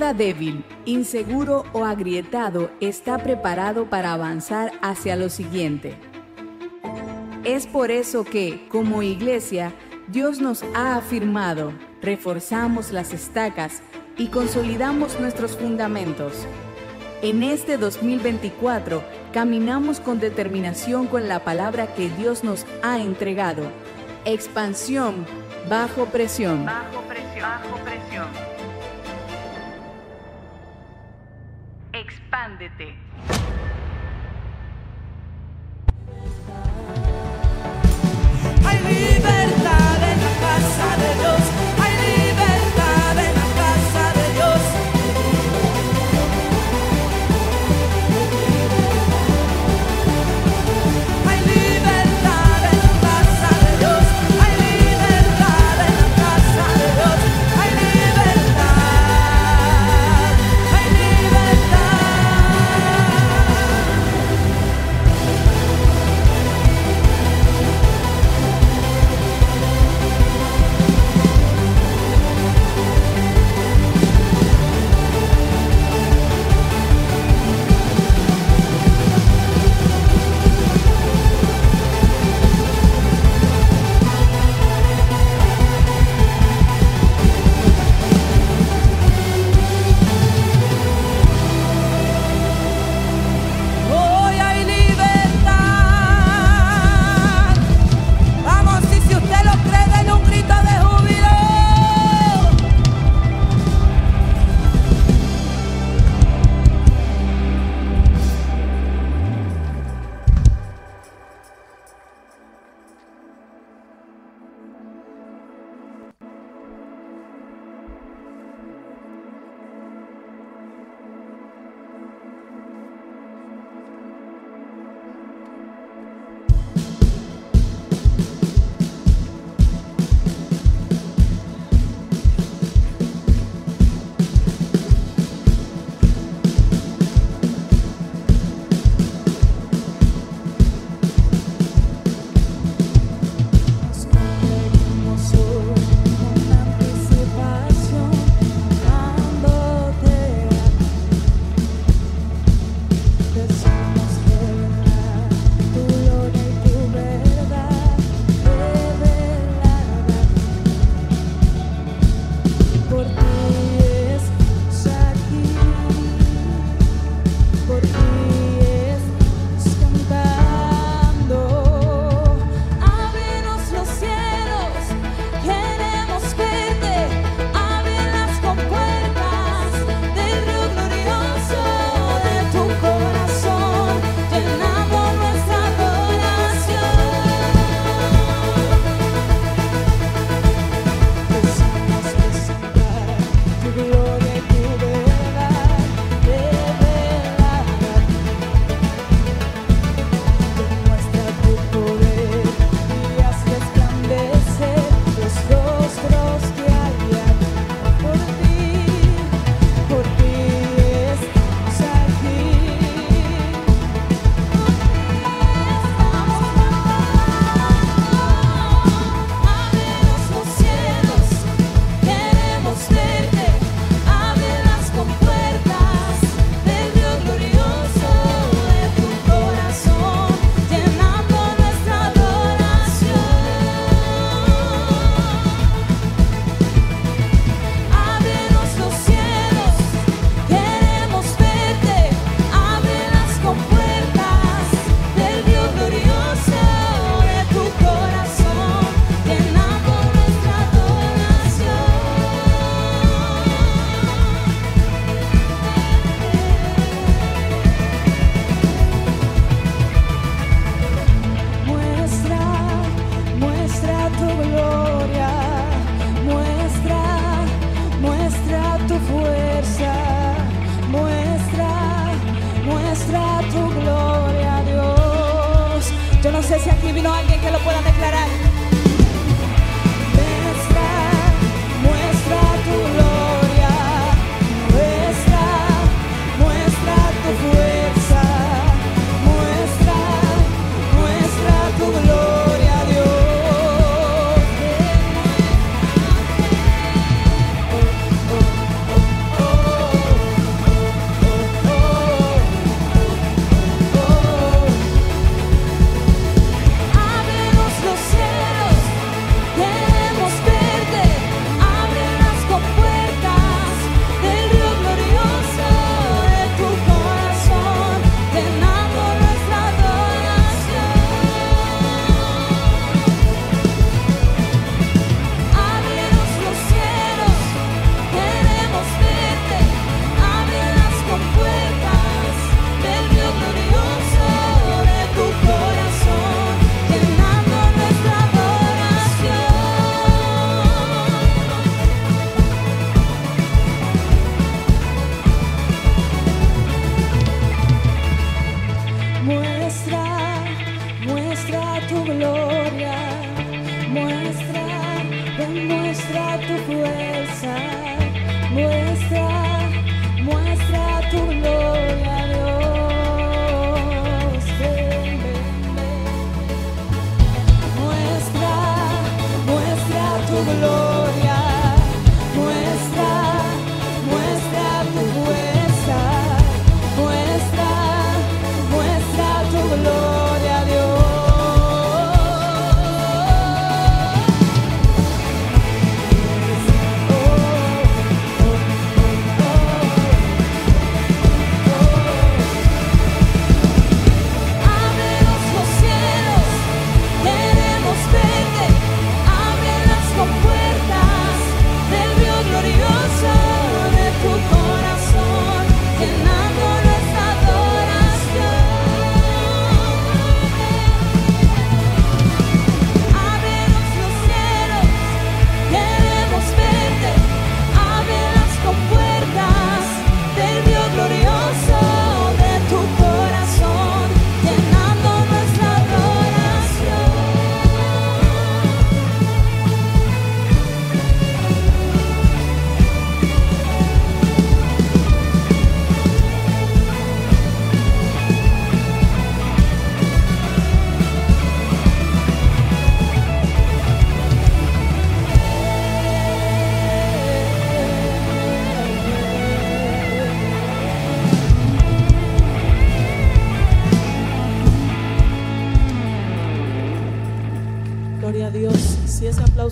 Nada débil, inseguro o agrietado está preparado para avanzar hacia lo siguiente. Es por eso que, como iglesia, Dios nos ha afirmado, reforzamos las estacas y consolidamos nuestros fundamentos. En este 2024 caminamos con determinación con la palabra que Dios nos ha entregado. Expansión bajo. Bajo. Bajo presión. Expándete.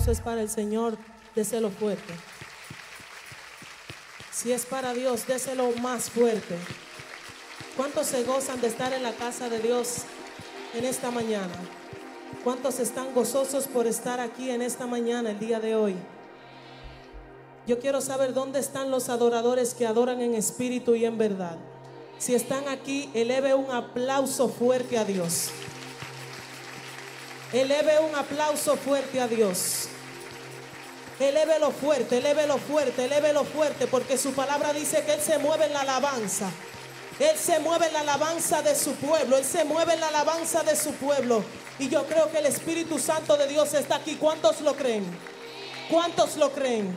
Es para el Señor, déselo fuerte. Si es para Dios, déselo más fuerte. ¿Cuántos se gozan de estar en la casa de Dios en esta mañana? ¿Cuántos están gozosos por estar aquí en esta mañana, el día de hoy? Yo quiero saber dónde están los adoradores que adoran en espíritu y en verdad. Si están aquí, eleve un aplauso fuerte a Dios. Eleve un aplauso fuerte a Dios. Elévelo fuerte, elévelo fuerte, elévelo fuerte, porque su palabra dice que Él se mueve en la alabanza. Él se mueve en la alabanza de su pueblo, Él se mueve en la alabanza de su pueblo. Y yo creo que el Espíritu Santo de Dios está aquí. ¿Cuántos lo creen? ¿Cuántos lo creen?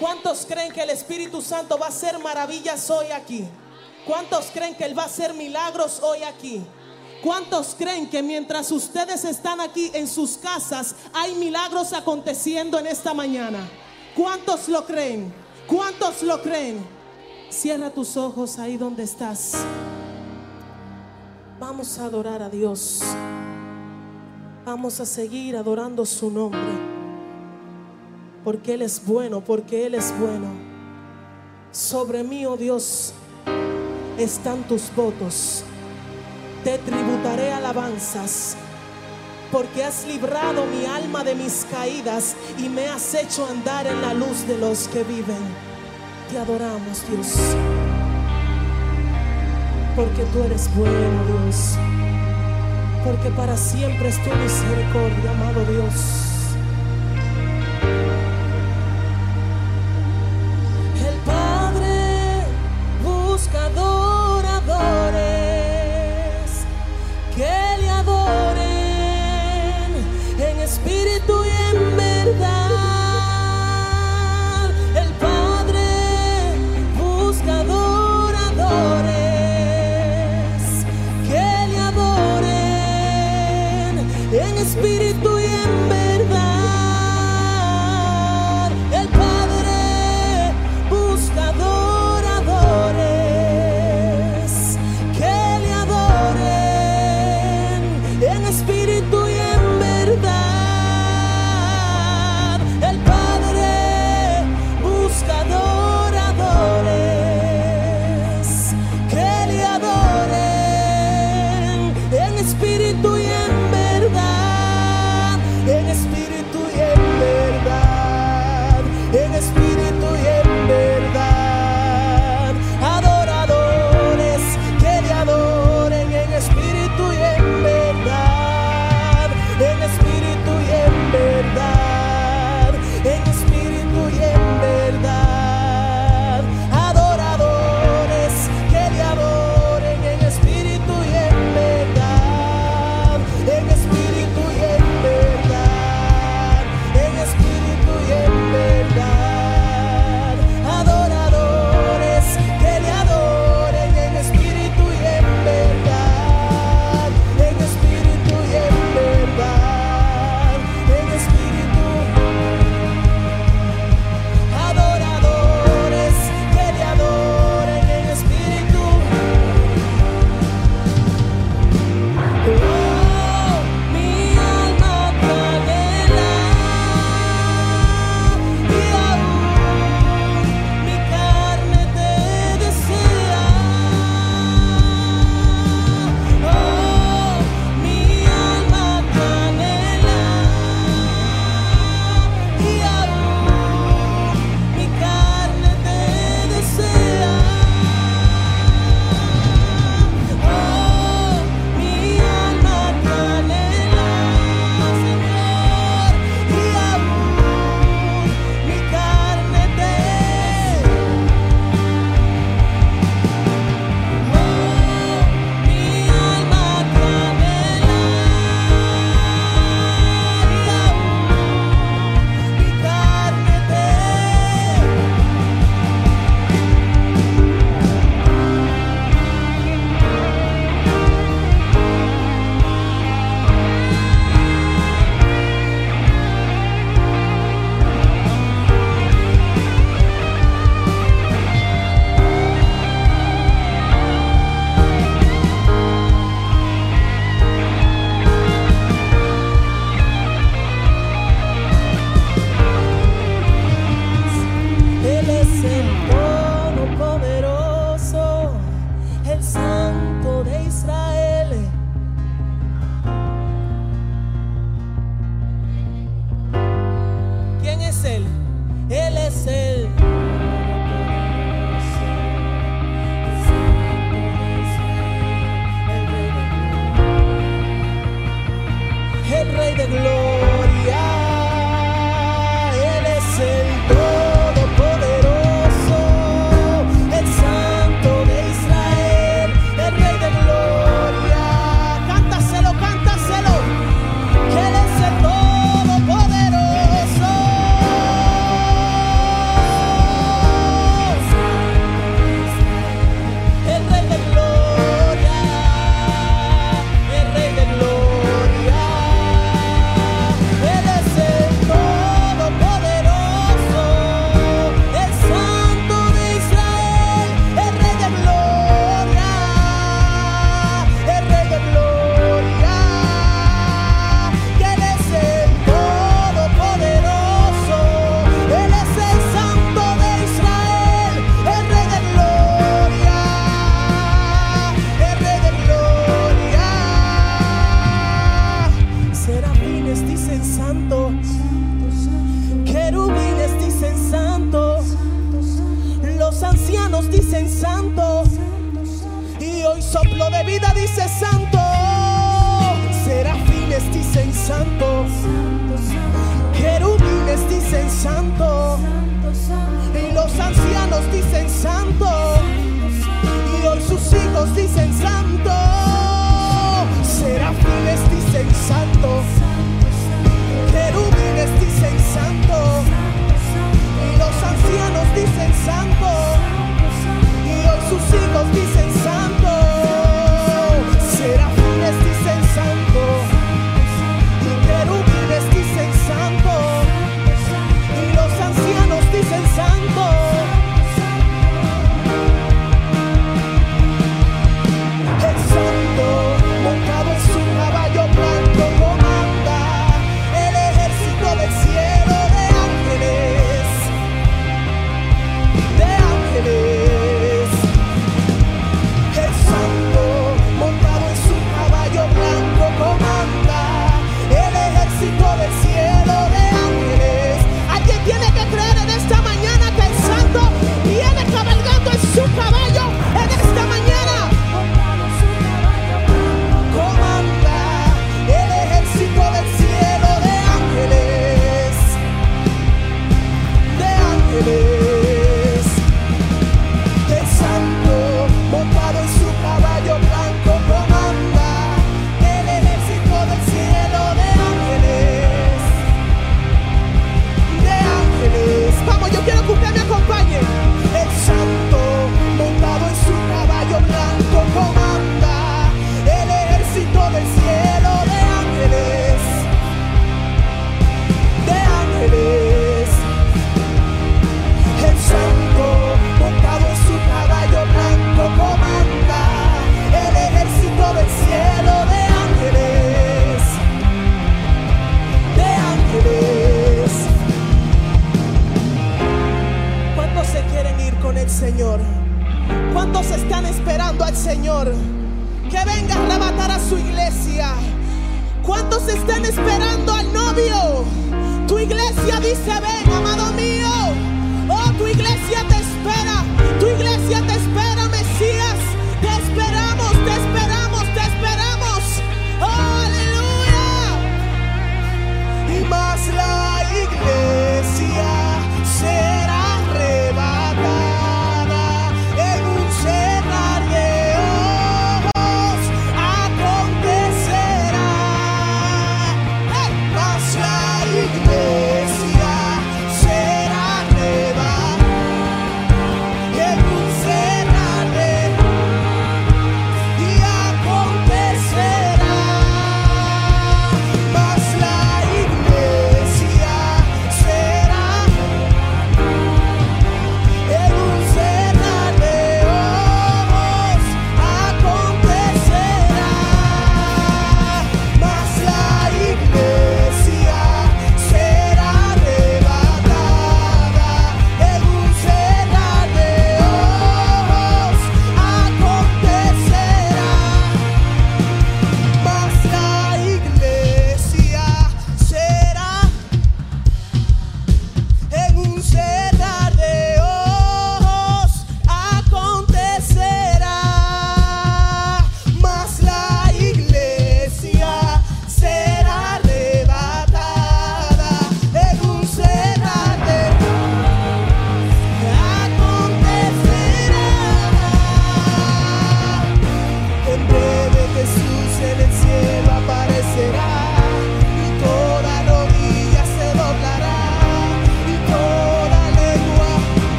¿Cuántos creen que el Espíritu Santo va a hacer maravillas hoy aquí? ¿Cuántos creen que Él va a hacer milagros hoy aquí? ¿Cuántos creen que mientras ustedes están aquí en sus casas hay milagros aconteciendo en esta mañana? ¿Cuántos lo creen? ¿Cuántos lo creen? Cierra tus ojos ahí donde estás. Vamos a adorar a Dios. Vamos a seguir adorando su nombre. Porque Él es bueno, porque Él es bueno. Sobre mí, oh Dios, están tus votos. Te tributaré alabanzas, porque has librado mi alma de mis caídas y me has hecho andar en la luz de los que viven. Te adoramos, Dios, porque tú eres bueno, Dios, porque para siempre es tu misericordia, amado Dios.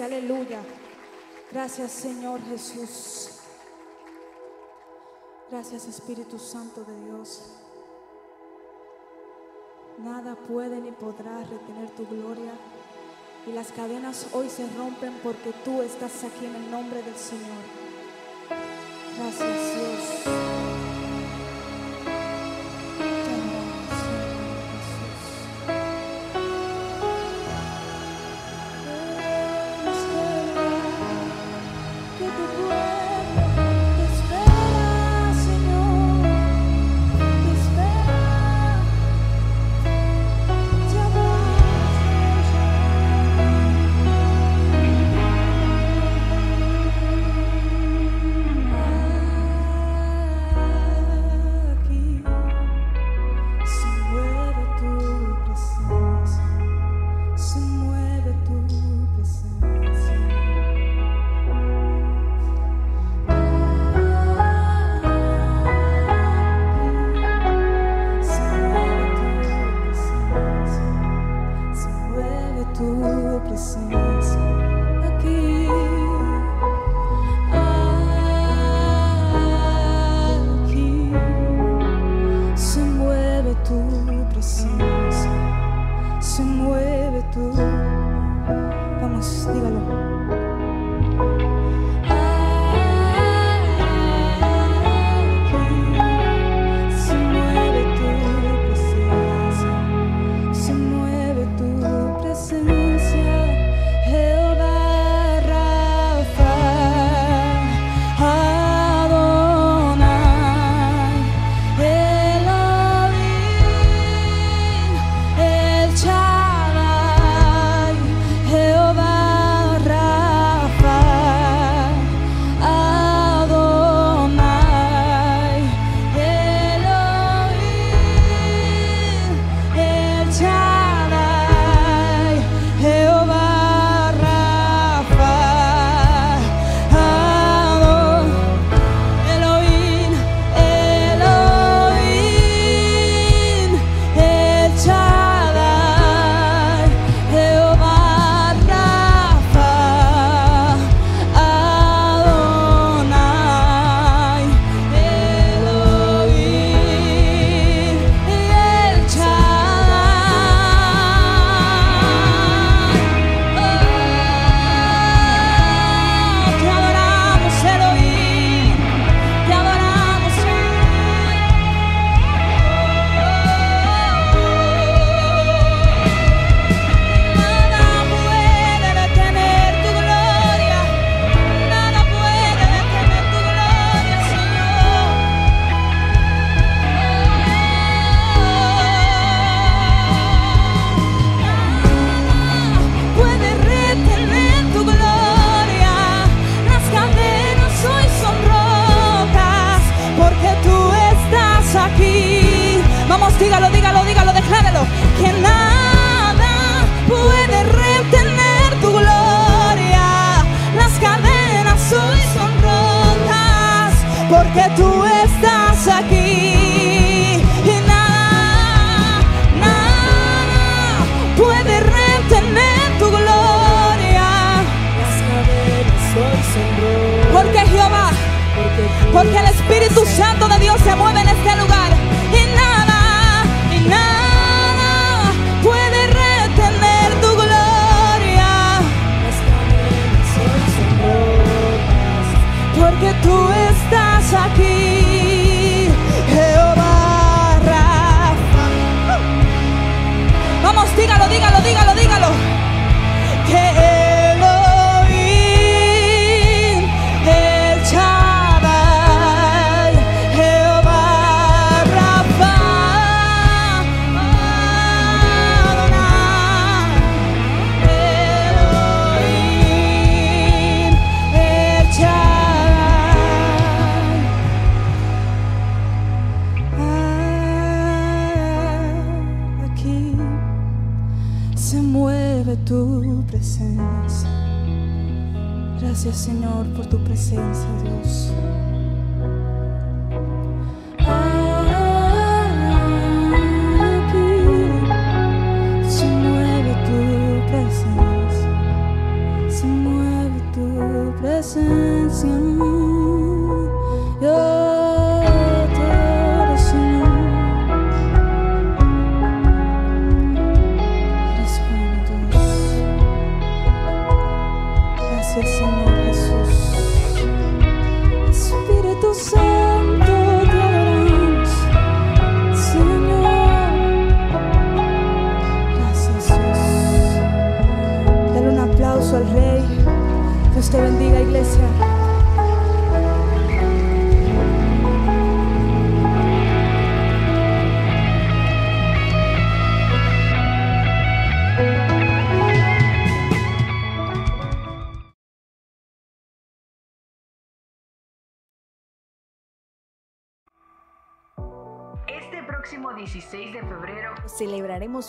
aleluya. Gracias Señor Jesús. Gracias Espíritu Santo de Dios. Nada puede ni podrá retener tu gloria. Y las cadenas hoy se rompen porque tú estás aquí en el nombre del Señor. Gracias Dios.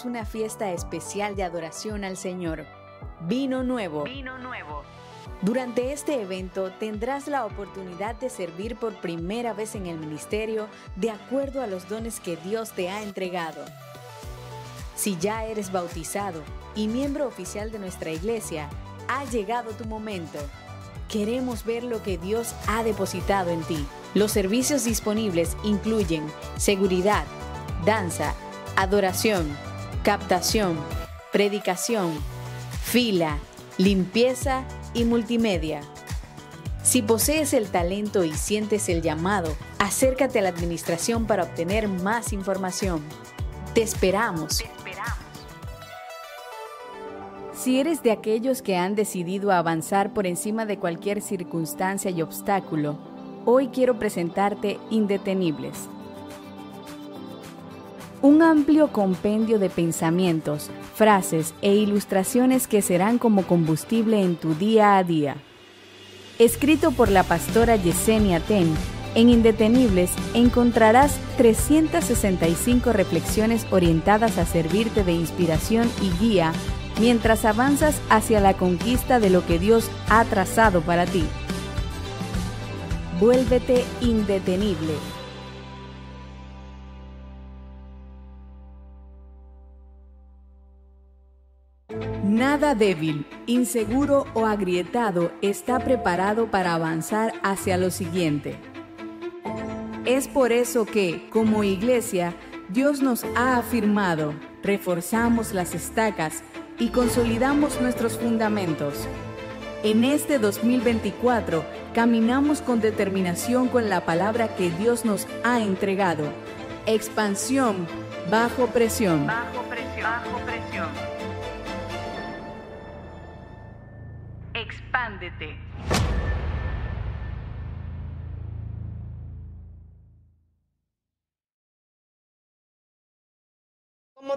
Una fiesta especial de adoración al Señor. Vino nuevo. Vino Nuevo. Durante este evento tendrás la oportunidad de servir por primera vez en el ministerio de acuerdo a los dones que Dios te ha entregado. Si ya eres bautizado y miembro oficial de nuestra iglesia, ha llegado tu momento. Queremos ver lo que Dios ha depositado en ti. Los servicios disponibles incluyen seguridad, danza, adoración, captación, predicación, fila, limpieza y multimedia. Si posees el talento y sientes el llamado, acércate a la administración para obtener más información. Te esperamos. Te esperamos. Si eres de aquellos que han decidido avanzar por encima de cualquier circunstancia y obstáculo, hoy quiero presentarte Indetenibles. Un amplio compendio de pensamientos, frases e ilustraciones que serán como combustible en tu día a día. Escrito por la pastora Yesenia Ten, en Indetenibles encontrarás 365 reflexiones orientadas a servirte de inspiración y guía mientras avanzas hacia la conquista de lo que Dios ha trazado para ti. Vuélvete indetenible. Nada débil, inseguro o agrietado está preparado para avanzar hacia lo siguiente. Es por eso que, como iglesia, Dios nos ha afirmado, reforzamos las estacas y consolidamos nuestros fundamentos. En este 2024 caminamos con determinación con la palabra que Dios nos ha entregado. Expansión bajo presión. Bajo presión. Expándete.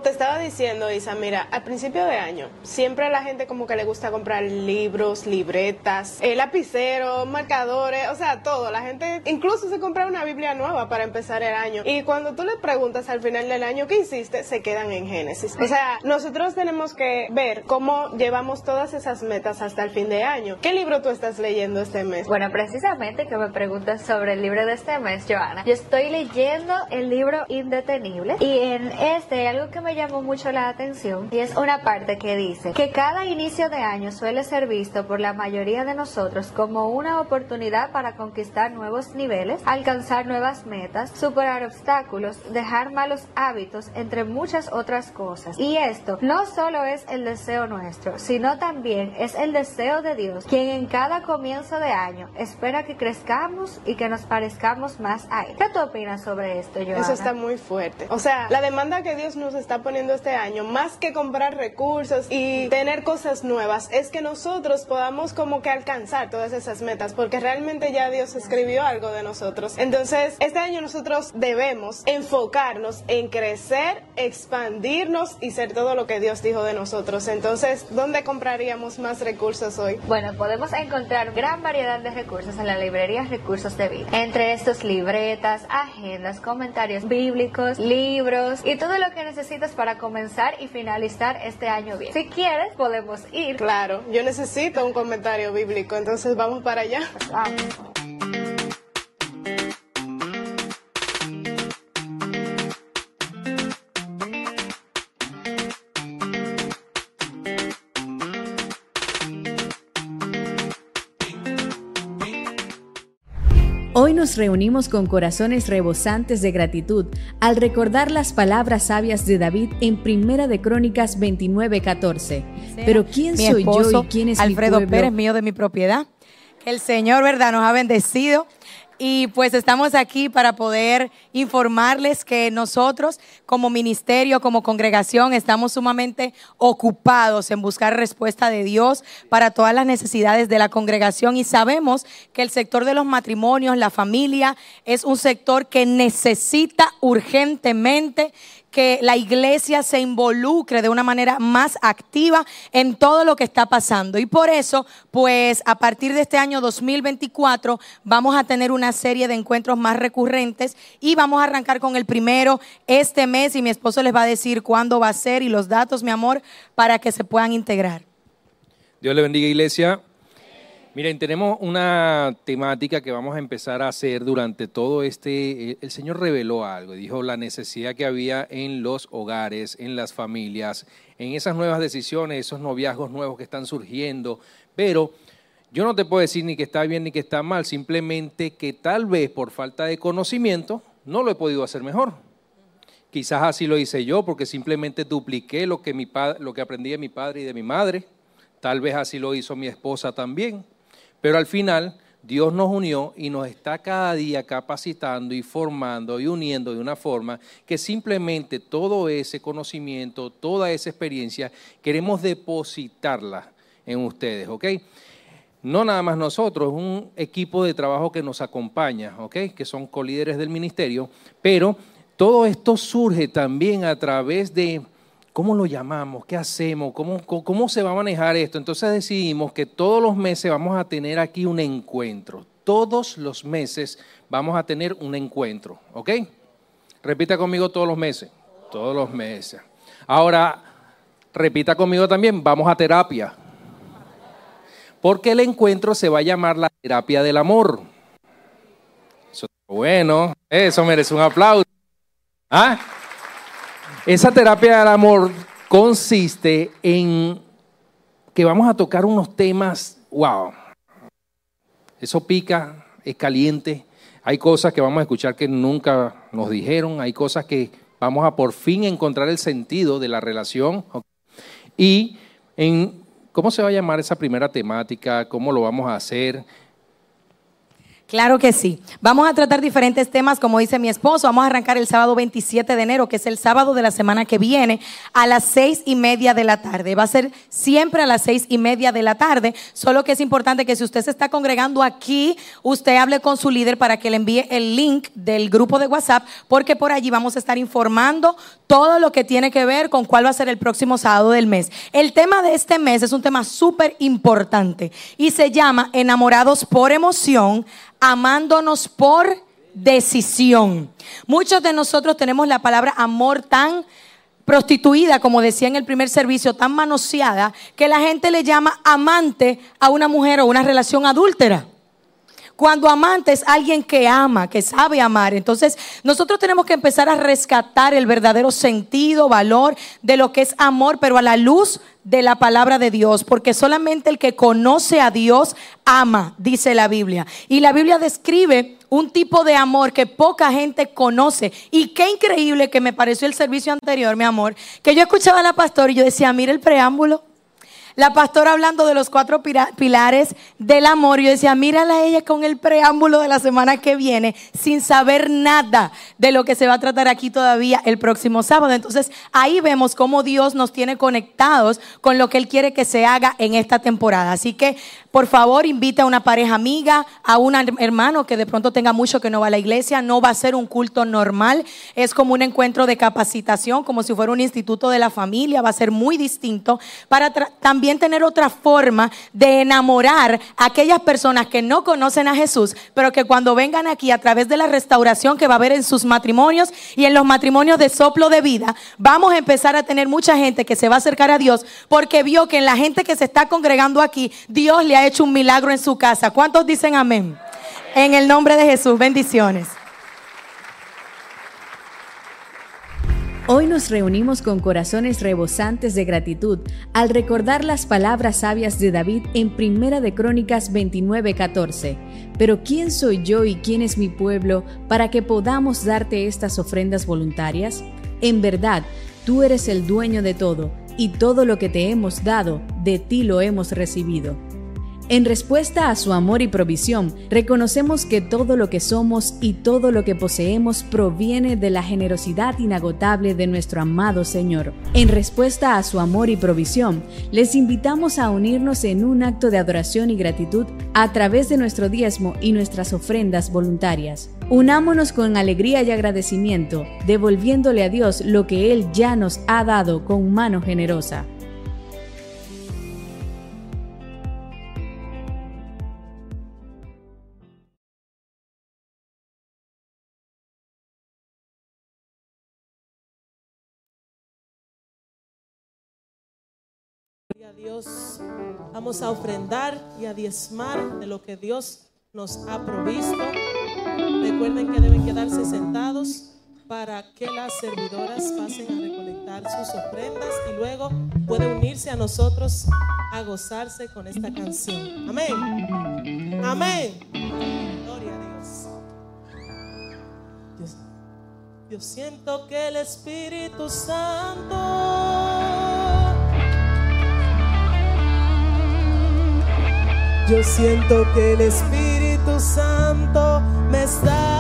Te estaba diciendo, Isa, mira, al principio de año, siempre a la gente como que le gusta comprar libros, libretas, eh, lapiceros, marcadores, o sea, todo. La gente incluso se compra una Biblia nueva para empezar el año. Y cuando tú le preguntas al final del año qué hiciste, se quedan en Génesis. O sea, nosotros tenemos que ver cómo llevamos todas esas metas hasta el fin de año. ¿Qué libro tú estás leyendo este mes? Bueno, precisamente que me preguntas sobre el libro de este mes, Joana. Yo estoy leyendo el libro Indetenible y en este algo que me llamó mucho la atención y es una parte que dice que cada inicio de año suele ser visto por la mayoría de nosotros como una oportunidad para conquistar nuevos niveles, alcanzar nuevas metas, superar obstáculos, dejar malos hábitos, entre muchas otras cosas. Y esto no solo es el deseo nuestro, sino también es el deseo de Dios, quien en cada comienzo de año espera que crezcamos y que nos parezcamos más a Él. ¿Qué tú opinas sobre esto, Joana? Eso está muy fuerte. O sea, la demanda que Dios nos está poniendo este año, más que comprar recursos y tener cosas nuevas, es que nosotros podamos como que alcanzar todas esas metas, porque realmente ya Dios escribió algo de nosotros. Entonces, este año nosotros debemos enfocarnos en crecer, expandirnos y ser todo lo que Dios dijo de nosotros. Entonces, ¿dónde compraríamos más recursos hoy? Bueno, podemos encontrar gran variedad de recursos en la librería Recursos de Vida. Entre estos, libretas, agendas, comentarios bíblicos, libros y todo lo que necesitas para comenzar y finalizar este año bien. Si quieres, podemos ir. Claro, yo necesito un comentario bíblico, entonces vamos para allá. Vamos. Nos reunimos con corazones rebosantes de gratitud al recordar las palabras sabias de David en Primera de Crónicas 29:14. Pero ¿quién mi soy esposo, yo y quién es Alfredo mi pueblo? Pérez, mío de mi propiedad. El Señor, ¿verdad?, nos ha bendecido. Y pues estamos aquí para poder informarles que nosotros como ministerio, como congregación, estamos sumamente ocupados en buscar respuesta de Dios para todas las necesidades de la congregación. Y sabemos que el sector de los matrimonios, la familia, es un sector que necesita urgentemente que la iglesia se involucre de una manera más activa en todo lo que está pasando. Y por eso, pues a partir de este año 2024 vamos a tener una serie de encuentros más recurrentes y vamos a arrancar con el primero este mes y mi esposo les va a decir cuándo va a ser y los datos, mi amor, para que se puedan integrar. Dios le bendiga, iglesia. Miren, tenemos una temática que vamos a empezar a hacer durante todo este. eh, El Señor reveló algo, dijo la necesidad que había en los hogares, en las familias, en esas nuevas decisiones, esos noviazgos nuevos que están surgiendo. Pero yo no te puedo decir ni que está bien ni que está mal, simplemente que tal vez por falta de conocimiento no lo he podido hacer mejor. Quizás así lo hice yo porque simplemente dupliqué lo que, mi pa- lo que aprendí de mi padre y de mi madre. Tal vez así lo hizo mi esposa también. Pero al final Dios nos unió y nos está cada día capacitando y formando y uniendo de una forma que simplemente todo ese conocimiento, toda esa experiencia, queremos depositarla en ustedes, ¿ok? No nada más nosotros, un equipo de trabajo que nos acompaña, ¿ok? Que son colíderes del ministerio, pero todo esto surge también a través de cómo lo llamamos, qué hacemos, cómo, cómo, se va a manejar esto. Entonces decidimos que todos los meses vamos a tener aquí un encuentro. Todos los meses vamos a tener un encuentro, ¿ok? Repita conmigo todos los meses. Todos los meses. Ahora, repita conmigo también, vamos a terapia. Porque el encuentro se va a llamar la terapia del amor. Eso bueno, eso merece un aplauso. ¿Ah? Esa terapia del amor consiste en que vamos a tocar unos temas, wow, eso pica, es caliente, hay cosas que vamos a escuchar que nunca nos dijeron, hay cosas que vamos a por fin encontrar el sentido de la relación. Y en cómo se va a llamar esa primera temática, cómo lo vamos a hacer, Claro que sí. Vamos a tratar diferentes temas, como dice mi esposo. Vamos a arrancar el sábado 27 de enero, que es el sábado de la semana que viene, a las seis y media de la tarde. Va a ser siempre a las seis y media de la tarde. Solo que es importante que si usted se está congregando aquí, usted hable con su líder para que le envíe el link del grupo de WhatsApp, porque por allí vamos a estar informando todo lo que tiene que ver con cuál va a ser el próximo sábado del mes. El tema de este mes es un tema súper importante y se llama Enamorados por emoción amándonos por decisión. Muchos de nosotros tenemos la palabra amor tan prostituida, como decía en el primer servicio, tan manoseada, que la gente le llama amante a una mujer o una relación adúltera. Cuando amante es alguien que ama, que sabe amar. Entonces, nosotros tenemos que empezar a rescatar el verdadero sentido, valor de lo que es amor, pero a la luz de la palabra de Dios, porque solamente el que conoce a Dios ama, dice la Biblia. Y la Biblia describe un tipo de amor que poca gente conoce. Y qué increíble que me pareció el servicio anterior, mi amor, que yo escuchaba a la pastora y yo decía, mira el preámbulo. La pastora hablando de los cuatro pilares del amor. Yo decía, mírala a ella con el preámbulo de la semana que viene, sin saber nada de lo que se va a tratar aquí todavía el próximo sábado. Entonces, ahí vemos cómo Dios nos tiene conectados con lo que Él quiere que se haga en esta temporada. Así que, por favor, invita a una pareja amiga, a un hermano que de pronto tenga mucho que no va a la iglesia. No va a ser un culto normal. Es como un encuentro de capacitación, como si fuera un instituto de la familia. Va a ser muy distinto para también tener otra forma de enamorar a aquellas personas que no conocen a Jesús, pero que cuando vengan aquí a través de la restauración que va a haber en sus matrimonios y en los matrimonios de soplo de vida, vamos a empezar a tener mucha gente que se va a acercar a Dios porque vio que en la gente que se está congregando aquí, Dios le ha hecho un milagro en su casa. ¿Cuántos dicen amén? En el nombre de Jesús, bendiciones. Hoy nos reunimos con corazones rebosantes de gratitud al recordar las palabras sabias de David en Primera de Crónicas 29:14. Pero ¿quién soy yo y quién es mi pueblo para que podamos darte estas ofrendas voluntarias? En verdad, tú eres el dueño de todo, y todo lo que te hemos dado, de ti lo hemos recibido. En respuesta a su amor y provisión, reconocemos que todo lo que somos y todo lo que poseemos proviene de la generosidad inagotable de nuestro amado Señor. En respuesta a su amor y provisión, les invitamos a unirnos en un acto de adoración y gratitud a través de nuestro diezmo y nuestras ofrendas voluntarias. Unámonos con alegría y agradecimiento, devolviéndole a Dios lo que Él ya nos ha dado con mano generosa. Vamos a ofrendar y a diezmar de lo que Dios nos ha provisto. Recuerden que deben quedarse sentados para que las servidoras pasen a recolectar sus ofrendas y luego puede unirse a nosotros a gozarse con esta canción. Amén. Amén. Gloria a Dios. Dios. Yo siento que el Espíritu Santo Yo siento que el Espíritu Santo me está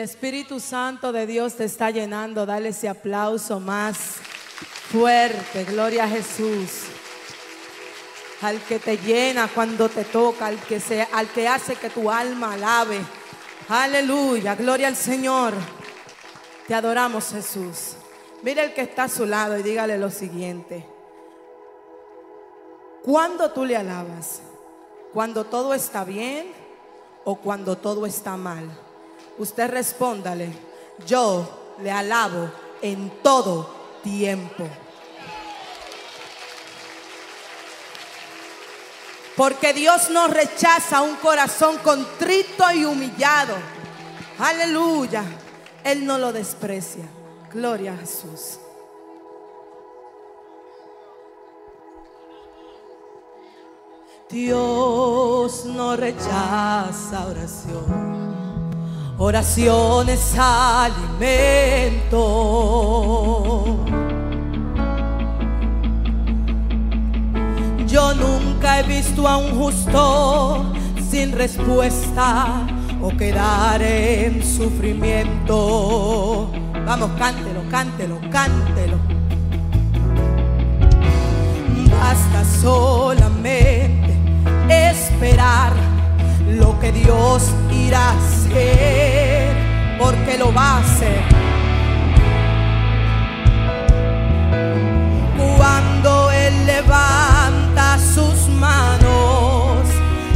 el Espíritu Santo de Dios te está llenando, dale ese aplauso más fuerte. Gloria a Jesús. Al que te llena cuando te toca, al que, se, al que hace que tu alma alabe. Aleluya, gloria al Señor. Te adoramos Jesús. Mira el que está a su lado y dígale lo siguiente. ¿Cuándo tú le alabas? ¿Cuando todo está bien o cuando todo está mal? Usted respóndale, yo le alabo en todo tiempo. Porque Dios no rechaza un corazón contrito y humillado. Aleluya. Él no lo desprecia. Gloria a Jesús. Dios no rechaza oración. Oración es alimento. Yo nunca he visto a un justo sin respuesta o quedar en sufrimiento. Vamos, cántelo, cántelo, cántelo. Basta solamente esperar lo que Dios irá a hacer, porque lo va a hacer. Cuando Él levanta sus manos,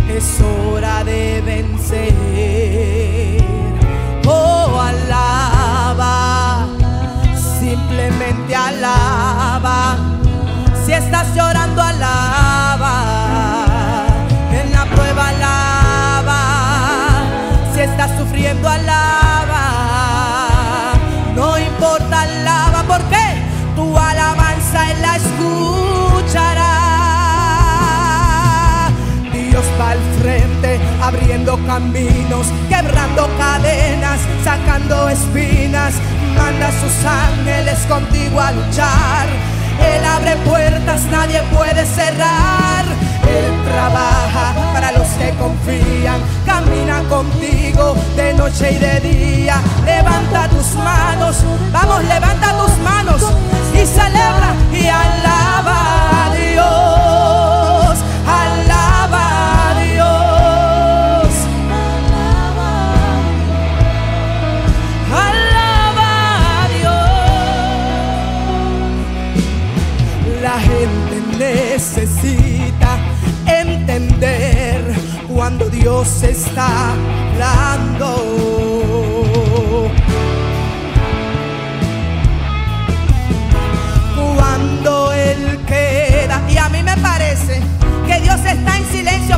es hora de vencer. Oh, alaba, simplemente alaba. Si estás llorando, alaba. Escuchará. Dios va al frente, abriendo caminos, quebrando cadenas, sacando espinas. Manda a sus ángeles contigo a luchar. Él abre puertas, nadie puede cerrar. Él trabaja para los que confían. Camina contigo de noche y de día. Levanta tus manos, vamos, levanta tus manos y celebra y alaba a Dios. Alaba a Dios. Alaba a Dios. La gente necesita entender cuando Dios está hablando.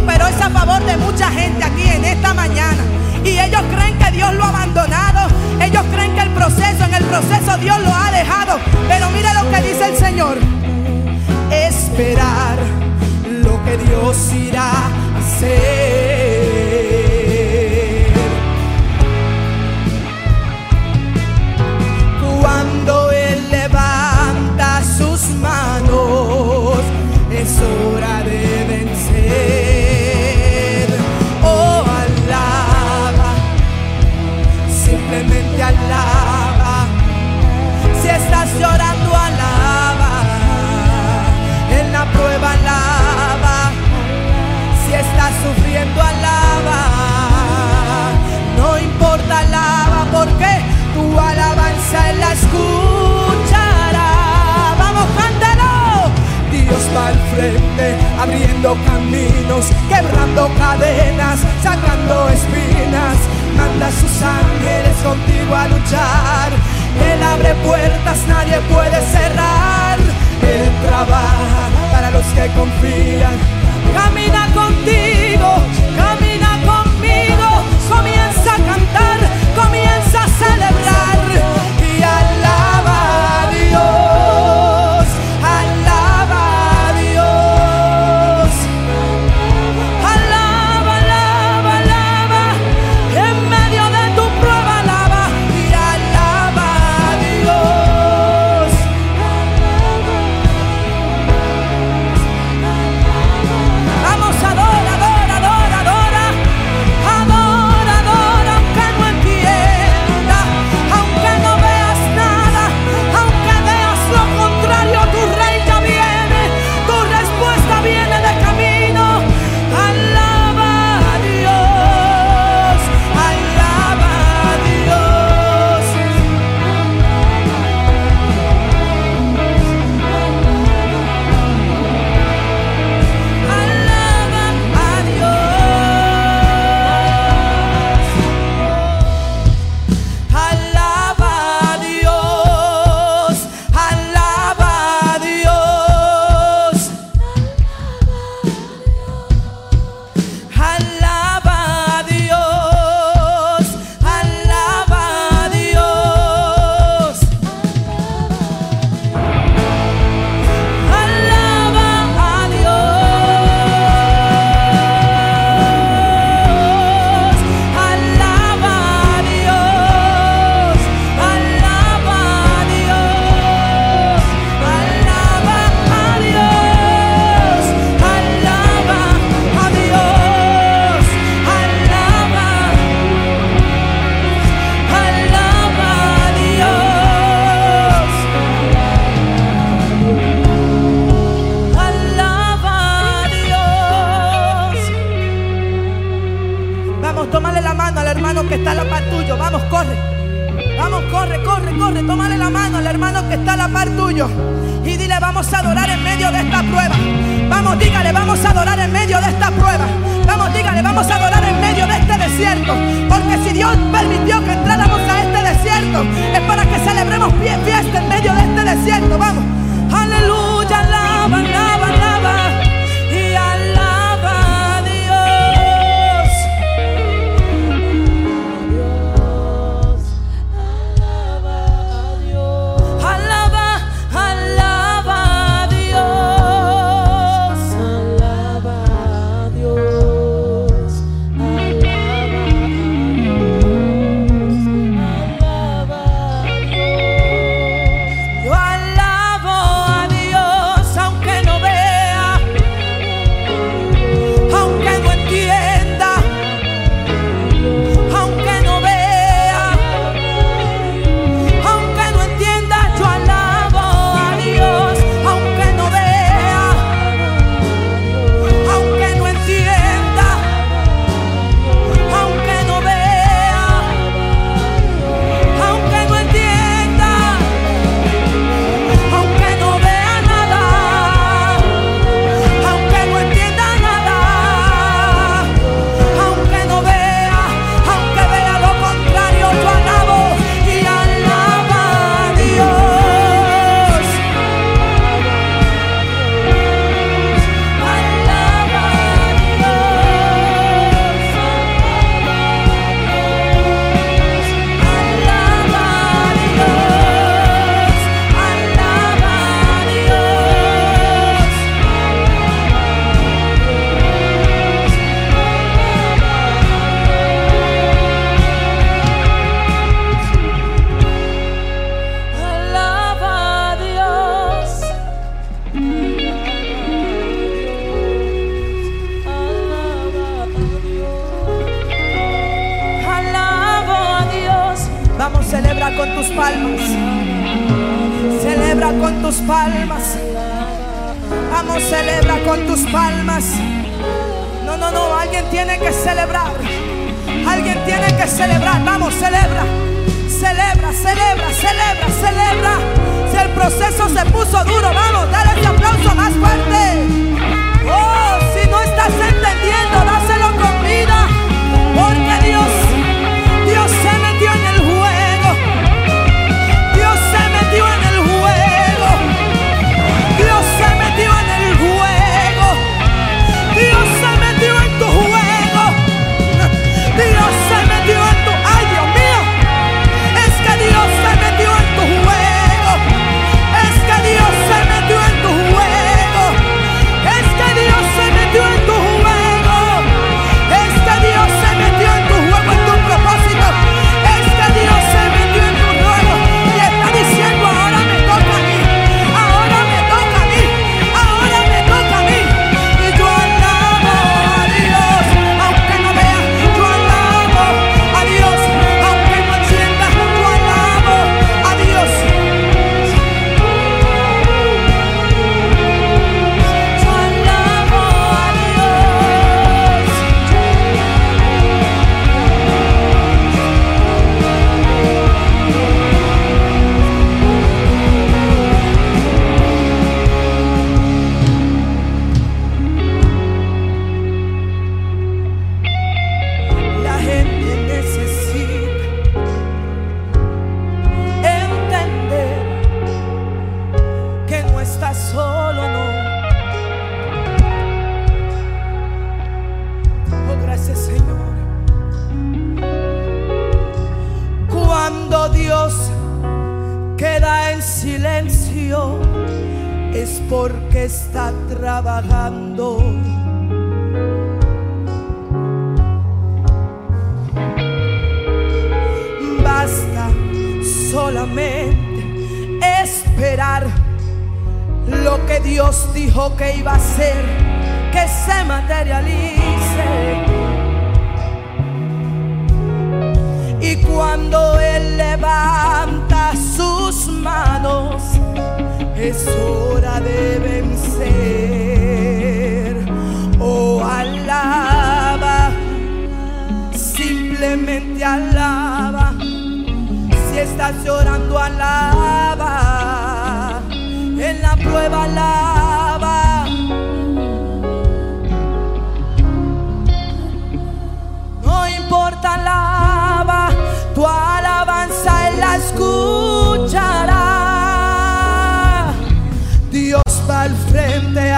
Pero es a favor de mucha gente aquí en esta mañana. Y ellos creen que Dios lo ha abandonado. Ellos creen que el proceso, en el proceso Dios lo ha dejado. Pero mira lo que dice el Señor. Esperar lo que Dios irá a hacer. Cuando Él levanta sus manos, es hora de vencer. Simplemente alaba. Si estás llorando, alaba. En la prueba, alaba. Si estás sufriendo, alaba. No importa, alaba, porque tu alabanza Él la escuchará. Vamos, cántalo. Dios va al frente, abriendo caminos, quebrando cadenas, sacando espinas. Manda sus ángeles contigo a luchar. Él abre puertas, nadie puede cerrar. Él trabaja para los que confían. Camina contigo, camina conmigo. Comienza a cantar,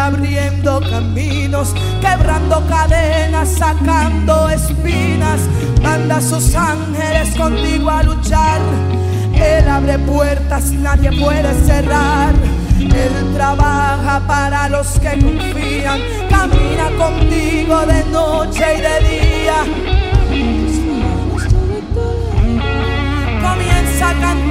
abriendo caminos, quebrando cadenas, sacando espinas. Manda a sus ángeles contigo a luchar. Él abre puertas, nadie puede cerrar. Él trabaja para los que confían. Camina contigo de noche y de día. Comienza a cantar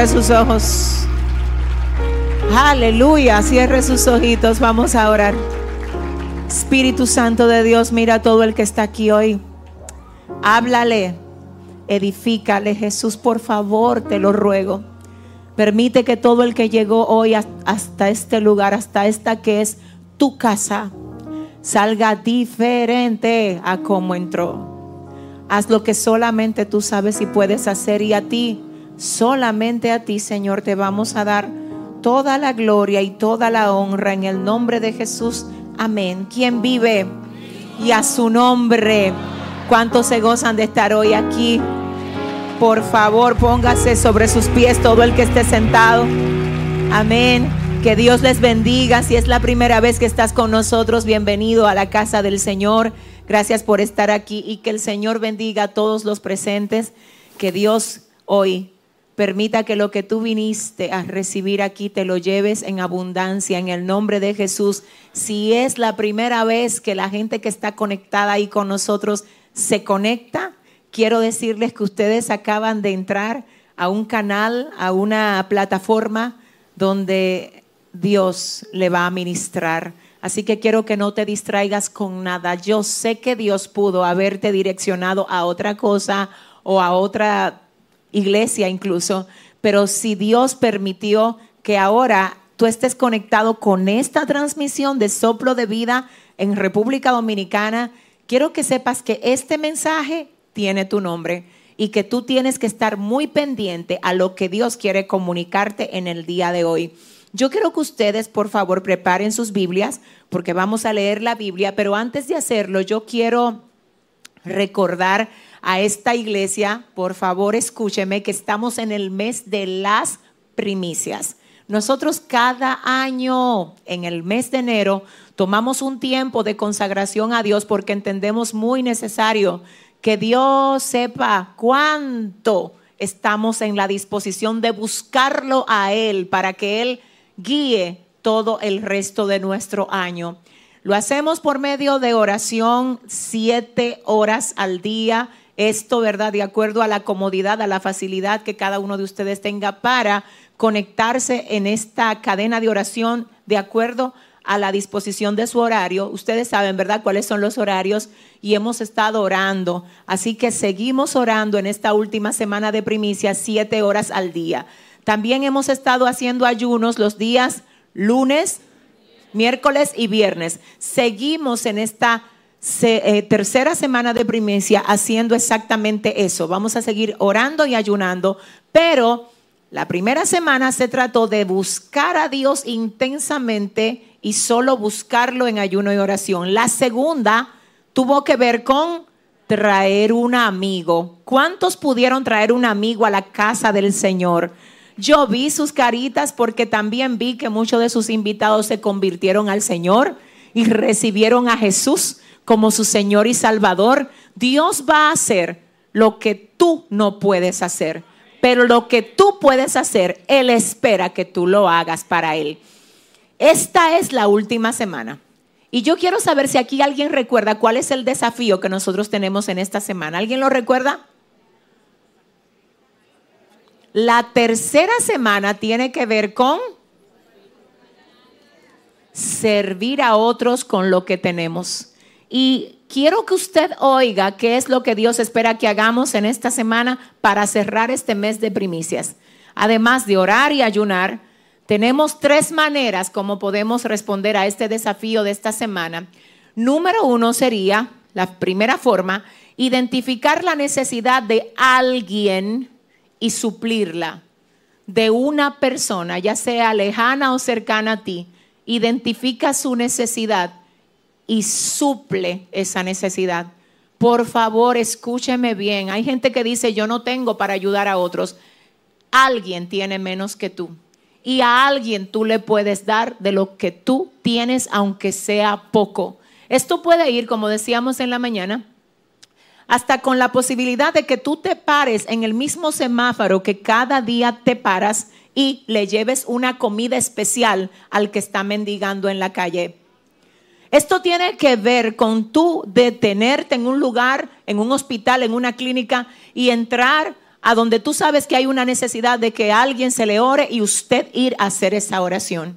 Cierre sus ojos. Aleluya. Cierre sus ojitos. Vamos a orar. Espíritu Santo de Dios, mira todo el que está aquí hoy. Háblale. Edifícale. Jesús, por favor, te lo ruego. Permite que todo el que llegó hoy hasta este lugar, hasta esta que es tu casa, salga diferente a como entró. Haz lo que solamente tú sabes y puedes hacer y a ti, solamente a ti, Señor, te vamos a dar toda la gloria y toda la honra en el nombre de Jesús. Amén. ¿Quién vive? Y a su nombre. ¿Cuántos se gozan de estar hoy aquí? Por favor, póngase sobre sus pies todo el que esté sentado. Amén. Que Dios les bendiga. Si es la primera vez que estás con nosotros, bienvenido a la casa del Señor. Gracias por estar aquí y que el Señor bendiga a todos los presentes. Que Dios hoy permita que lo que tú viniste a recibir aquí te lo lleves en abundancia en el nombre de Jesús. Si es la primera vez que la gente que está conectada ahí con nosotros se conecta, quiero decirles que ustedes acaban de entrar a un canal, a una plataforma donde Dios le va a ministrar. Así que quiero que no te distraigas con nada. Yo sé que Dios pudo haberte direccionado a otra cosa o a otra iglesia incluso, pero si Dios permitió que ahora tú estés conectado con esta transmisión de soplo de vida en República Dominicana, quiero que sepas que este mensaje tiene tu nombre y que tú tienes que estar muy pendiente a lo que Dios quiere comunicarte en el día de hoy. Yo quiero que ustedes, por favor, preparen sus Biblias porque vamos a leer la Biblia, pero antes de hacerlo, yo quiero recordar a esta iglesia, por favor escúcheme, que estamos en el mes de las primicias. Nosotros cada año, en el mes de enero, tomamos un tiempo de consagración a Dios porque entendemos muy necesario que Dios sepa cuánto estamos en la disposición de buscarlo a Él para que Él guíe todo el resto de nuestro año. Lo hacemos por medio de oración siete horas al día. Esto, ¿verdad? De acuerdo a la comodidad, a la facilidad que cada uno de ustedes tenga para conectarse en esta cadena de oración de acuerdo a la disposición de su horario. Ustedes saben, ¿verdad?, cuáles son los horarios y hemos estado orando. Así que seguimos orando en esta última semana de primicia, siete horas al día. También hemos estado haciendo ayunos los días lunes, miércoles y viernes. Seguimos en esta se- eh, tercera semana de primicia haciendo exactamente eso. Vamos a seguir orando y ayunando, pero la primera semana se trató de buscar a Dios intensamente y solo buscarlo en ayuno y oración. La segunda tuvo que ver con traer un amigo. ¿Cuántos pudieron traer un amigo a la casa del Señor? Yo vi sus caritas porque también vi que muchos de sus invitados se convirtieron al Señor y recibieron a Jesús como su Señor y Salvador. Dios va a hacer lo que tú no puedes hacer, pero lo que tú puedes hacer, Él espera que tú lo hagas para Él. Esta es la última semana. Y yo quiero saber si aquí alguien recuerda cuál es el desafío que nosotros tenemos en esta semana. ¿Alguien lo recuerda? La tercera semana tiene que ver con servir a otros con lo que tenemos. Y quiero que usted oiga qué es lo que Dios espera que hagamos en esta semana para cerrar este mes de primicias. Además de orar y ayunar, tenemos tres maneras como podemos responder a este desafío de esta semana. Número uno sería, la primera forma, identificar la necesidad de alguien y suplirla. De una persona, ya sea lejana o cercana a ti, identifica su necesidad y suple esa necesidad. Por favor, escúcheme bien. Hay gente que dice, yo no tengo para ayudar a otros. Alguien tiene menos que tú. Y a alguien tú le puedes dar de lo que tú tienes, aunque sea poco. Esto puede ir, como decíamos en la mañana, hasta con la posibilidad de que tú te pares en el mismo semáforo que cada día te paras y le lleves una comida especial al que está mendigando en la calle. Esto tiene que ver con tú detenerte en un lugar, en un hospital, en una clínica y entrar a donde tú sabes que hay una necesidad de que alguien se le ore y usted ir a hacer esa oración.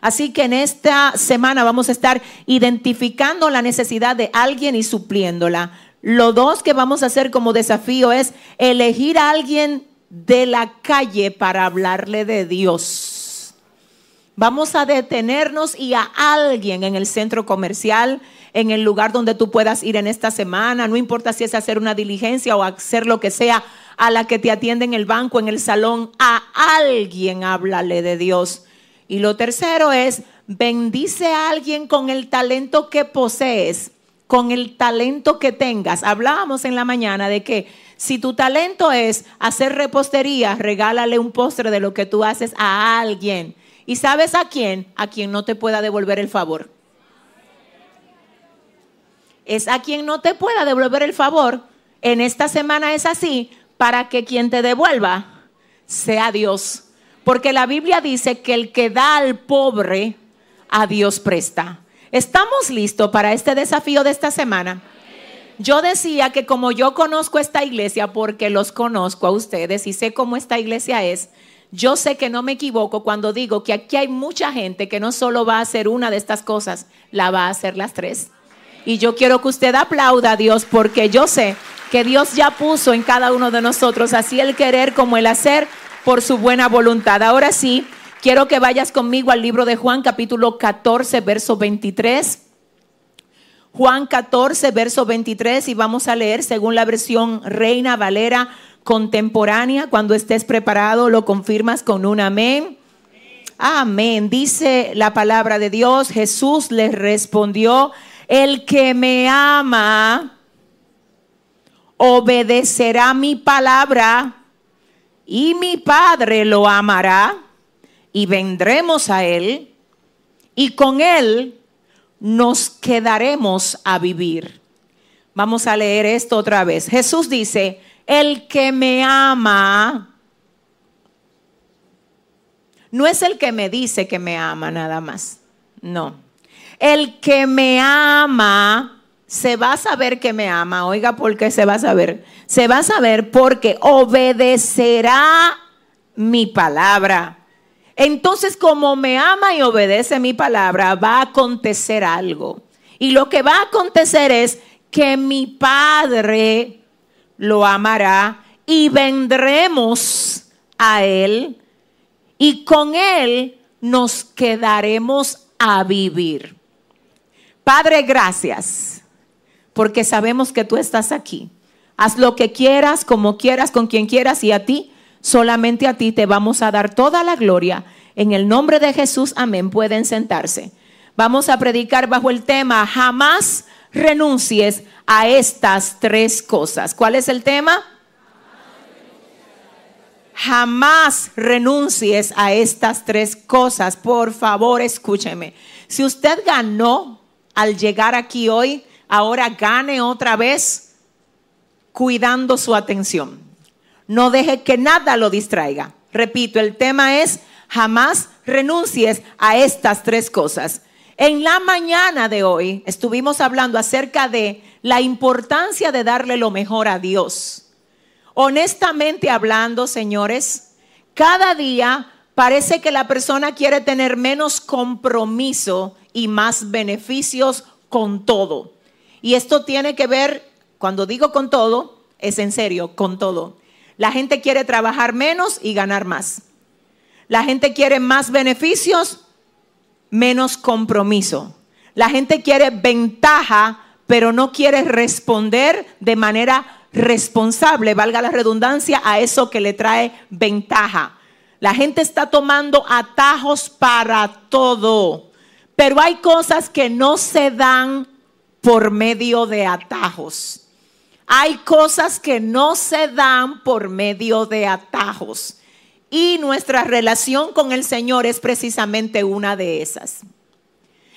Así que en esta semana vamos a estar identificando la necesidad de alguien y supliéndola. Lo dos que vamos a hacer como desafío es elegir a alguien de la calle para hablarle de Dios. Vamos a detenernos y a alguien en el centro comercial, en el lugar donde tú puedas ir en esta semana, no importa si es hacer una diligencia o hacer lo que sea, a la que te atiende en el banco, en el salón, a alguien háblale de Dios. Y lo tercero es, bendice a alguien con el talento que posees, con el talento que tengas. Hablábamos en la mañana de que si tu talento es hacer repostería, regálale un postre de lo que tú haces a alguien. ¿Y sabes a quién? A quien no te pueda devolver el favor. Es a quien no te pueda devolver el favor. En esta semana es así, para que quien te devuelva sea Dios. Porque la Biblia dice que el que da al pobre, a Dios presta. ¿Estamos listos para este desafío de esta semana? Yo decía que como yo conozco esta iglesia, porque los conozco a ustedes y sé cómo esta iglesia es, yo sé que no me equivoco cuando digo que aquí hay mucha gente que no solo va a hacer una de estas cosas, la va a hacer las tres. Y yo quiero que usted aplauda a Dios porque yo sé que Dios ya puso en cada uno de nosotros así el querer como el hacer por su buena voluntad. Ahora sí, quiero que vayas conmigo al libro de Juan capítulo 14, verso 23. Juan 14, verso 23 y vamos a leer según la versión Reina Valera contemporánea. Cuando estés preparado lo confirmas con un amén. Amén. Dice la palabra de Dios. Jesús les respondió el que me ama obedecerá mi palabra y mi Padre lo amará y vendremos a él y con él nos quedaremos a vivir. Vamos a leer esto otra vez. Jesús dice, el que me ama, no es el que me dice que me ama nada más, no. El que me ama, se va a saber que me ama. Oiga, ¿por qué se va a saber? Se va a saber porque obedecerá mi palabra. Entonces, como me ama y obedece mi palabra, va a acontecer algo. Y lo que va a acontecer es que mi Padre lo amará y vendremos a Él y con Él nos quedaremos a vivir. Padre, gracias, porque sabemos que tú estás aquí. Haz lo que quieras, como quieras, con quien quieras y a ti, solamente a ti te vamos a dar toda la gloria. En el nombre de Jesús, amén. Pueden sentarse. Vamos a predicar bajo el tema, jamás renuncies a estas tres cosas. ¿Cuál es el tema? Jamás renuncies a estas tres cosas. Por favor, escúcheme. Si usted ganó al llegar aquí hoy, ahora gane otra vez cuidando su atención. No deje que nada lo distraiga. Repito, el tema es jamás renuncies a estas tres cosas. En la mañana de hoy estuvimos hablando acerca de la importancia de darle lo mejor a Dios. Honestamente hablando, señores, cada día parece que la persona quiere tener menos compromiso y más beneficios con todo. Y esto tiene que ver, cuando digo con todo, es en serio, con todo. La gente quiere trabajar menos y ganar más. La gente quiere más beneficios, menos compromiso. La gente quiere ventaja, pero no quiere responder de manera responsable, valga la redundancia, a eso que le trae ventaja. La gente está tomando atajos para todo. Pero hay cosas que no se dan por medio de atajos. Hay cosas que no se dan por medio de atajos. Y nuestra relación con el Señor es precisamente una de esas.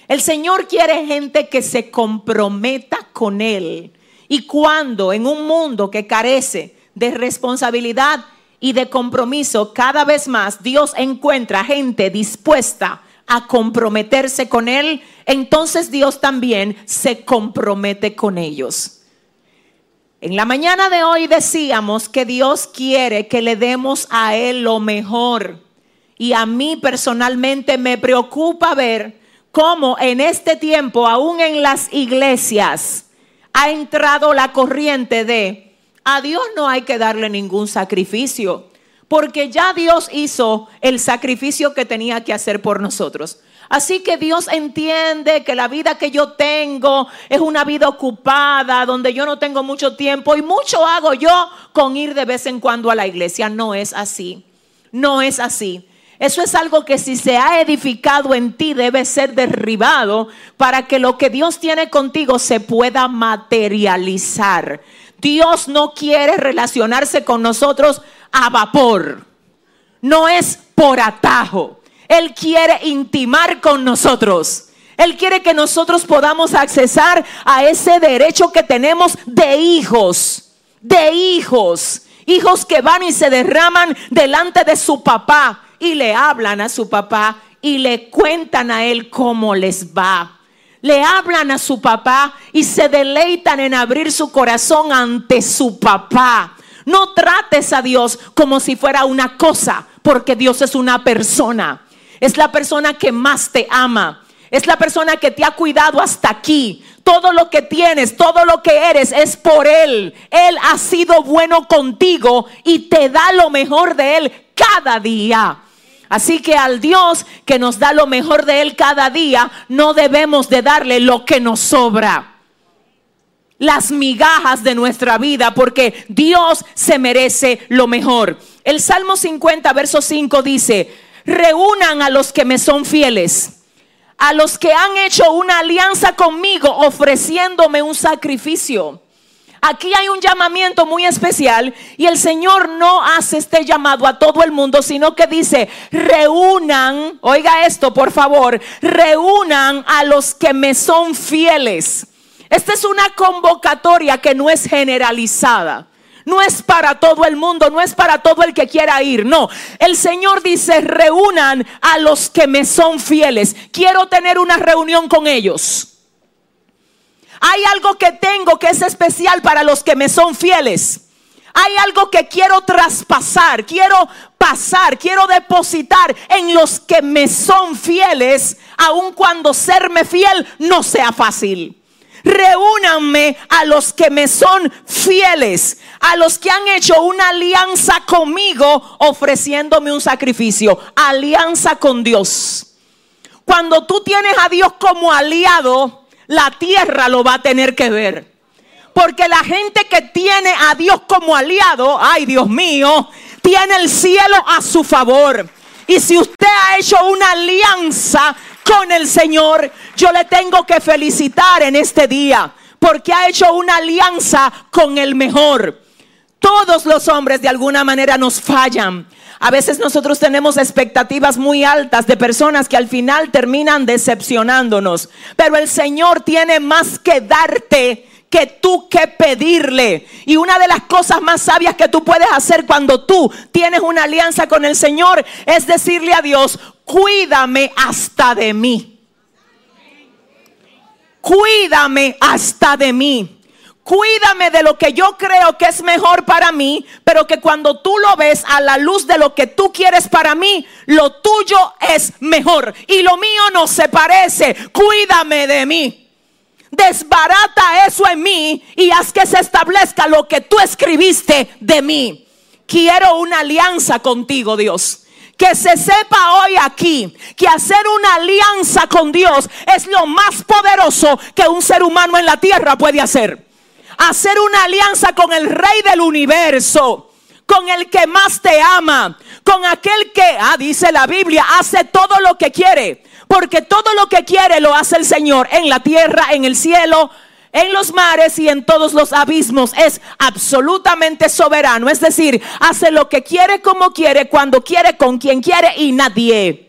El Señor quiere gente que se comprometa con Él. Y cuando en un mundo que carece de responsabilidad y de compromiso, cada vez más Dios encuentra gente dispuesta a comprometerse con Él, entonces Dios también se compromete con ellos. En la mañana de hoy decíamos que Dios quiere que le demos a Él lo mejor. Y a mí personalmente me preocupa ver cómo en este tiempo, aún en las iglesias, ha entrado la corriente de a Dios no hay que darle ningún sacrificio, porque ya Dios hizo el sacrificio que tenía que hacer por nosotros. Así que Dios entiende que la vida que yo tengo es una vida ocupada, donde yo no tengo mucho tiempo y mucho hago yo con ir de vez en cuando a la iglesia. No es así, no es así. Eso es algo que si se ha edificado en ti debe ser derribado para que lo que Dios tiene contigo se pueda materializar. Dios no quiere relacionarse con nosotros a vapor. No es por atajo. Él quiere intimar con nosotros. Él quiere que nosotros podamos accesar a ese derecho que tenemos de hijos, de hijos, hijos que van y se derraman delante de su papá y le hablan a su papá y le cuentan a él cómo les va. Le hablan a su papá y se deleitan en abrir su corazón ante su papá. No trates a Dios como si fuera una cosa, porque Dios es una persona. Es la persona que más te ama. Es la persona que te ha cuidado hasta aquí. Todo lo que tienes, todo lo que eres es por Él. Él ha sido bueno contigo y te da lo mejor de Él cada día. Así que al Dios que nos da lo mejor de Él cada día, no debemos de darle lo que nos sobra. Las migajas de nuestra vida, porque Dios se merece lo mejor. El Salmo 50, verso 5 dice, reúnan a los que me son fieles, a los que han hecho una alianza conmigo ofreciéndome un sacrificio. Aquí hay un llamamiento muy especial y el Señor no hace este llamado a todo el mundo, sino que dice, reúnan, oiga esto por favor, reúnan a los que me son fieles. Esta es una convocatoria que no es generalizada. No es para todo el mundo, no es para todo el que quiera ir, no. El Señor dice, reúnan a los que me son fieles. Quiero tener una reunión con ellos. Hay algo que tengo que es especial para los que me son fieles. Hay algo que quiero traspasar, quiero pasar, quiero depositar en los que me son fieles, aun cuando serme fiel no sea fácil reúnanme a los que me son fieles, a los que han hecho una alianza conmigo ofreciéndome un sacrificio, alianza con Dios. Cuando tú tienes a Dios como aliado, la tierra lo va a tener que ver. Porque la gente que tiene a Dios como aliado, ay Dios mío, tiene el cielo a su favor. Y si usted ha hecho una alianza con el Señor, yo le tengo que felicitar en este día porque ha hecho una alianza con el mejor. Todos los hombres de alguna manera nos fallan. A veces nosotros tenemos expectativas muy altas de personas que al final terminan decepcionándonos. Pero el Señor tiene más que darte que tú que pedirle. Y una de las cosas más sabias que tú puedes hacer cuando tú tienes una alianza con el Señor es decirle a Dios, cuídame hasta de mí. Cuídame hasta de mí. Cuídame de lo que yo creo que es mejor para mí, pero que cuando tú lo ves a la luz de lo que tú quieres para mí, lo tuyo es mejor y lo mío no se parece. Cuídame de mí. Desbarata eso en mí y haz que se establezca lo que tú escribiste de mí. Quiero una alianza contigo, Dios. Que se sepa hoy aquí que hacer una alianza con Dios es lo más poderoso que un ser humano en la tierra puede hacer. Hacer una alianza con el rey del universo, con el que más te ama, con aquel que, ah, dice la Biblia, hace todo lo que quiere. Porque todo lo que quiere lo hace el Señor en la tierra, en el cielo, en los mares y en todos los abismos. Es absolutamente soberano. Es decir, hace lo que quiere como quiere, cuando quiere, con quien quiere y nadie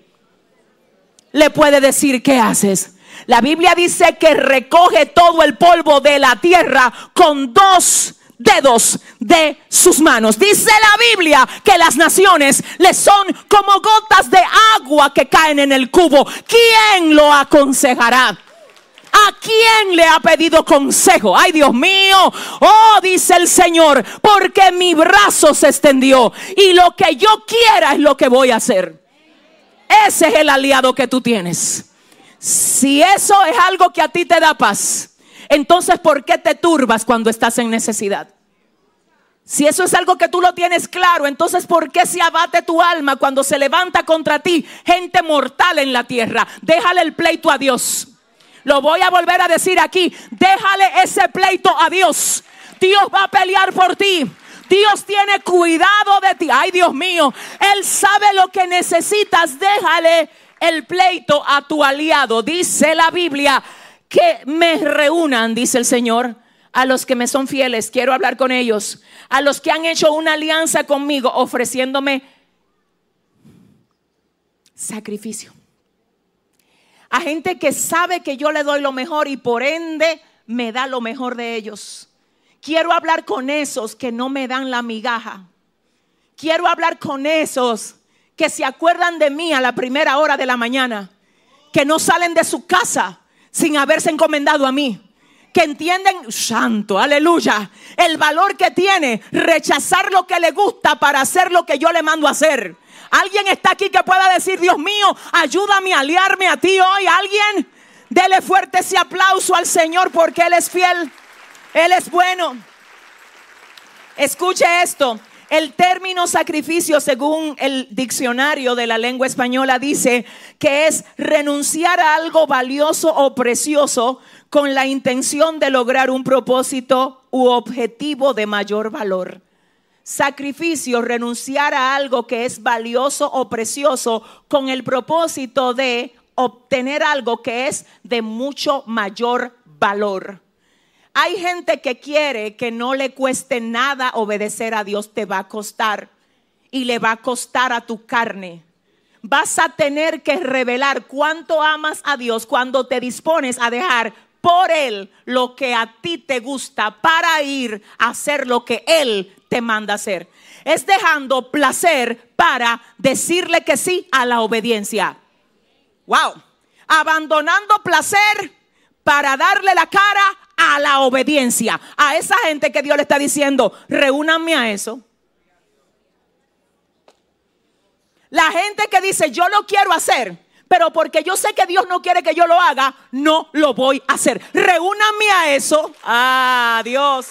le puede decir qué haces. La Biblia dice que recoge todo el polvo de la tierra con dos dedos de sus manos. Dice la Biblia que las naciones le son como gotas de agua que caen en el cubo. ¿Quién lo aconsejará? ¿A quién le ha pedido consejo? Ay, Dios mío. Oh, dice el Señor, porque mi brazo se extendió y lo que yo quiera es lo que voy a hacer. Ese es el aliado que tú tienes. Si eso es algo que a ti te da paz, entonces ¿por qué te turbas cuando estás en necesidad? Si eso es algo que tú lo tienes claro, entonces ¿por qué se abate tu alma cuando se levanta contra ti gente mortal en la tierra? Déjale el pleito a Dios. Lo voy a volver a decir aquí. Déjale ese pleito a Dios. Dios va a pelear por ti. Dios tiene cuidado de ti. Ay, Dios mío. Él sabe lo que necesitas. Déjale el pleito a tu aliado. Dice la Biblia que me reúnan, dice el Señor, a los que me son fieles. Quiero hablar con ellos. A los que han hecho una alianza conmigo ofreciéndome sacrificio. A gente que sabe que yo le doy lo mejor y por ende me da lo mejor de ellos. Quiero hablar con esos que no me dan la migaja. Quiero hablar con esos que se acuerdan de mí a la primera hora de la mañana. Que no salen de su casa sin haberse encomendado a mí. Que entienden, santo, aleluya, el valor que tiene rechazar lo que le gusta para hacer lo que yo le mando a hacer. Alguien está aquí que pueda decir, Dios mío, ayúdame a aliarme a ti hoy. Alguien, dele fuerte ese aplauso al Señor porque Él es fiel. Él es bueno. Escuche esto. El término sacrificio, según el diccionario de la lengua española, dice que es renunciar a algo valioso o precioso con la intención de lograr un propósito u objetivo de mayor valor. Sacrificio, renunciar a algo que es valioso o precioso con el propósito de obtener algo que es de mucho mayor valor. Hay gente que quiere que no le cueste nada obedecer a Dios, te va a costar y le va a costar a tu carne. Vas a tener que revelar cuánto amas a Dios cuando te dispones a dejar por Él lo que a ti te gusta para ir a hacer lo que Él te manda hacer. Es dejando placer para decirle que sí a la obediencia. Wow. Abandonando placer para darle la cara a la obediencia. A esa gente que Dios le está diciendo, reúnanme a eso. La gente que dice, yo lo quiero hacer, pero porque yo sé que Dios no quiere que yo lo haga, no lo voy a hacer. Reúnanme a eso. Ah, Dios.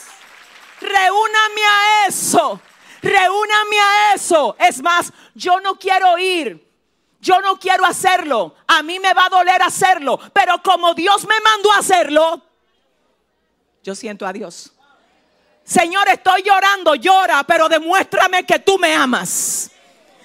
Reúnanme a eso. Reúnanme a eso. Es más, yo no quiero ir. Yo no quiero hacerlo. A mí me va a doler hacerlo. Pero como Dios me mandó a hacerlo, yo siento a Dios. Señor, estoy llorando, llora, pero demuéstrame que tú me amas.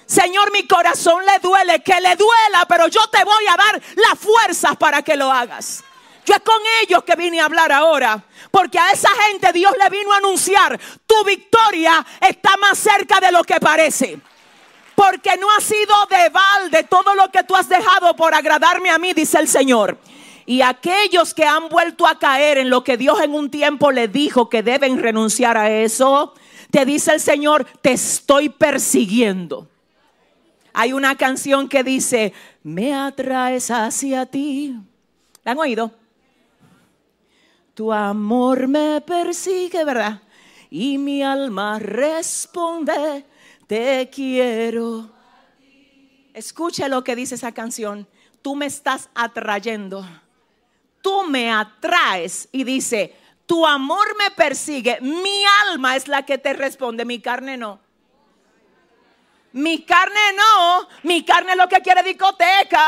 Señor, mi corazón le duele, que le duela, pero yo te voy a dar las fuerzas para que lo hagas. Yo es con ellos que vine a hablar ahora. Porque a esa gente Dios le vino a anunciar, tu victoria está más cerca de lo que parece. Porque no ha sido de balde todo lo que tú has dejado por agradarme a mí, dice el Señor. Y aquellos que han vuelto a caer en lo que Dios en un tiempo le dijo que deben renunciar a eso, te dice el Señor, te estoy persiguiendo. Hay una canción que dice, me atraes hacia ti. ¿La han oído? Tu amor me persigue, ¿verdad? Y mi alma responde, te quiero. Escuche lo que dice esa canción. Tú me estás atrayendo. Tú me atraes. Y dice, tu amor me persigue. Mi alma es la que te responde, mi carne no. Mi carne no. Mi carne lo que quiere discoteca.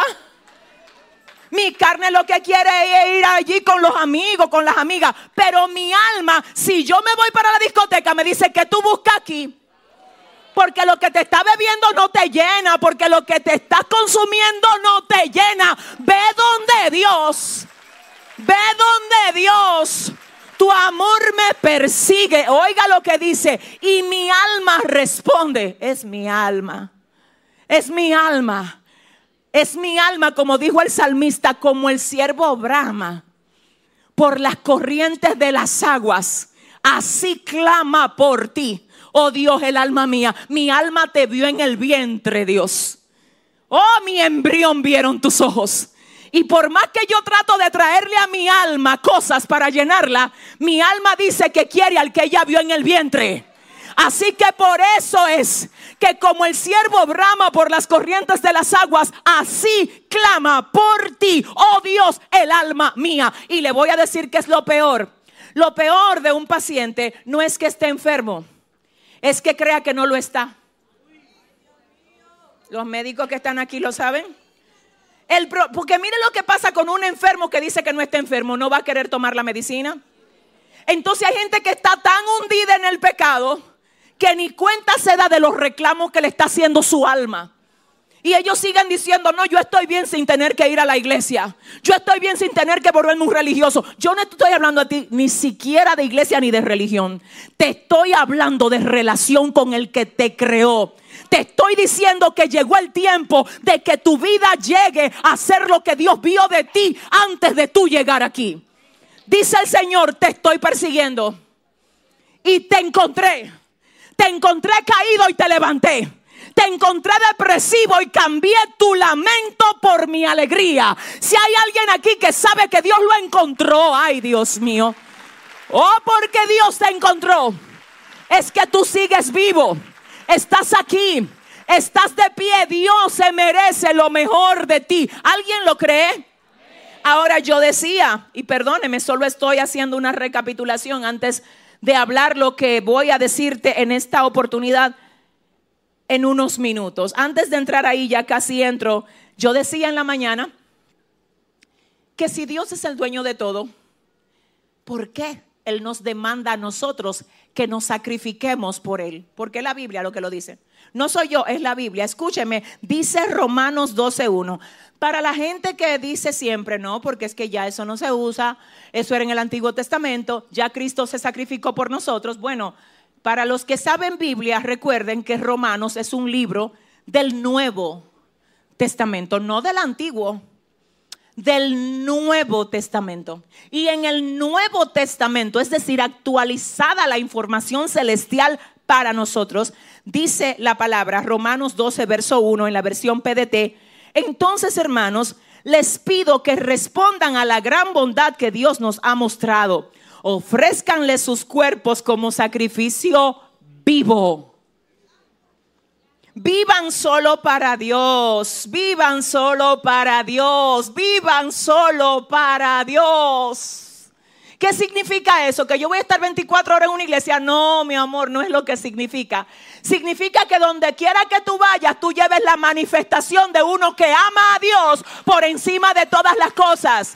Mi carne lo que quiere es ir allí con los amigos, con las amigas. Pero mi alma, si yo me voy para la discoteca, me dice que tú buscas aquí. Porque lo que te está bebiendo no te llena. Porque lo que te estás consumiendo no te llena. Ve donde Dios. Ve donde Dios. Tu amor me persigue. Oiga lo que dice. Y mi alma responde. Es mi alma. Es mi alma. Es mi alma, como dijo el salmista, como el siervo brama por las corrientes de las aguas. Así clama por ti. Oh Dios, el alma mía. Mi alma te vio en el vientre, Dios. Oh, mi embrión vieron tus ojos. Y por más que yo trato de traerle a mi alma cosas para llenarla, mi alma dice que quiere al que ella vio en el vientre. Así que por eso es que como el siervo brama por las corrientes de las aguas, así clama por ti, oh Dios, el alma mía. Y le voy a decir que es lo peor. Lo peor de un paciente no es que esté enfermo, es que crea que no lo está. Los médicos que están aquí lo saben. Porque mire lo que pasa con un enfermo que dice que no está enfermo, no va a querer tomar la medicina. Entonces hay gente que está tan hundida en el pecado que ni cuenta se da de los reclamos que le está haciendo su alma. Y ellos siguen diciendo, no, yo estoy bien sin tener que ir a la iglesia. Yo estoy bien sin tener que volverme un religioso. Yo no estoy hablando a ti ni siquiera de iglesia ni de religión. Te estoy hablando de relación con el que te creó. Te estoy diciendo que llegó el tiempo de que tu vida llegue a ser lo que Dios vio de ti antes de tú llegar aquí. Dice el Señor, te estoy persiguiendo. Y te encontré. Te encontré caído y te levanté. Te encontré depresivo y cambié tu lamento por mi alegría. Si hay alguien aquí que sabe que Dios lo encontró, ay Dios mío. Oh, porque Dios te encontró. Es que tú sigues vivo. Estás aquí. Estás de pie. Dios se merece lo mejor de ti. ¿Alguien lo cree? Ahora yo decía, y perdóneme, solo estoy haciendo una recapitulación antes de hablar lo que voy a decirte en esta oportunidad en unos minutos. Antes de entrar ahí, ya casi entro, yo decía en la mañana que si Dios es el dueño de todo, ¿por qué Él nos demanda a nosotros que nos sacrifiquemos por Él? Porque la Biblia lo que lo dice. No soy yo, es la Biblia. Escúcheme, dice Romanos 12.1. Para la gente que dice siempre, no, porque es que ya eso no se usa, eso era en el Antiguo Testamento, ya Cristo se sacrificó por nosotros. Bueno, para los que saben Biblia, recuerden que Romanos es un libro del Nuevo Testamento, no del Antiguo, del Nuevo Testamento. Y en el Nuevo Testamento, es decir, actualizada la información celestial para nosotros, dice la palabra Romanos 12, verso 1 en la versión PDT. Entonces, hermanos, les pido que respondan a la gran bondad que Dios nos ha mostrado. Ofrézcanle sus cuerpos como sacrificio vivo. Vivan solo para Dios, vivan solo para Dios, vivan solo para Dios. ¿Qué significa eso? ¿Que yo voy a estar 24 horas en una iglesia? No, mi amor, no es lo que significa. Significa que donde quiera que tú vayas, tú lleves la manifestación de uno que ama a Dios por encima de todas las cosas.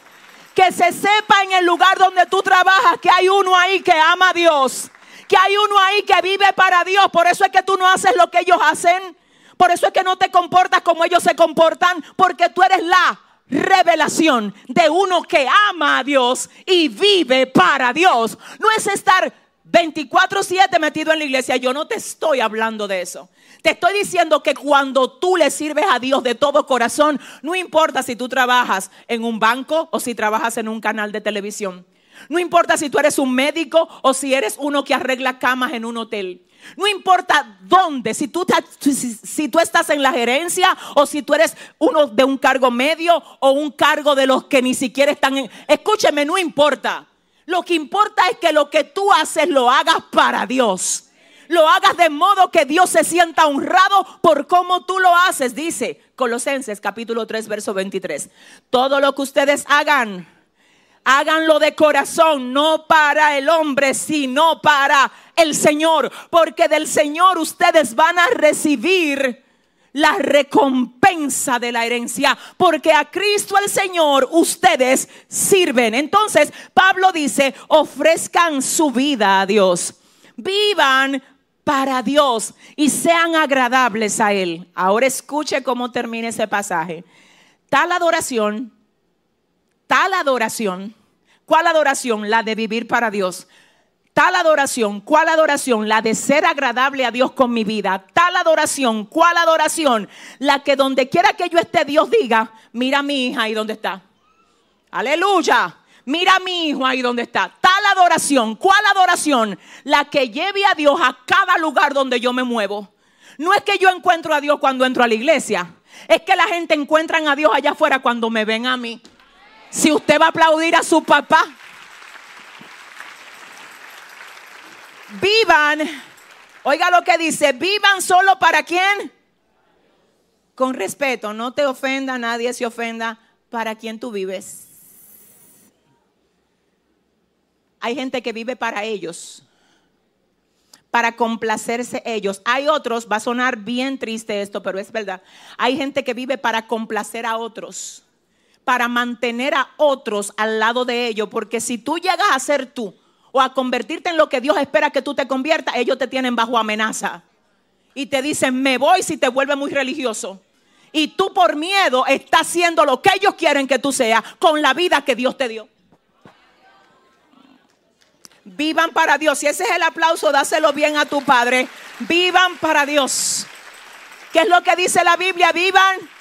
Que se sepa en el lugar donde tú trabajas que hay uno ahí que ama a Dios. Que hay uno ahí que vive para Dios. Por eso es que tú no haces lo que ellos hacen. Por eso es que no te comportas como ellos se comportan. Porque tú eres la revelación de uno que ama a Dios y vive para Dios. No es estar 24/7 metido en la iglesia. Yo no te estoy hablando de eso. Te estoy diciendo que cuando tú le sirves a Dios de todo corazón, no importa si tú trabajas en un banco o si trabajas en un canal de televisión. No importa si tú eres un médico o si eres uno que arregla camas en un hotel. No importa dónde, si tú, si, tú estás en la gerencia o si tú eres uno de un cargo medio o un cargo de los que ni siquiera están en... Escúcheme, no importa. Lo que importa es que lo que tú haces lo hagas para Dios. Lo hagas de modo que Dios se sienta honrado por cómo tú lo haces, dice Colosenses capítulo 3, verso 23. Todo lo que ustedes hagan, háganlo de corazón, no para el hombre, sino para el Señor, porque del Señor ustedes van a recibir la recompensa de la herencia, porque a Cristo el Señor ustedes sirven. Entonces, Pablo dice, ofrezcan su vida a Dios, vivan para Dios y sean agradables a Él. Ahora escuche cómo termina ese pasaje. Tal adoración, tal adoración, ¿cuál adoración? La de vivir para Dios. Tal adoración, ¿cuál adoración? La de ser agradable a Dios con mi vida. Tal adoración, ¿cuál adoración? La que donde quiera que yo esté, Dios diga, mira a mi hija ahí donde está. Aleluya. Mira a mi hijo ahí donde está. Tal adoración, ¿cuál adoración? La que lleve a Dios a cada lugar donde yo me muevo. No es que yo encuentro a Dios cuando entro a la iglesia. Es que la gente encuentra a Dios allá afuera cuando me ven a mí. Si usted va a aplaudir a su papá, vivan, oiga lo que dice, vivan solo para quién? Con respeto, no te ofenda, nadie se ofenda, para quién tú vives. Hay gente que vive para ellos, para complacerse ellos. Hay otros, va a sonar bien triste esto, pero es verdad. Hay gente que vive para complacer a otros, para mantener a otros al lado de ellos, porque si tú llegas a ser tú o a convertirte en lo que Dios espera que tú te conviertas, ellos te tienen bajo amenaza. Y te dicen, me voy si te vuelves muy religioso. Y tú por miedo estás haciendo lo que ellos quieren que tú seas con la vida que Dios te dio. Vivan para Dios. Si ese es el aplauso, dáselo bien a tu Padre. Vivan para Dios. ¿Qué es lo que dice la Biblia? Vivan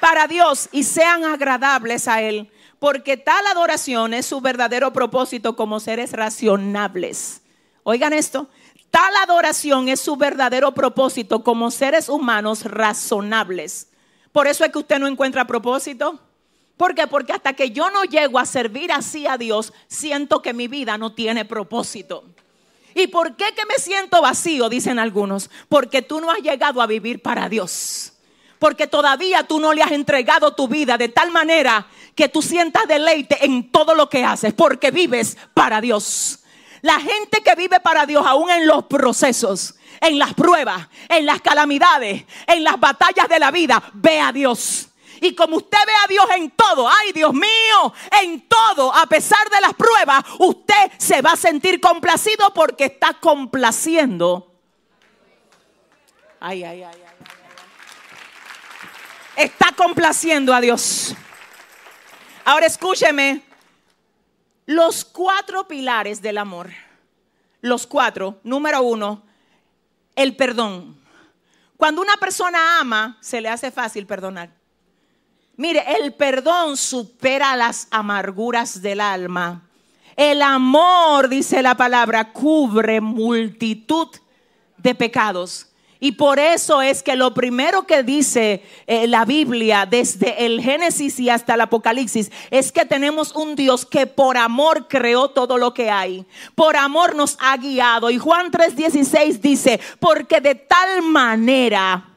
para Dios y sean agradables a Él. Porque tal adoración es su verdadero propósito como seres racionables. Oigan esto. Tal adoración es su verdadero propósito como seres humanos razonables. Por eso es que usted no encuentra propósito. ¿Por qué? Porque hasta que yo no llego a servir así a Dios, siento que mi vida no tiene propósito. ¿Y por qué que me siento vacío? Dicen algunos. Porque tú no has llegado a vivir para Dios. Porque todavía tú no le has entregado tu vida de tal manera que tú sientas deleite en todo lo que haces. Porque vives para Dios. La gente que vive para Dios, aún en los procesos, en las pruebas, en las calamidades, en las batallas de la vida, ve a Dios. Y como usted ve a Dios en todo, ay Dios mío, en todo, a pesar de las pruebas, usted se va a sentir complacido porque está complaciendo. Ay, ay, ay. Está complaciendo a Dios. Ahora escúcheme, los cuatro pilares del amor. Los cuatro. Número uno, el perdón. Cuando una persona ama, se le hace fácil perdonar. Mire, el perdón supera las amarguras del alma. El amor, dice la palabra, cubre multitud de pecados. Y por eso es que lo primero que dice eh, la Biblia desde el Génesis y hasta el Apocalipsis es que tenemos un Dios que por amor creó todo lo que hay. Por amor nos ha guiado. Y Juan 3:16 dice, porque de tal manera,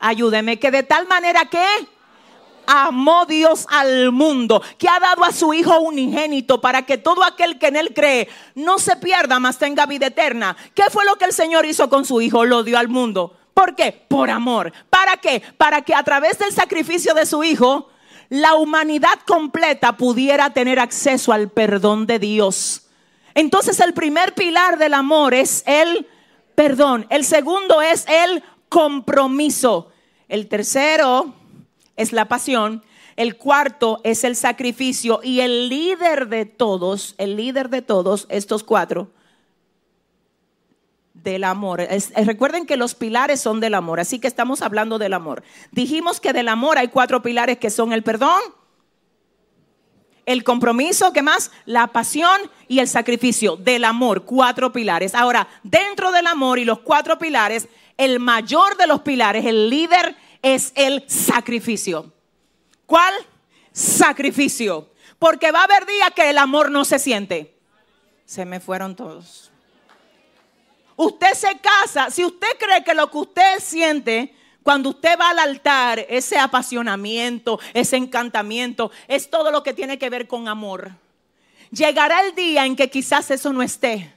ayúdeme, que de tal manera que amó Dios al mundo, que ha dado a su Hijo unigénito para que todo aquel que en Él cree no se pierda, mas tenga vida eterna. ¿Qué fue lo que el Señor hizo con su Hijo? Lo dio al mundo. ¿Por qué? Por amor. ¿Para qué? Para que a través del sacrificio de su Hijo, la humanidad completa pudiera tener acceso al perdón de Dios. Entonces el primer pilar del amor es el perdón. El segundo es el compromiso. El tercero es la pasión. El cuarto es el sacrificio. Y el líder de todos, el líder de todos, estos cuatro, del amor. Es- recuerden que los pilares son del amor, así que estamos hablando del amor. Dijimos que del amor hay cuatro pilares que son el perdón, el compromiso, ¿qué más? La pasión y el sacrificio del amor, cuatro pilares. Ahora, dentro del amor y los cuatro pilares, el mayor de los pilares, el líder, es el sacrificio. ¿Cuál? Sacrificio. Porque va a haber días que el amor no se siente. Se me fueron todos. Usted se casa, si usted cree que lo que usted siente cuando usted va al altar, ese apasionamiento, ese encantamiento, es todo lo que tiene que ver con amor. Llegará el día en que quizás eso no esté.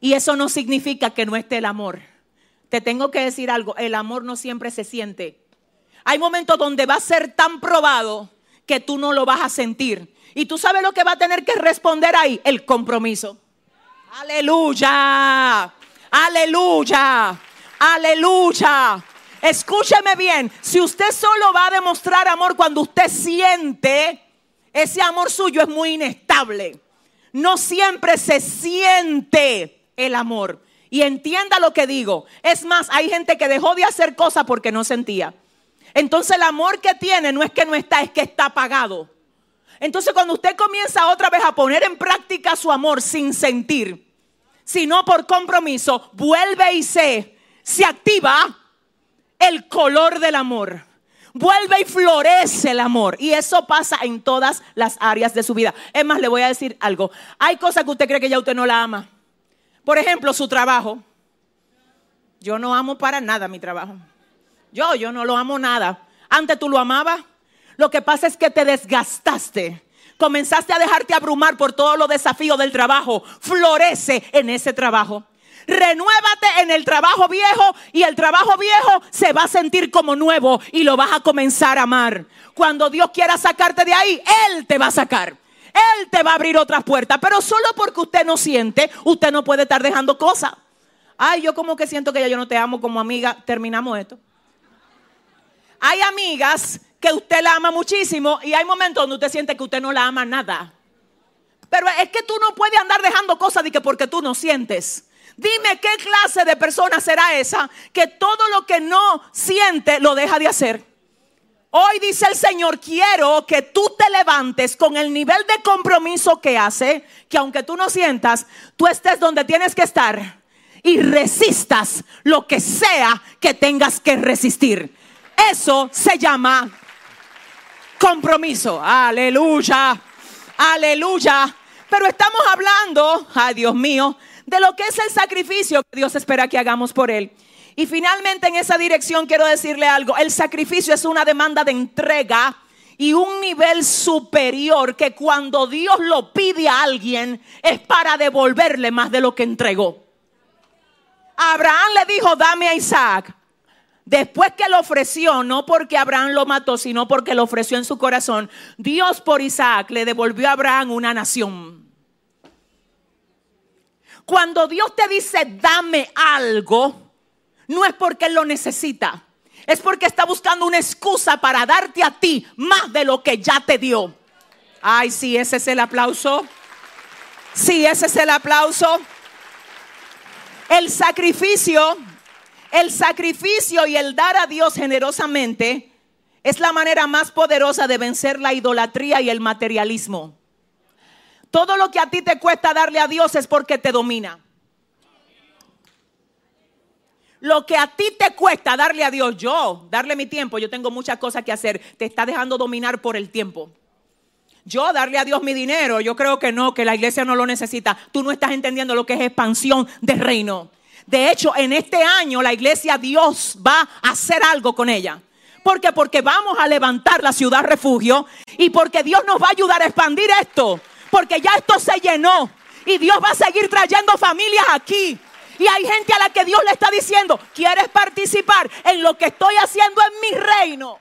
Y eso no significa que no esté el amor. Te tengo que decir algo, el amor no siempre se siente. Hay momentos donde va a ser tan probado que tú no lo vas a sentir. Y tú sabes lo que va a tener que responder ahí, el compromiso. Aleluya, aleluya, aleluya. Escúcheme bien, si usted solo va a demostrar amor cuando usted siente, ese amor suyo es muy inestable. No siempre se siente el amor. Y entienda lo que digo. Es más, hay gente que dejó de hacer cosas porque no sentía. Entonces el amor que tiene no es que no está, es que está apagado. Entonces cuando usted comienza otra vez a poner en práctica su amor sin sentir, sino por compromiso, vuelve y se, se activa el color del amor. Vuelve y florece el amor. Y eso pasa en todas las áreas de su vida. Es más, le voy a decir algo. Hay cosas que usted cree que ya usted no la ama. Por ejemplo, su trabajo. Yo no amo para nada mi trabajo. Yo, yo no lo amo nada. Antes tú lo amabas. Lo que pasa es que te desgastaste. Comenzaste a dejarte abrumar por todos los desafíos del trabajo. Florece en ese trabajo. Renuévate en el trabajo viejo y el trabajo viejo se va a sentir como nuevo y lo vas a comenzar a amar. Cuando Dios quiera sacarte de ahí, Él te va a sacar. Él te va a abrir otras puertas, pero solo porque usted no siente, usted no puede estar dejando cosas. Ay, yo como que siento que ya yo no te amo como amiga. Terminamos esto. Hay amigas que usted la ama muchísimo y hay momentos donde usted siente que usted no la ama nada. Pero es que tú no puedes andar dejando cosas de que porque tú no sientes. Dime qué clase de persona será esa que todo lo que no siente lo deja de hacer. Hoy dice el Señor, quiero que tú te levantes con el nivel de compromiso que hace, que aunque tú no sientas, tú estés donde tienes que estar y resistas lo que sea que tengas que resistir. Eso se llama compromiso. Aleluya, aleluya. Pero estamos hablando, ay Dios mío, de lo que es el sacrificio que Dios espera que hagamos por Él. Y finalmente en esa dirección quiero decirle algo, el sacrificio es una demanda de entrega y un nivel superior que cuando Dios lo pide a alguien es para devolverle más de lo que entregó. Abraham le dijo, dame a Isaac. Después que lo ofreció, no porque Abraham lo mató, sino porque lo ofreció en su corazón, Dios por Isaac le devolvió a Abraham una nación. Cuando Dios te dice, dame algo, no es porque Él lo necesita. Es porque está buscando una excusa para darte a ti más de lo que ya te dio. Ay, sí, ese es el aplauso. Sí, ese es el aplauso. El sacrificio, el sacrificio y el dar a Dios generosamente es la manera más poderosa de vencer la idolatría y el materialismo. Todo lo que a ti te cuesta darle a Dios es porque te domina. Lo que a ti te cuesta darle a Dios, yo, darle mi tiempo, yo tengo muchas cosas que hacer, te está dejando dominar por el tiempo. Yo darle a Dios mi dinero, yo creo que no, que la iglesia no lo necesita. Tú no estás entendiendo lo que es expansión de reino. De hecho, en este año la iglesia Dios va a hacer algo con ella. ¿Por qué? Porque vamos a levantar la ciudad refugio y porque Dios nos va a ayudar a expandir esto. Porque ya esto se llenó y Dios va a seguir trayendo familias aquí. Y hay gente a la que Dios le está diciendo, ¿quieres participar en lo que estoy haciendo en mi reino?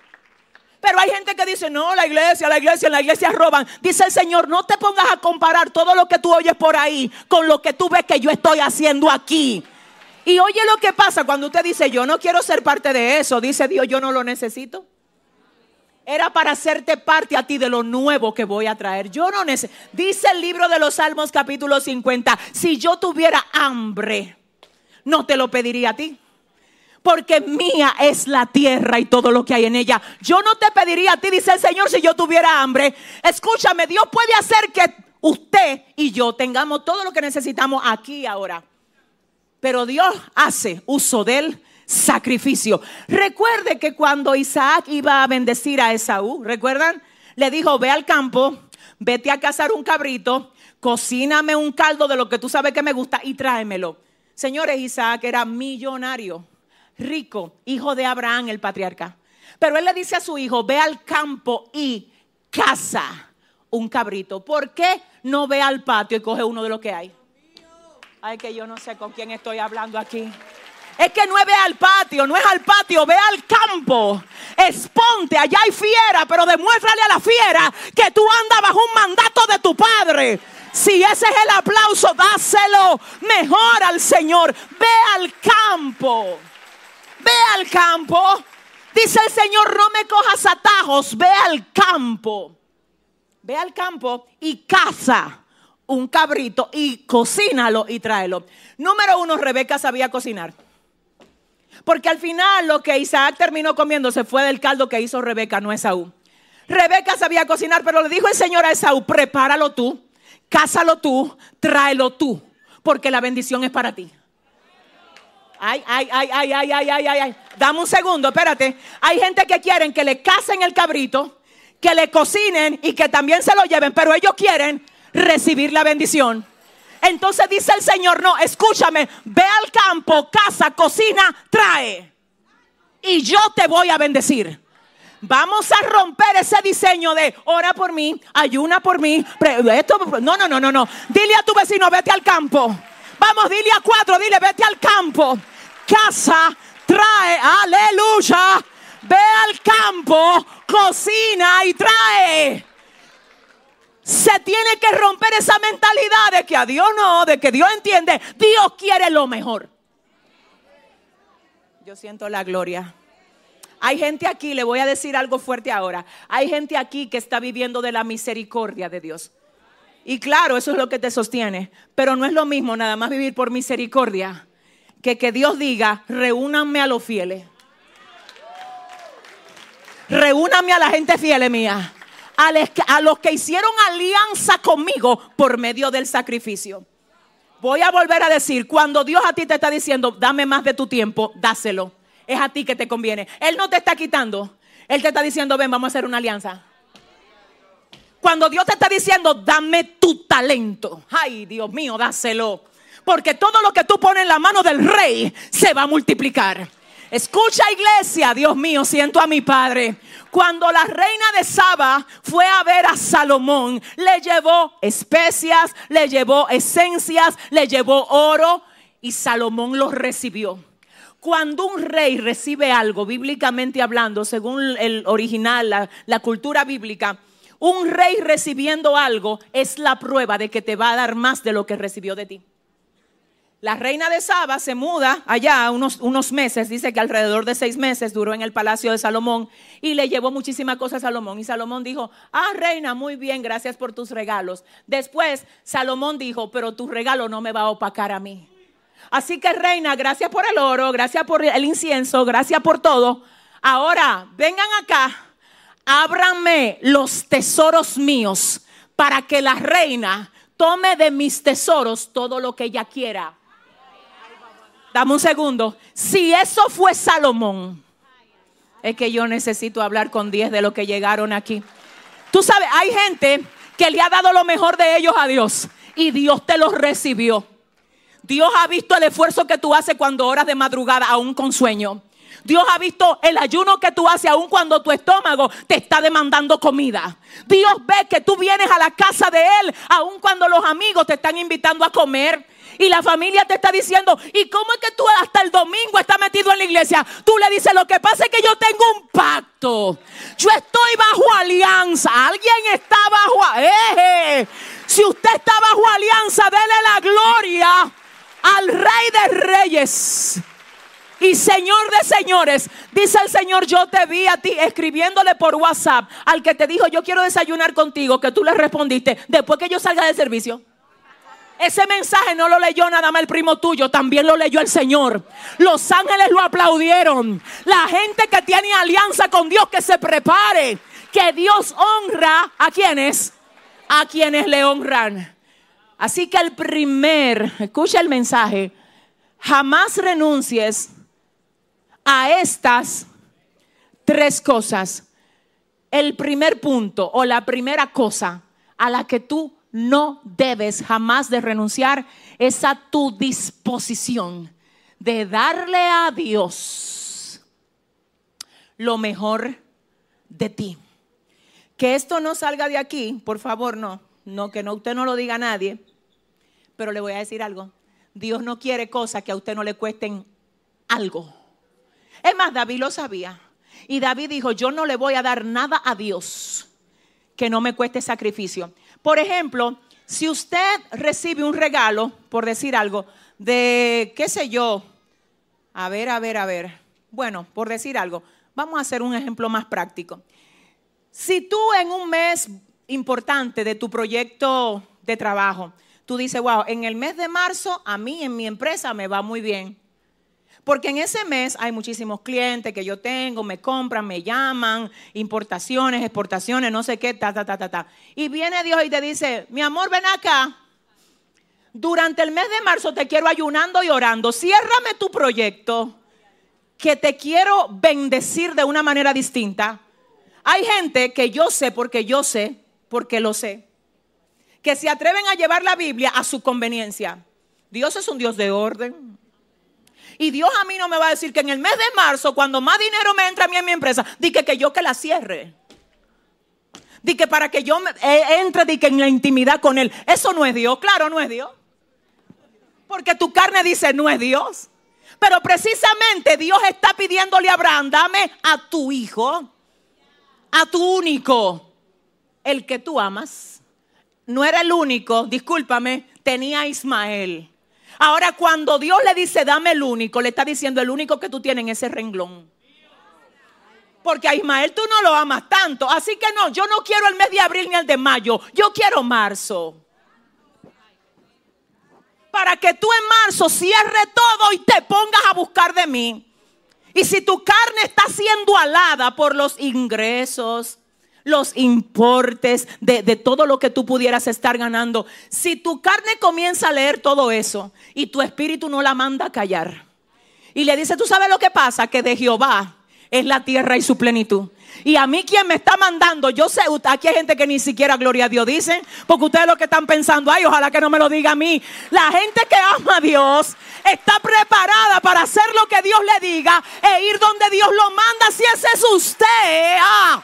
Pero hay gente que dice, no, la iglesia, la iglesia, la iglesia roban. Dice el Señor, no te pongas a comparar todo lo que tú oyes por ahí con lo que tú ves que yo estoy haciendo aquí. Y oye lo que pasa cuando usted dice, yo no quiero ser parte de eso. Dice Dios, yo no lo necesito. Era para hacerte parte a ti de lo nuevo que voy a traer. Yo no necesito. Dice el libro de los Salmos capítulo 50, si yo tuviera hambre, no te lo pediría a ti. Porque mía es la tierra y todo lo que hay en ella. Yo no te pediría a ti, dice el Señor, si yo tuviera hambre. Escúchame, Dios puede hacer que usted y yo tengamos todo lo que necesitamos aquí ahora. Pero Dios hace uso del sacrificio. Recuerde que cuando Isaac iba a bendecir a Esaú, ¿recuerdan? Le dijo, ve al campo, vete a cazar un cabrito, cocíname un caldo de lo que tú sabes que me gusta y tráemelo. Señores, Isaac era millonario, rico, hijo de Abraham, el patriarca. Pero él le dice a su hijo, ve al campo y caza un cabrito. ¿Por qué no ve al patio y coge uno de lo que hay? Ay, que yo no sé con quién estoy hablando aquí. Es que no es ve al patio, no es al patio, ve al campo. Exponte, allá hay fiera, pero demuéstrale a la fiera que tú andas bajo un mandato de tu padre. Si ese es el aplauso, dáselo mejor al Señor. Ve al campo. Ve al campo. Dice el Señor, no me cojas atajos, ve al campo. Ve al campo y caza un cabrito y cocínalo y tráelo. Número uno, Rebeca sabía cocinar. Porque al final lo que Isaac terminó comiendo se fue del caldo que hizo Rebeca, no Esaú. Rebeca sabía cocinar, pero le dijo el Señor a Esaú, prepáralo tú, Cásalo tú, tráelo tú, porque la bendición es para ti. Ay, ay, ay, ay, ay, ay, ay, ay, ay. Dame un segundo, espérate. Hay gente que quieren que le casen el cabrito, que le cocinen y que también se lo lleven, pero ellos quieren recibir la bendición. Entonces dice el Señor, no, escúchame, ve al campo, casa, cocina, trae. Y yo te voy a bendecir. Vamos a romper ese diseño de ora por mí, ayuna por mí. esto- no, no, no, no, no. Dile a tu vecino, vete al campo. Vamos, dile a cuatro, dile, vete al campo. Casa, trae, aleluya. Ve al campo, cocina y trae. Se tiene que romper esa mentalidad de que a Dios no, de que Dios entiende. Dios quiere lo mejor. Yo siento la gloria. Hay gente aquí, le voy a decir algo fuerte ahora. Hay gente aquí que está viviendo de la misericordia de Dios. Y claro, eso es lo que te sostiene. Pero no es lo mismo nada más vivir por misericordia que que Dios diga, reúnanme a los fieles. Reúnanme a la gente fiel mía. A los que hicieron alianza conmigo por medio del sacrificio. Voy a volver a decir, cuando Dios a ti te está diciendo, dame más de tu tiempo, dáselo. Es a ti que te conviene. Él no te está quitando. Él te está diciendo, ven, vamos a hacer una alianza. Cuando Dios te está diciendo, dame tu talento. Ay, Dios mío, dáselo. Porque todo lo que tú pones en la mano del rey se va a multiplicar. Escucha iglesia, Dios mío, siento a mi padre. Cuando la reina de Saba fue a ver a Salomón, le llevó especias, le llevó esencias, le llevó oro y Salomón los recibió. Cuando un rey recibe algo, bíblicamente hablando, según el original, la, cultura bíblica, un rey recibiendo algo es la prueba de que te va a dar más de lo que recibió de ti. La reina de Saba se muda allá unos, unos meses, dice que alrededor de seis meses duró en el palacio de Salomón y le llevó muchísimas cosas a Salomón. Y Salomón dijo, ah, reina, muy bien, gracias por tus regalos. Después Salomón dijo, pero tu regalo no me va a opacar a mí. Así que reina, gracias por el oro, gracias por el incienso, gracias por todo. Ahora, vengan acá, ábranme los tesoros míos para que la reina tome de mis tesoros todo lo que ella quiera. Dame un segundo. Si eso fue Salomón, es que yo necesito hablar con 10 de los que llegaron aquí. Tú sabes, hay gente que le ha dado lo mejor de ellos a Dios y Dios te los recibió. Dios ha visto el esfuerzo que tú haces cuando oras de madrugada, aún con sueño. Dios ha visto el ayuno que tú haces aún cuando tu estómago te está demandando comida. Dios ve que tú vienes a la casa de Él aún cuando los amigos te están invitando a comer. Y la familia te está diciendo, ¿y cómo es que tú hasta el domingo estás metido en la iglesia? Tú le dices, lo que pasa es que yo tengo un pacto. Yo estoy bajo alianza. Alguien está bajo... ¡Eh! Si usted está bajo alianza, dele la gloria al Rey de Reyes y Señor de señores. Dice el Señor, yo te vi a ti escribiéndole por WhatsApp al que te dijo, yo quiero desayunar contigo, que tú le respondiste después que yo salga del servicio. Ese mensaje no lo leyó nada más el primo tuyo, también lo leyó el Señor. Los ángeles lo aplaudieron. La gente que tiene alianza con Dios, que se prepare. Que Dios honra a quienes, a quienes le honran. Así que el primer, escucha el mensaje, jamás renuncies a estas tres cosas. El primer punto o la primera cosa a la que tú no debes jamás de renunciar es a tu disposición de darle a Dios lo mejor de ti. Que esto no salga de aquí, por favor, no. No, que no, usted no lo diga a nadie. Pero le voy a decir algo. Dios no quiere cosas que a usted no le cuesten algo. Es más, David lo sabía. Y David dijo, yo no le voy a dar nada a Dios que no me cueste sacrificio. Por ejemplo, si usted recibe un regalo, por decir algo, de, qué sé yo, a ver, a ver, a ver. Bueno, por decir algo, vamos a hacer un ejemplo más práctico. Si tú en un mes importante de tu proyecto de trabajo, tú dices, wow, en el mes de marzo a mí en mi empresa me va muy bien. Porque en ese mes hay muchísimos clientes que yo tengo, me compran, me llaman, importaciones, exportaciones, no sé qué, ta, ta, ta, ta, ta. Y viene Dios y te dice, mi amor, ven acá. Durante el mes de marzo te quiero ayunando y orando. Ciérrame tu proyecto que te quiero bendecir de una manera distinta. Hay gente que yo sé porque yo sé, porque lo sé, que se atreven a llevar la Biblia a su conveniencia. Dios es un Dios de orden. Y Dios a mí no me va a decir que en el mes de marzo, cuando más dinero me entra a mí en mi empresa, di que, que yo que la cierre. Di que para que yo me- eh, entre di que en la intimidad con Él. Eso no es Dios, claro, no es Dios. Porque tu carne dice, no es Dios. Pero precisamente Dios está pidiéndole a Abraham, dame a tu hijo, a tu único, el que tú amas. No era el único, discúlpame, tenía a Ismael. Ahora cuando Dios le dice, dame el único, le está diciendo el único que tú tienes en ese renglón. Porque a Ismael tú no lo amas tanto. Así que no, yo no quiero el mes de abril ni el de mayo. Yo quiero marzo. Para que tú en marzo cierre todo y te pongas a buscar de mí. Y si tu carne está siendo alada por los ingresos, los importes de, de todo lo que tú pudieras estar ganando, si tu carne comienza a leer todo eso y tu espíritu no la manda a callar, y le dice, tú sabes lo que pasa, que de Jehová es la tierra y su plenitud. Y a mí quien me está mandando, yo sé, aquí hay gente que ni siquiera gloria a Dios dicen, porque ustedes lo que están pensando, ay, ojalá que no me lo diga a mí. La gente que ama a Dios está preparada para hacer lo que Dios le diga e ir donde Dios lo manda, si ese es usted. Ah.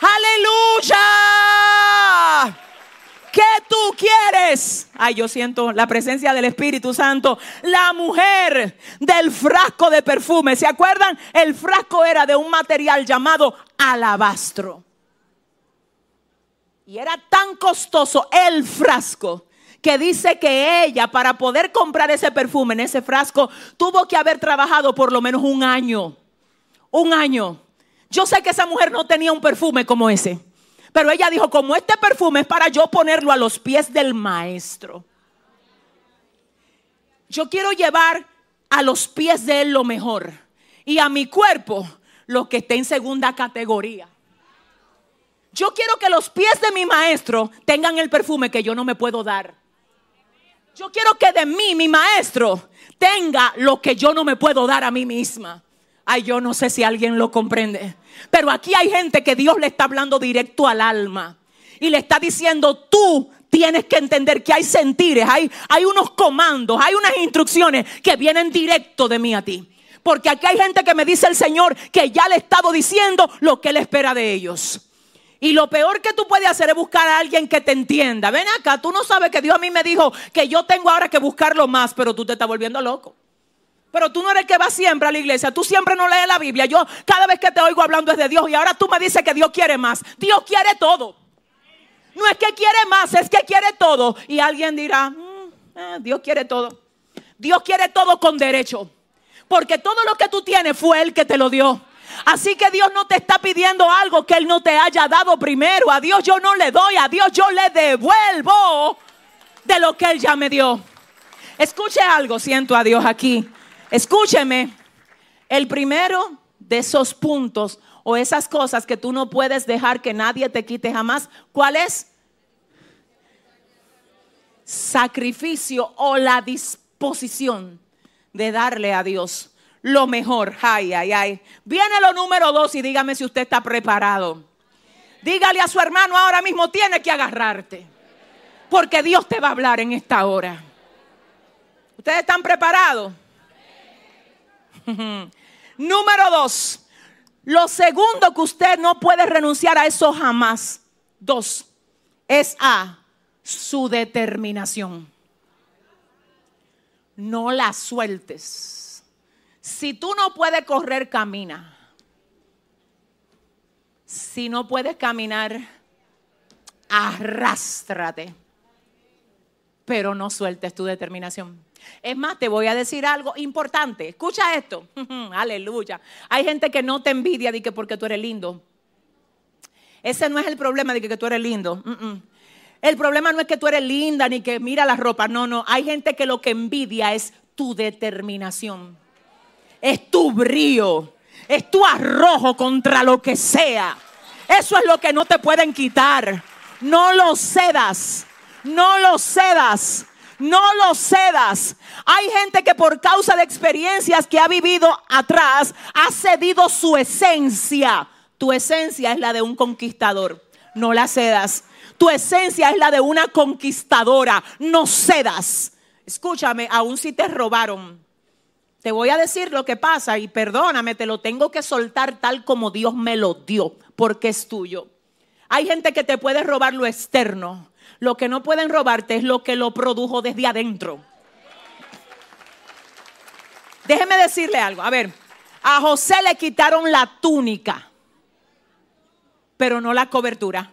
Aleluya. ¿Qué tú quieres? Ay, yo siento la presencia del Espíritu Santo. La mujer del frasco de perfume. ¿Se acuerdan? El frasco era de un material llamado alabastro. Y era tan costoso el frasco que dice que ella para poder comprar ese perfume en ese frasco tuvo que haber trabajado por lo menos un año. Un año. Yo sé que esa mujer no tenía un perfume como ese. Pero ella dijo, como este perfume es para yo ponerlo a los pies del maestro. Yo quiero llevar a los pies de él lo mejor. Y a mi cuerpo lo que esté en segunda categoría. Yo quiero que los pies de mi maestro tengan el perfume que yo no me puedo dar. Yo quiero que de mí, mi maestro, tenga lo que yo no me puedo dar a mí misma. Ay, yo no sé si alguien lo comprende. Pero aquí hay gente que Dios le está hablando directo al alma. Y le está diciendo, tú tienes que entender que hay sentires, hay, hay unos comandos, hay unas instrucciones que vienen directo de mí a ti. Porque aquí hay gente que me dice el Señor que ya le he estado diciendo lo que Él espera de ellos. Y lo peor que tú puedes hacer es buscar a alguien que te entienda. Ven acá, tú no sabes que Dios a mí me dijo que yo tengo ahora que buscarlo más, pero tú te estás volviendo loco. Pero tú no eres el que va siempre a la iglesia. Tú siempre no lees la Biblia. Yo cada vez que te oigo hablando es de Dios. Y ahora tú me dices que Dios quiere más. Dios quiere todo. No es que quiere más, es que quiere todo. Y alguien dirá, "Mm, eh, Dios quiere todo. Dios quiere todo con derecho. Porque todo lo que tú tienes fue Él que te lo dio. Así que Dios no te está pidiendo algo que Él no te haya dado primero. A Dios yo no le doy, a Dios yo le devuelvo de lo que Él ya me dio. Escuche algo, siento a Dios aquí. Escúcheme. El primero de esos puntos o esas cosas que tú no puedes dejar que nadie te quite jamás, ¿cuál es? Sacrificio o la disposición de darle a Dios lo mejor. Ay, ay, ay. Viene lo número dos y dígame si usted está preparado. Dígale a su hermano ahora mismo, tiene que agarrarte. Porque Dios te va a hablar en esta hora. ¿Ustedes están preparados? Número dos. Lo segundo que usted no puede renunciar a eso jamás. Dos. Es a su determinación. No la sueltes. Si tú no puedes correr, camina. Si no puedes caminar, arrástrate. Pero no sueltes tu determinación. Es más, te voy a decir algo importante. Escucha esto. Aleluya. Hay gente que no te envidia de que porque tú eres lindo. Ese no es el problema de que, tú eres lindo. Mm, mm. El problema no es que tú eres linda ni que mira la ropa. No, no. Hay gente que lo que envidia es tu determinación. Es tu brío. Es tu arrojo contra lo que sea. Eso es lo que no te pueden quitar. No lo cedas. No lo cedas. No lo cedas. Hay gente que por causa de experiencias que ha vivido atrás ha cedido su esencia. Tu esencia es la de un conquistador. No la cedas. Tu esencia es la de una conquistadora. No cedas. Escúchame, aún si te robaron. Te voy a decir lo que pasa y perdóname, te lo tengo que soltar tal como Dios me lo dio, porque es tuyo. Hay gente que te puede robar lo externo. Lo que no pueden robarte es lo que lo produjo desde adentro. Déjeme decirle algo. A ver, a José le quitaron la túnica, pero no la cobertura.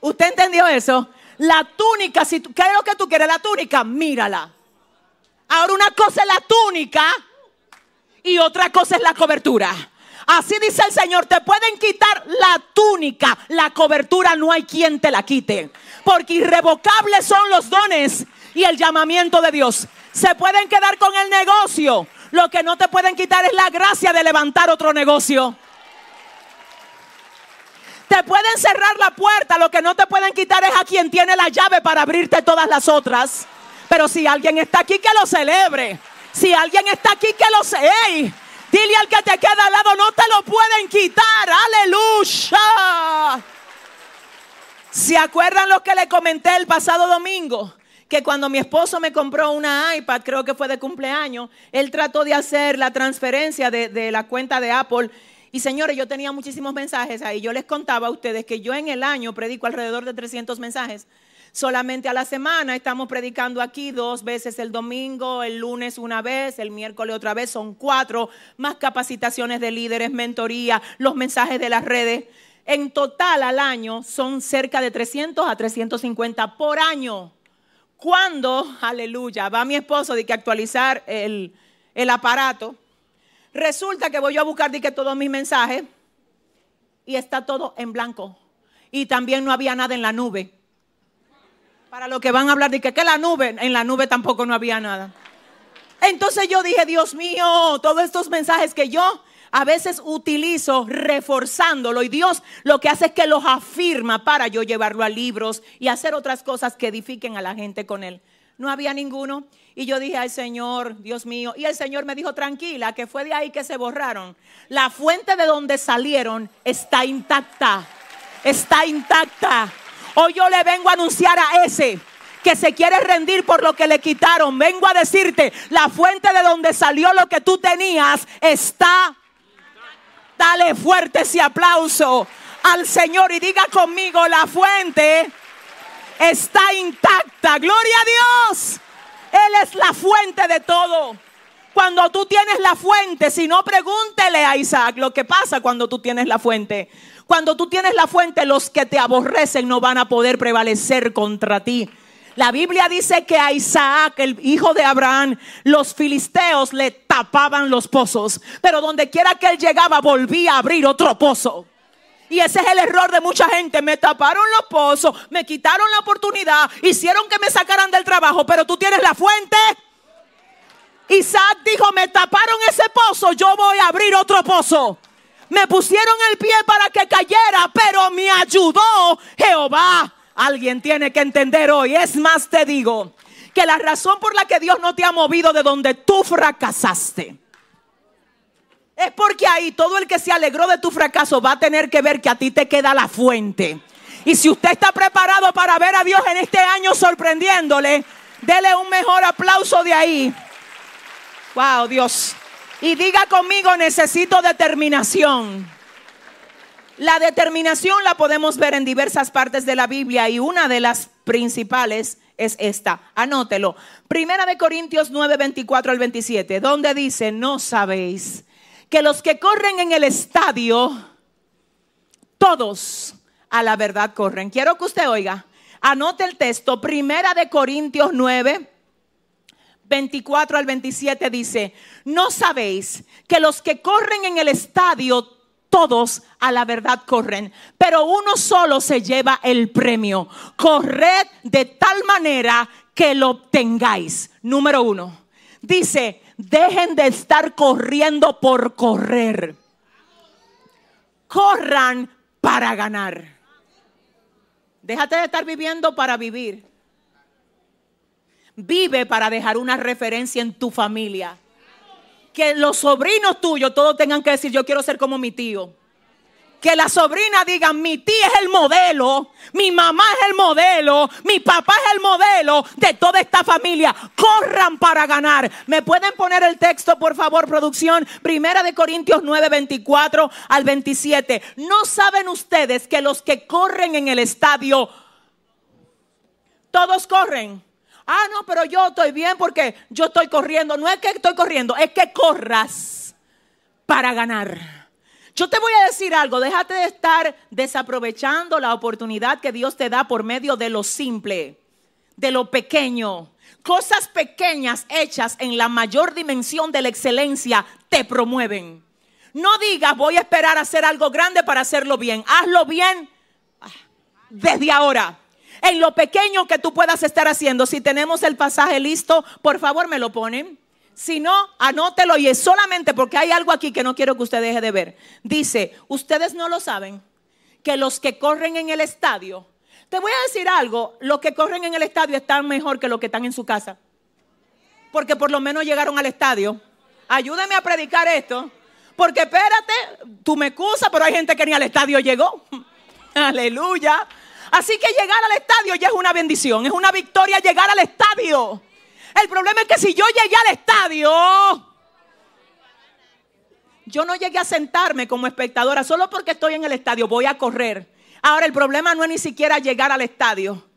¿Usted entendió eso? La túnica, si tú, ¿qué es lo que tú quieres? La túnica, mírala. Ahora una cosa es la túnica y otra cosa es la cobertura. Así dice el Señor, te pueden quitar la túnica, la cobertura no hay quien te la quite. Porque irrevocables son los dones y el llamamiento de Dios. Se pueden quedar con el negocio. Lo que no te pueden quitar es la gracia de levantar otro negocio. Te pueden cerrar la puerta, lo que no te pueden quitar es a quien tiene la llave para abrirte todas las otras. Pero si alguien está aquí, que lo celebre. Si alguien está aquí, que lo celebre. Dile al que te queda al lado, no te lo pueden quitar. Aleluya. ¿Se acuerdan lo que le comenté el pasado domingo? Que cuando mi esposo me compró una iPad, creo que fue de cumpleaños, él trató de hacer la transferencia de, de la cuenta de Apple. Y señores, yo tenía muchísimos mensajes ahí. Yo les contaba a ustedes que yo en el año predico alrededor de 300 mensajes solamente a la semana. Estamos predicando aquí dos veces el domingo, el lunes una vez, el miércoles otra vez, son cuatro, más capacitaciones de líderes, mentoría, los mensajes de las redes. En total al año son cerca de 300 a 350 por año. Cuando, aleluya, va mi esposo de que actualizar el, el aparato, resulta que voy yo a buscar de que todos mis mensajes y está todo en blanco. Y también no había nada en la nube. Para lo que van a hablar de que, que la nube, en la nube tampoco no había nada. Entonces yo dije, Dios mío, todos estos mensajes que yo a veces utilizo reforzándolo y Dios lo que hace es que los afirma para yo llevarlo a libros y hacer otras cosas que edifiquen a la gente con él. No había ninguno. Y yo dije al Señor, Dios mío, y el Señor me dijo, tranquila, que fue de ahí que se borraron. La fuente de donde salieron está intacta. Está intacta. Hoy yo le vengo a anunciar a ese que se quiere rendir por lo que le quitaron. Vengo a decirte, la fuente de donde salió lo que tú tenías está. Dale fuerte ese aplauso al Señor y diga conmigo, la fuente está intacta. Gloria a Dios. Él es la fuente de todo. Cuando tú tienes la fuente, si no pregúntele a Isaac lo que pasa cuando tú tienes la fuente. Cuando tú tienes la fuente, los que te aborrecen no van a poder prevalecer contra ti. La Biblia dice que a Isaac, el hijo de Abraham, los filisteos le tapaban los pozos, pero donde quiera que él llegaba volvía a abrir otro pozo. Y ese es el error de mucha gente. Me taparon los pozos, me quitaron la oportunidad, hicieron que me sacaran del trabajo, pero tú tienes la fuente. Isaac dijo, me taparon ese pozo, yo voy a abrir otro pozo. Me pusieron el pie para que cayera, pero me ayudó Jehová. Alguien tiene que entender hoy. Es más, te digo que la razón por la que Dios no te ha movido de donde tú fracasaste es porque ahí todo el que se alegró de tu fracaso va a tener que ver que a ti te queda la fuente. Y si usted está preparado para ver a Dios en este año sorprendiéndole, dele un mejor aplauso de ahí. Wow, Dios. Y diga conmigo, necesito determinación. La determinación la podemos ver en diversas partes de la Biblia y una de las principales es esta. Anótelo. Primera de Corintios 9, 24 al 27, donde dice, no sabéis que los que corren en el estadio, todos a la verdad corren. Quiero que usted oiga. Anote el texto, Primera de Corintios 9, 24 al 27 dice, no sabéis que los que corren en el estadio, todos a la verdad corren, pero uno solo se lleva el premio. Corred de tal manera que lo obtengáis. Número uno, dice, dejen de estar corriendo por correr. Corran para ganar. Déjate de estar viviendo para vivir. Vive para dejar una referencia en tu familia. Que los sobrinos tuyos todos tengan que decir, yo quiero ser como mi tío. Que la sobrina diga, mi tía es el modelo, mi mamá es el modelo, mi papá es el modelo de toda esta familia. Corran para ganar. ¿Me pueden poner el texto, por favor, producción? Primera de Corintios 9, 24 al 27. ¿No saben ustedes que los que corren en el estadio, todos corren? Ah, no, pero yo estoy bien porque yo estoy corriendo. No es que estoy corriendo, es que corras para ganar. Yo te voy a decir algo, déjate de estar desaprovechando la oportunidad que Dios te da por medio de lo simple, de lo pequeño. Cosas pequeñas hechas en la mayor dimensión de la excelencia te promueven. No digas voy a esperar a hacer algo grande para hacerlo bien. Hazlo bien ah, desde ahora. En lo pequeño que tú puedas estar haciendo. Si tenemos el pasaje listo, por favor me lo ponen. Si no, anótelo y es solamente porque hay algo aquí que no quiero que usted deje de ver. Dice, ustedes no lo saben, que los que corren en el estadio, te voy a decir algo, los que corren en el estadio están mejor que los que están en su casa. Porque por lo menos llegaron al estadio. Ayúdame a predicar esto. Porque espérate, tú me excusas, pero hay gente que ni al estadio llegó. Aleluya. Así que llegar al estadio ya es una bendición, es una victoria llegar al estadio. El problema es que si yo llegué al estadio, yo no llegué a sentarme como espectadora, solo porque estoy en el estadio, voy a correr. Ahora el problema no es ni siquiera llegar al estadio,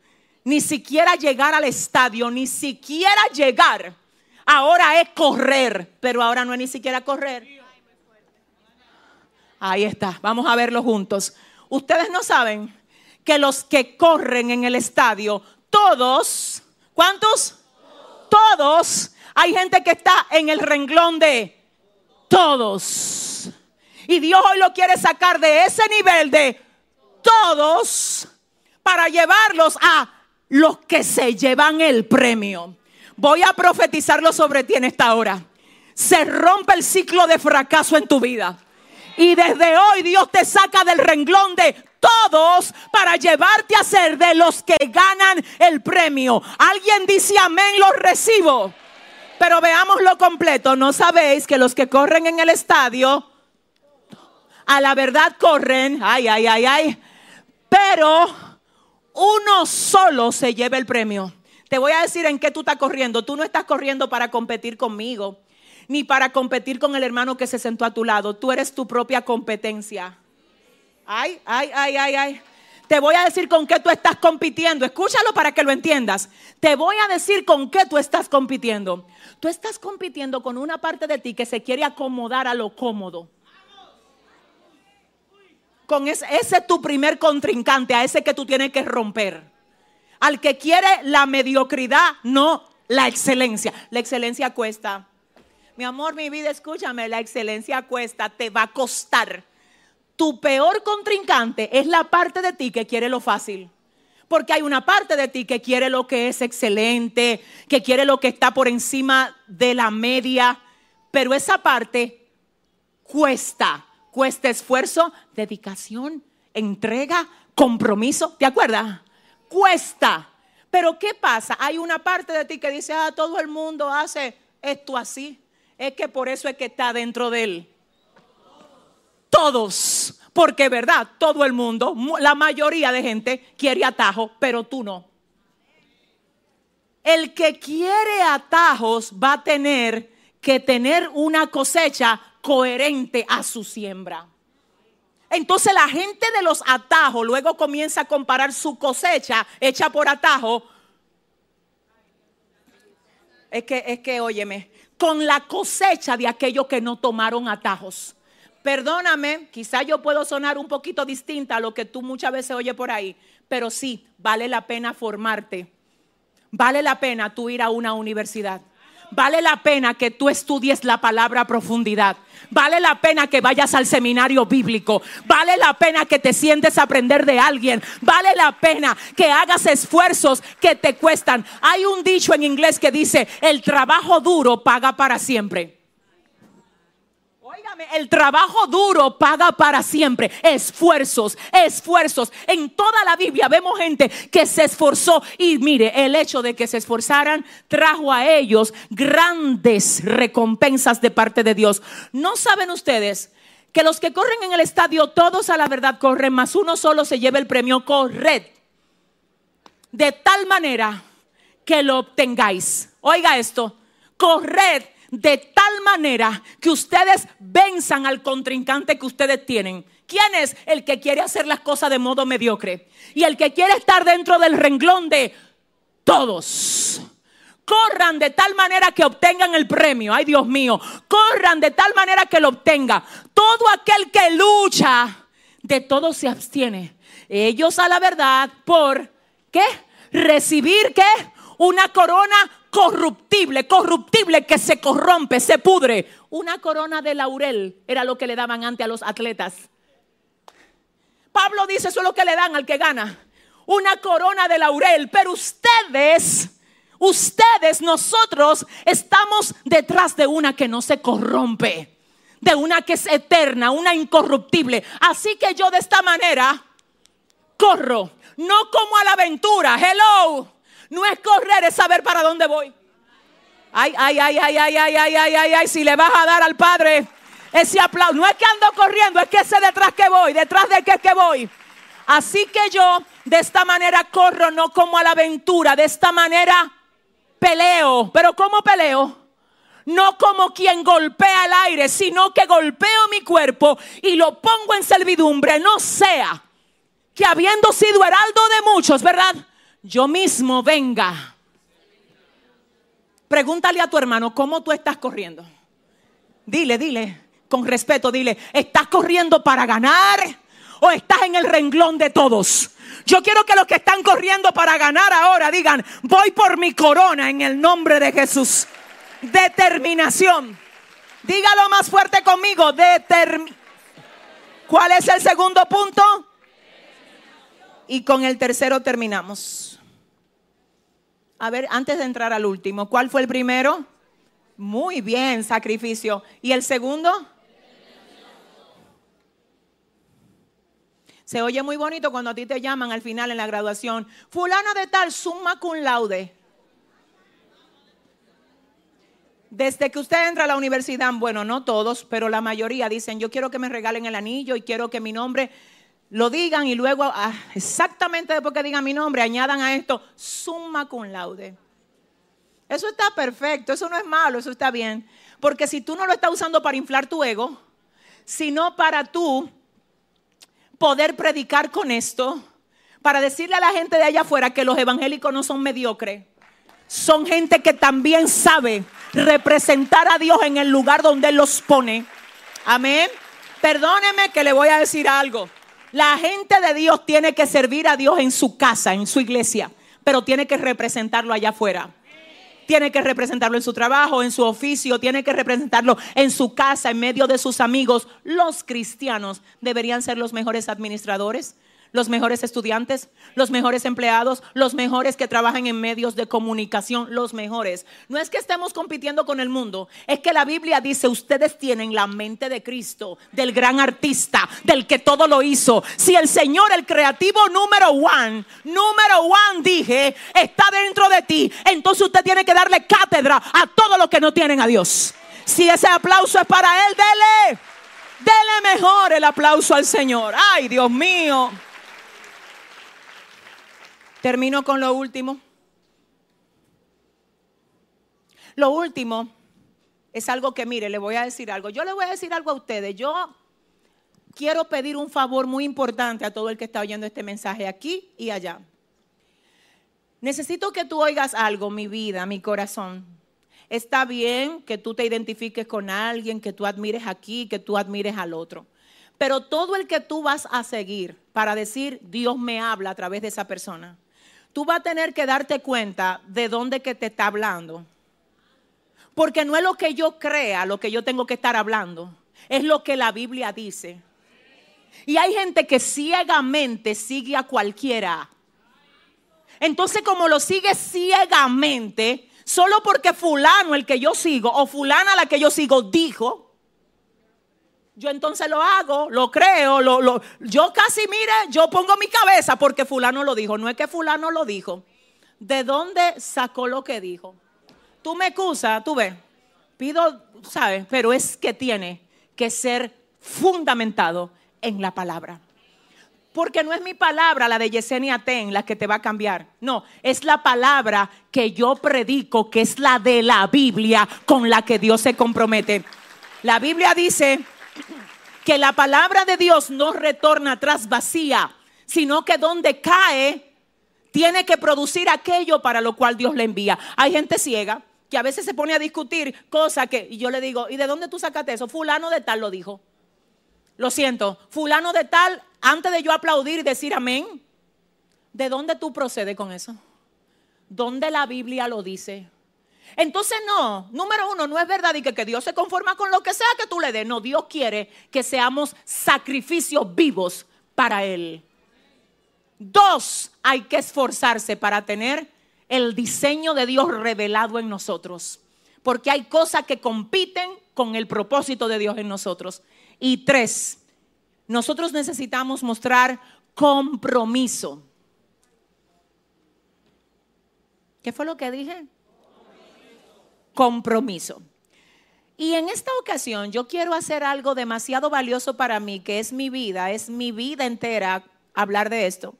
ni siquiera llegar al estadio, ni siquiera llegar. Ahora es correr, pero ahora no es ni siquiera correr. Ahí está, vamos a verlo juntos. Ustedes no saben que los que corren en el estadio, todos, ¿cuántos? todos, hay gente que está en el renglón de todos. Y Dios hoy lo quiere sacar de ese nivel de todos para llevarlos a los que se llevan el premio. Voy a profetizarlo sobre ti en esta hora. Se rompe el ciclo de fracaso en tu vida. Y desde hoy Dios te saca del renglón de todos para llevarte a ser de los que ganan el premio. Alguien dice amén, lo recibo. Pero veamos lo completo. No sabéis que los que corren en el estadio, a la verdad corren, ay, ay, ay, ay, pero uno solo se lleva el premio. Te voy a decir en qué tú estás corriendo. Tú no estás corriendo para competir conmigo, ni para competir con el hermano que se sentó a tu lado. Tú eres tu propia competencia. Ay, ay, ay, ay, ay. Te voy a decir con qué tú estás compitiendo. Escúchalo para que lo entiendas. Te voy a decir con qué tú estás compitiendo. Tú estás compitiendo con una parte de ti que se quiere acomodar a lo cómodo. Con ese, ese es tu primer contrincante, a ese que tú tienes que romper. Al que quiere la mediocridad, no la excelencia. La excelencia cuesta. Mi amor, mi vida, escúchame, la excelencia cuesta, te va a costar tu peor contrincante es la parte de ti que quiere lo fácil. Porque hay una parte de ti que quiere lo que es excelente, que quiere lo que está por encima de la media. Pero esa parte cuesta, cuesta esfuerzo, dedicación, entrega, compromiso. ¿Te acuerdas? Cuesta. Pero ¿qué pasa? Hay una parte de ti que dice, ah, todo el mundo hace esto así. Es que por eso es que está dentro de él todos. Porque verdad, todo el mundo, la mayoría de gente quiere atajo, pero tú no. El que quiere atajos va a tener que tener una cosecha coherente a su siembra. Entonces la gente de los atajos luego comienza a comparar su cosecha hecha por atajo. Es que, es que, óyeme, con la cosecha de aquellos que no tomaron atajos. Perdóname, quizá yo puedo sonar un poquito distinta a lo que tú muchas veces oyes por ahí, pero sí, vale la pena formarte. Vale la pena tú ir a una universidad. Vale la pena que tú estudies la palabra a profundidad. Vale la pena que vayas al seminario bíblico. Vale la pena que te sientes a aprender de alguien. Vale la pena que hagas esfuerzos que te cuestan. Hay un dicho en inglés que dice, el trabajo duro paga para siempre. El trabajo duro paga para siempre. Esfuerzos, esfuerzos. En toda la Biblia vemos gente que se esforzó y mire, el hecho de que se esforzaran trajo a ellos grandes recompensas de parte de Dios. ¿No saben ustedes que los que corren en el estadio todos a la verdad corren, más uno solo se lleva el premio? Corred. De tal manera que lo obtengáis. Oiga esto, corred de tal manera que ustedes venzan al contrincante que ustedes tienen. ¿Quién es el que quiere hacer las cosas de modo mediocre? Y el que quiere estar dentro del renglón de todos. Corran de tal manera que obtengan el premio. Ay, Dios mío. Corran de tal manera que lo obtenga. Todo aquel que lucha, de todo se abstiene. Ellos a la verdad por, ¿qué? Recibir, ¿qué? Una corona corruptible, corruptible que se corrompe, se pudre. Una corona de laurel era lo que le daban antes a los atletas. Pablo dice, eso es lo que le dan al que gana. Una corona de laurel. Pero ustedes, ustedes, nosotros estamos detrás de una que no se corrompe. De una que es eterna, una incorruptible. Así que yo de esta manera corro. No como a la aventura. Hello. No es correr, es saber para dónde voy. Ay, ay, ay, ay, ay, ay, ay, ay, ay, ay, si le vas a dar al Padre ese aplauso. No es que ando corriendo, es que sé detrás que voy, detrás de qué es que voy. Así que yo de esta manera corro, no como a la aventura, de esta manera peleo. Pero ¿cómo peleo? No como quien golpea el aire, sino que golpeo mi cuerpo y lo pongo en servidumbre. No sea que habiendo sido heraldo de muchos, ¿verdad? Yo mismo venga. Pregúntale a tu hermano, ¿cómo tú estás corriendo? Dile, dile, con respeto, dile, ¿estás corriendo para ganar o estás en el renglón de todos? Yo quiero que los que están corriendo para ganar ahora digan, voy por mi corona en el nombre de Jesús. Determinación. Dígalo más fuerte conmigo. Determinación. ¿Cuál es el segundo punto? Y con el tercero terminamos. A ver, antes de entrar al último, ¿cuál fue el primero? Muy bien, sacrificio. ¿Y el segundo? Se oye muy bonito cuando a ti te llaman al final en la graduación. Fulana de tal, summa cum laude. Desde que usted entra a la universidad, bueno, no todos, pero la mayoría dicen, yo quiero que me regalen el anillo y quiero que mi nombre lo digan y luego ah, exactamente después que digan mi nombre añadan a esto summa cum laude. Eso está perfecto, eso no es malo, eso está bien. Porque si tú no lo estás usando para inflar tu ego, sino para tú poder predicar con esto, para decirle a la gente de allá afuera que los evangélicos no son mediocres, son gente que también sabe representar a Dios en el lugar donde Él los pone. Amén. Perdóneme que le voy a decir algo. La gente de Dios tiene que servir a Dios en su casa, en su iglesia, pero tiene que representarlo allá afuera. Tiene que representarlo en su trabajo, en su oficio, tiene que representarlo en su casa, en medio de sus amigos. Los cristianos deberían ser los mejores administradores, los mejores estudiantes, los mejores empleados, los mejores que trabajan en medios de comunicación, los mejores. No es que estemos compitiendo con el mundo, es que la Biblia dice, ustedes tienen la mente de Cristo, del gran artista, del que todo lo hizo. Si el Señor, el creativo número one, número one, dije, está dentro de ti, entonces usted tiene que darle cátedra a todo lo que no tienen a Dios. Si ese aplauso es para Él, dele. Dele mejor el aplauso al Señor. Ay, Dios mío. Termino con lo último. Lo último es algo que, mire, le voy a decir algo. Yo le voy a decir algo a ustedes. Yo quiero pedir un favor muy importante a todo el que está oyendo este mensaje aquí y allá. Necesito que tú oigas algo, mi vida, mi corazón. Está bien que tú te identifiques con alguien, que tú admires aquí, que tú admires al otro. Pero todo el que tú vas a seguir para decir Dios me habla a través de esa persona, tú vas a tener que darte cuenta de dónde que te está hablando. Porque no es lo que yo crea, lo que yo tengo que estar hablando, es lo que la Biblia dice. Y hay gente que ciegamente sigue a cualquiera. Entonces, como lo sigue ciegamente, solo porque fulano el que yo sigo o fulana la que yo sigo dijo, yo entonces lo hago, lo creo, lo, lo- yo casi, mire, yo pongo mi cabeza porque fulano lo dijo. No es que fulano lo dijo. ¿De dónde sacó lo que dijo? Tú me excusas, tú ves, pido, ¿sabes? Pero es que tiene que ser fundamentado en la palabra. Porque no es mi palabra, la de Yesenia Ten, la que te va a cambiar. No, es la palabra que yo predico, que es la de la Biblia con la que Dios se compromete. La Biblia dice que la palabra de Dios no retorna atrás vacía, sino que donde cae, tiene que producir aquello para lo cual Dios le envía. Hay gente ciega que a veces se pone a discutir cosas que, y yo le digo, ¿y de dónde tú sacaste eso? Fulano de tal lo dijo. Lo siento, fulano de tal, antes de yo aplaudir y decir amén, ¿de dónde tú procedes con eso? ¿Dónde la Biblia lo dice? Entonces no, número uno, no es verdad y que, que Dios se conforma con lo que sea que tú le des. No, Dios quiere que seamos sacrificios vivos para Él. Dos, hay que esforzarse para tener el diseño de Dios revelado en nosotros. Porque hay cosas que compiten con el propósito de Dios en nosotros. Y tres, nosotros necesitamos mostrar compromiso. ¿Qué fue lo que dije? Compromiso. Y en esta ocasión yo quiero hacer algo demasiado valioso para mí, que es mi vida, es mi vida entera hablar de esto.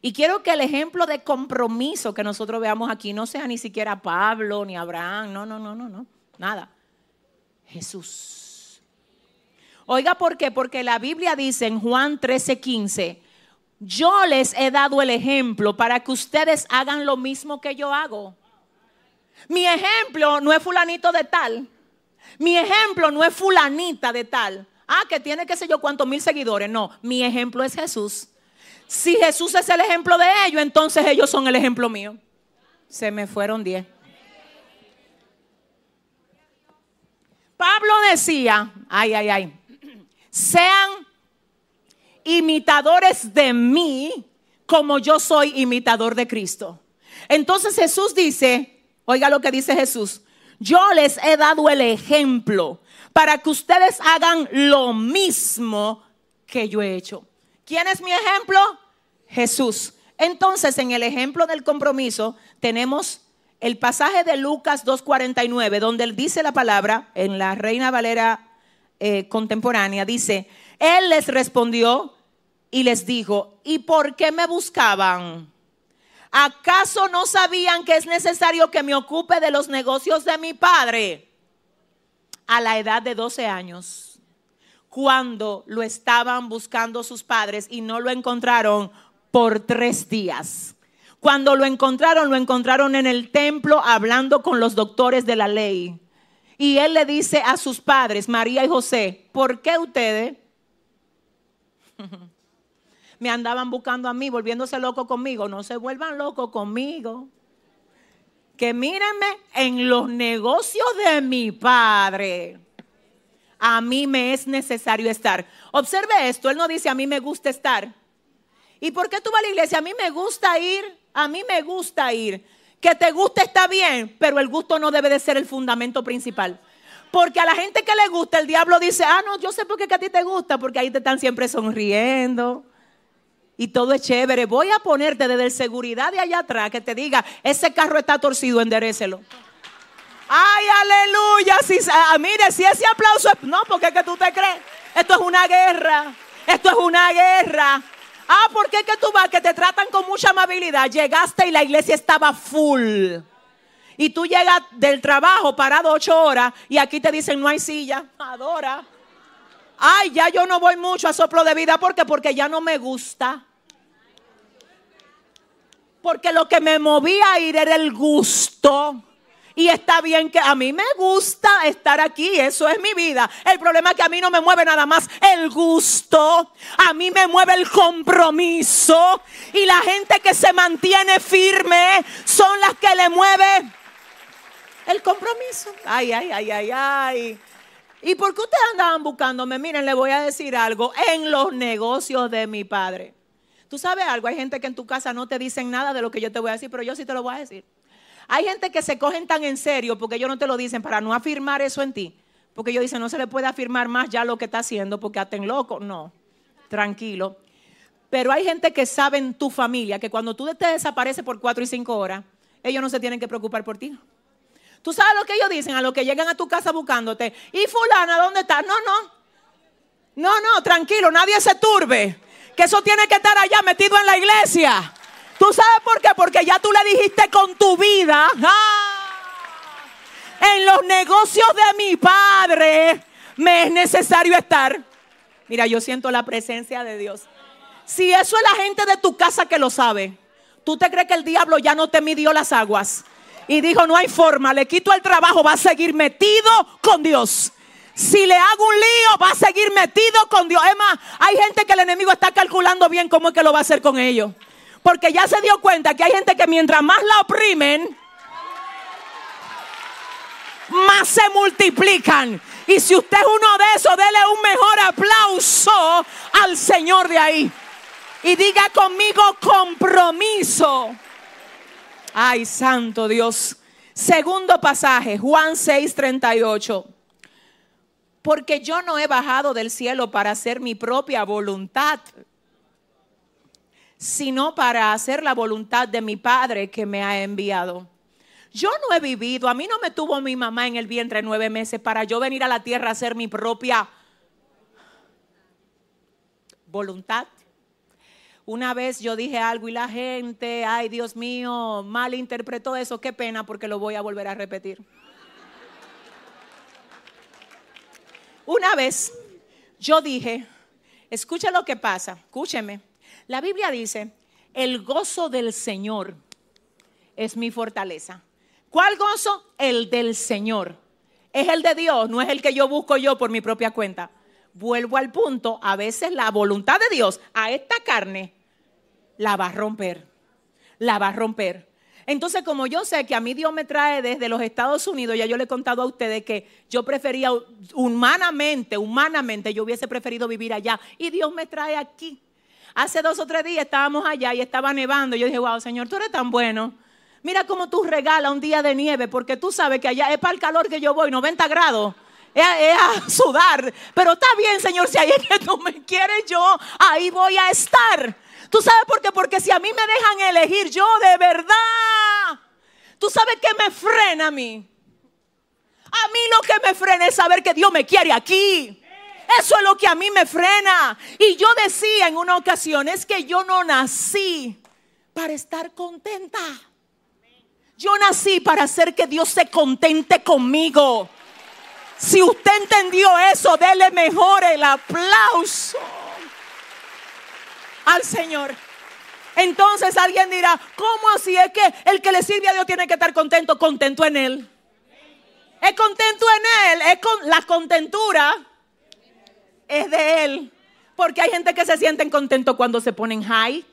Y quiero que el ejemplo de compromiso que nosotros veamos aquí no sea ni siquiera Pablo ni Abraham, no, no, no, no, no, nada. Jesús. Oiga, ¿por qué? Porque la Biblia dice en Juan 13, 15, yo les he dado el ejemplo para que ustedes hagan lo mismo que yo hago. Mi ejemplo no es fulanito de tal. Mi ejemplo no es fulanita de tal. Ah, que tiene qué sé yo cuántos mil seguidores. No, mi ejemplo es Jesús. Si Jesús es el ejemplo de ellos, entonces ellos son el ejemplo mío. Se me fueron diez. Pablo decía, ay, ay, ay, sean imitadores de mí como yo soy imitador de Cristo. Entonces Jesús dice, oiga lo que dice Jesús, yo les he dado el ejemplo para que ustedes hagan lo mismo que yo he hecho. ¿Quién es mi ejemplo? Jesús. Entonces, en el ejemplo del compromiso tenemos el pasaje de Lucas 2.49, donde él dice la palabra en la Reina Valera eh, contemporánea, dice, él les respondió y les dijo, ¿y por qué me buscaban? ¿Acaso no sabían que es necesario que me ocupe de los negocios de mi padre? A la edad de 12 años, cuando lo estaban buscando sus padres y no lo encontraron por tres días. Cuando lo encontraron, lo encontraron en el templo hablando con los doctores de la ley. Y él le dice a sus padres, María y José, ¿por qué ustedes me andaban buscando a mí, volviéndose loco conmigo? No se vuelvan locos conmigo. Que mírenme en los negocios de mi padre. A mí me es necesario estar. Observe esto, él no dice a mí me gusta estar. ¿Y por qué tú vas a la iglesia? A mí me gusta ir, a mí me gusta ir. Que te guste está bien, pero el gusto no debe de ser el fundamento principal. Porque a la gente que le gusta, el diablo dice, ah, no, yo sé por qué a ti te gusta, porque ahí te están siempre sonriendo. Y todo es chévere. Voy a ponerte desde el seguridad de allá atrás que te diga, ese carro está torcido, enderécelo. Ay, aleluya. Si, ah, mire, si ese aplauso es... No, porque es que tú te crees. Esto es una guerra. Esto es una guerra. Ah, ¿por qué que tú vas? Que te tratan con mucha amabilidad. Llegaste y la iglesia estaba full. Y tú llegas del trabajo parado ocho horas y aquí te dicen no hay silla. Adora. Ay, ya yo no voy mucho a soplo de vida. ¿Por qué? Porque ya no me gusta. Porque lo que me movía a ir era el gusto. Y está bien que a mí me gusta estar aquí, eso es mi vida. El problema es que a mí no me mueve nada más el gusto, a mí me mueve el compromiso. Y la gente que se mantiene firme son las que le mueve el compromiso. Ay, ay, ay, ay, ay. ¿Y por qué ustedes andaban buscándome? Miren, le voy a decir algo. En los negocios de mi padre. Tú sabes algo, hay gente que en tu casa no te dicen nada de lo que yo te voy a decir, pero yo sí te lo voy a decir. Hay gente que se cogen tan en serio porque ellos no te lo dicen para no afirmar eso en ti. Porque yo dice, no se le puede afirmar más ya lo que está haciendo porque aten loco. No, tranquilo. Pero hay gente que sabe en tu familia que cuando tú te desapareces por cuatro y cinco horas, ellos no se tienen que preocupar por ti. Tú sabes lo que ellos dicen a los que llegan a tu casa buscándote. ¿Y fulana dónde está? No, no. No, no, tranquilo, nadie se turbe. Que eso tiene que estar allá metido en la iglesia. ¿Tú sabes por qué? Porque ya tú le dijiste con tu vida. ¡ah! En los negocios de mi padre me es necesario estar. Mira, yo siento la presencia de Dios. Si eso es la gente de tu casa que lo sabe, ¿tú te crees que el diablo ya no te midió las aguas? Y dijo, no hay forma, le quito el trabajo, va a seguir metido con Dios. Si le hago un lío, va a seguir metido con Dios. Es más, hay gente que el enemigo está calculando bien cómo es que lo va a hacer con ellos. Porque ya se dio cuenta que hay gente que mientras más la oprimen, más se multiplican. Y si usted es uno de esos, dele un mejor aplauso al Señor de ahí. Y diga conmigo compromiso. Ay, santo Dios. Segundo pasaje, Juan 6:38. Porque yo no he bajado del cielo para hacer mi propia voluntad, sino para hacer la voluntad de mi Padre que me ha enviado. Yo no he vivido, a mí no me tuvo mi mamá en el vientre nueve meses para yo venir a la tierra a hacer mi propia voluntad. Una vez yo dije algo y la gente, ay Dios mío, mal interpretó eso, qué pena porque lo voy a volver a repetir. Una vez yo dije, escucha lo que pasa, escúcheme. La Biblia dice, el gozo del Señor es mi fortaleza. ¿Cuál gozo? El del Señor. Es el de Dios, no es el que yo busco yo por mi propia cuenta. Vuelvo al punto, a veces la voluntad de Dios a esta carne la va a romper, la va a romper. Entonces, como yo sé que a mí Dios me trae desde los Estados Unidos, ya yo le he contado a ustedes que yo prefería humanamente, humanamente, yo hubiese preferido vivir allá. Y Dios me trae aquí. Hace dos o tres días estábamos allá y estaba nevando. Yo dije, wow, Señor, tú eres tan bueno. Mira cómo tú regalas un día de nieve, porque tú sabes que allá es para el calor que yo voy, 90 grados. Es a, sudar. Pero está bien, Señor, si ahí es que tú me quieres yo, ahí voy a estar. ¿Tú sabes por qué? Porque si a mí me dejan elegir yo de verdad, ¿tú sabes qué me frena a mí? A mí lo que me frena es saber que Dios me quiere aquí. Eso es lo que a mí me frena. Y yo decía en una ocasión, es que yo no nací para estar contenta. Yo nací para hacer que Dios se contente conmigo. Si usted entendió eso, dele mejor el aplauso al Señor. Entonces alguien dirá, ¿cómo así? Es que el que le sirve a Dios tiene que estar contento, contento en Él. Es contento en Él, es con la contentura es de Él. Porque hay gente que se sienten contentos cuando se ponen high.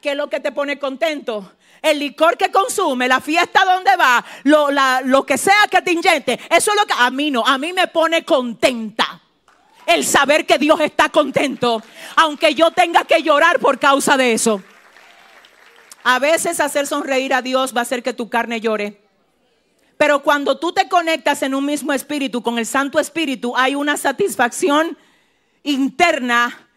¿Qué es lo que te pone contento? El licor que consume, la fiesta donde va, lo, la- lo que sea que te inyecte. Eso es lo que a mí no, a mí me pone contenta. El saber que Dios está contento, aunque yo tenga que llorar por causa de eso. A veces hacer sonreír a Dios va a hacer que tu carne llore. Pero cuando tú te conectas en un mismo espíritu con el Santo Espíritu, hay una satisfacción interna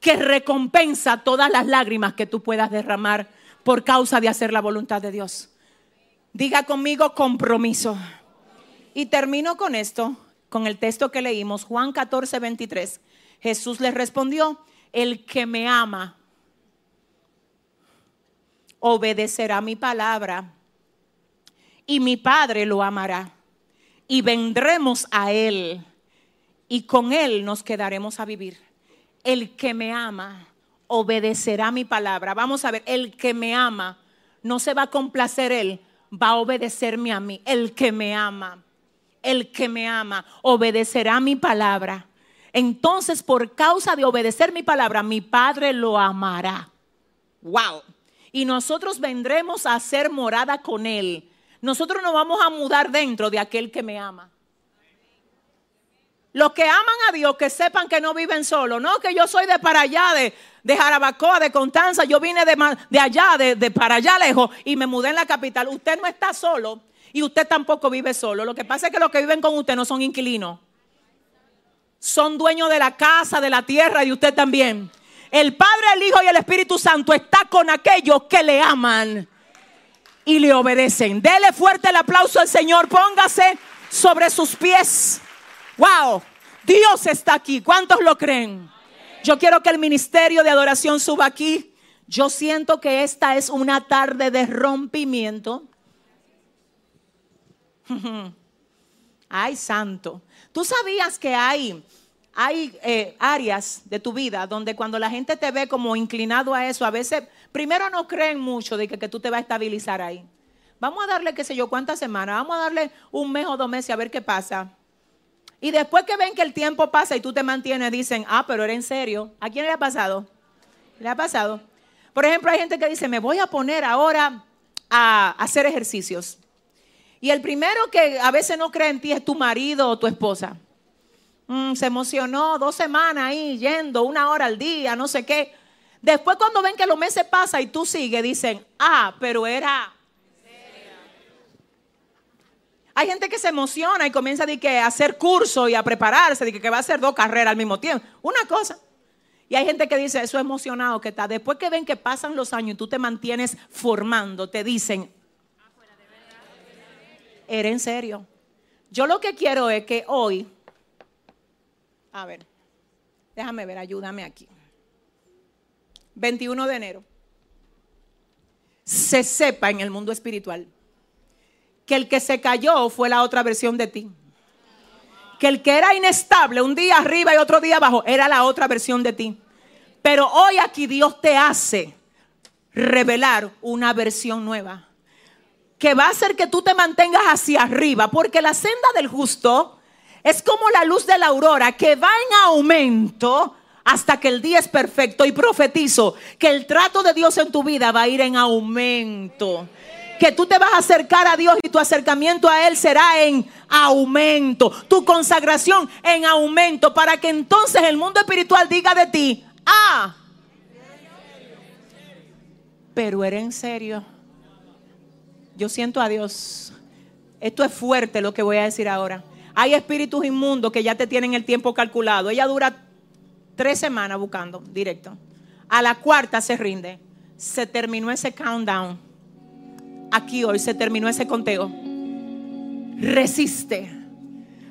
que recompensa todas las lágrimas que tú puedas derramar por causa de hacer la voluntad de Dios. Diga conmigo compromiso. Y termino con esto, con el texto que leímos, Juan 14, 23. Jesús le respondió, el que me ama obedecerá mi palabra y mi Padre lo amará. Y vendremos a Él y con Él nos quedaremos a vivir. El que me ama obedecerá mi palabra. Vamos a ver, el que me ama no se va a complacer Él, va a obedecerme a mí. El que me ama, el que me ama obedecerá mi palabra. Entonces, por causa de obedecer mi palabra, mi Padre lo amará. Wow. Y nosotros vendremos a hacer morada con Él. Nosotros nos vamos a mudar dentro de aquel que me ama. Los que aman a Dios, que sepan que no viven solos. No, que yo soy de para allá, de, de Jarabacoa, de Constanza. Yo vine de, de allá, de, de para allá lejos, y me mudé en la capital. Usted no está solo. Y usted tampoco vive solo. Lo que pasa es que los que viven con usted no son inquilinos. Son dueños de la casa, de la tierra y usted también. El Padre, el Hijo y el Espíritu Santo está con aquellos que le aman y le obedecen. Dele fuerte el aplauso al Señor. Póngase sobre sus pies. Wow, Dios está aquí. ¿Cuántos lo creen? Yo quiero que el ministerio de adoración suba aquí. Yo siento que esta es una tarde de rompimiento. Ay, santo. ¿Tú sabías que hay, hay eh, áreas de tu vida donde cuando la gente te ve como inclinado a eso, a veces, primero no creen mucho de que, que tú te vas a estabilizar ahí. Vamos a darle, qué sé yo, cuántas semanas, vamos a darle un mes o dos meses a ver qué pasa. Y después que ven que el tiempo pasa y tú te mantienes, dicen, ah, pero era en serio. ¿A quién le ha pasado? ¿Le ha pasado? Por ejemplo, hay gente que dice, me voy a poner ahora a hacer ejercicios. Y el primero que a veces no cree en ti es tu marido o tu esposa. Mm, se emocionó dos semanas ahí yendo, una hora al día, no sé qué. Después cuando ven que los meses pasan y tú sigues, dicen, ah, pero era hay gente que se emociona y comienza a hacer curso y a prepararse, de que va a hacer dos carreras al mismo tiempo. Una cosa. Y hay gente que dice, eso emocionado que está. Después que ven que pasan los años y tú te mantienes formando, te dicen, era en serio. Yo lo que quiero es que hoy, a ver, déjame ver, ayúdame aquí. 21 de enero, se sepa en el mundo espiritual que el que se cayó fue la otra versión de ti. Que el que era inestable un día arriba y otro día abajo era la otra versión de ti. Pero hoy aquí Dios te hace revelar una versión nueva. Que va a hacer que tú te mantengas hacia arriba. Porque la senda del justo es como la luz de la aurora que va en aumento hasta que el día es perfecto. Y profetizo que el trato de Dios en tu vida va a ir en aumento que tú te vas a acercar a Dios y tu acercamiento a Él será en aumento, tu consagración en aumento, para que entonces el mundo espiritual diga de ti, ah, pero era en serio. Yo siento a Dios. Esto es fuerte lo que voy a decir ahora. Hay espíritus inmundos que ya te tienen el tiempo calculado. Ella dura tres semanas buscando directo. A la cuarta se rinde. Se terminó ese countdown aquí hoy se terminó ese conteo. Resiste,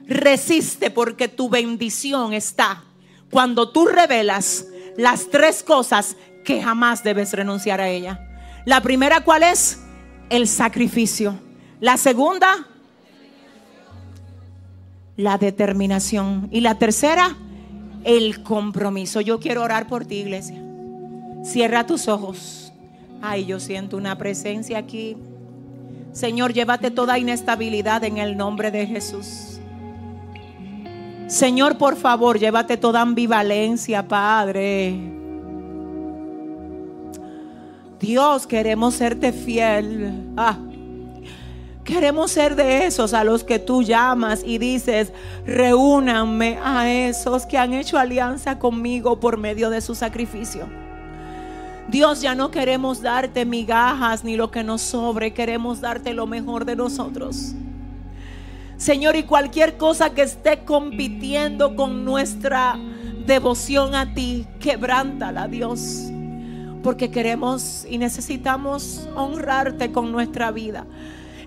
resiste porque tu bendición está cuando tú revelas las tres cosas que jamás debes renunciar a ella. La primera, ¿cuál es? El sacrificio. La segunda, la determinación. Y la tercera, el compromiso. Yo quiero orar por ti, iglesia. Cierra tus ojos. Ay, yo siento una presencia aquí. Señor, llévate toda inestabilidad en el nombre de Jesús. Señor, por favor, llévate toda ambivalencia, Padre. Dios, queremos serte fiel. Ah, queremos ser de esos a los que tú llamas y dices, reúnanme a esos que han hecho alianza conmigo por medio de su sacrificio. Dios, ya no queremos darte migajas ni lo que nos sobre, queremos darte lo mejor de nosotros. Señor, y cualquier cosa que esté compitiendo con nuestra devoción a ti, quebrántala, Dios. Porque queremos y necesitamos honrarte con nuestra vida.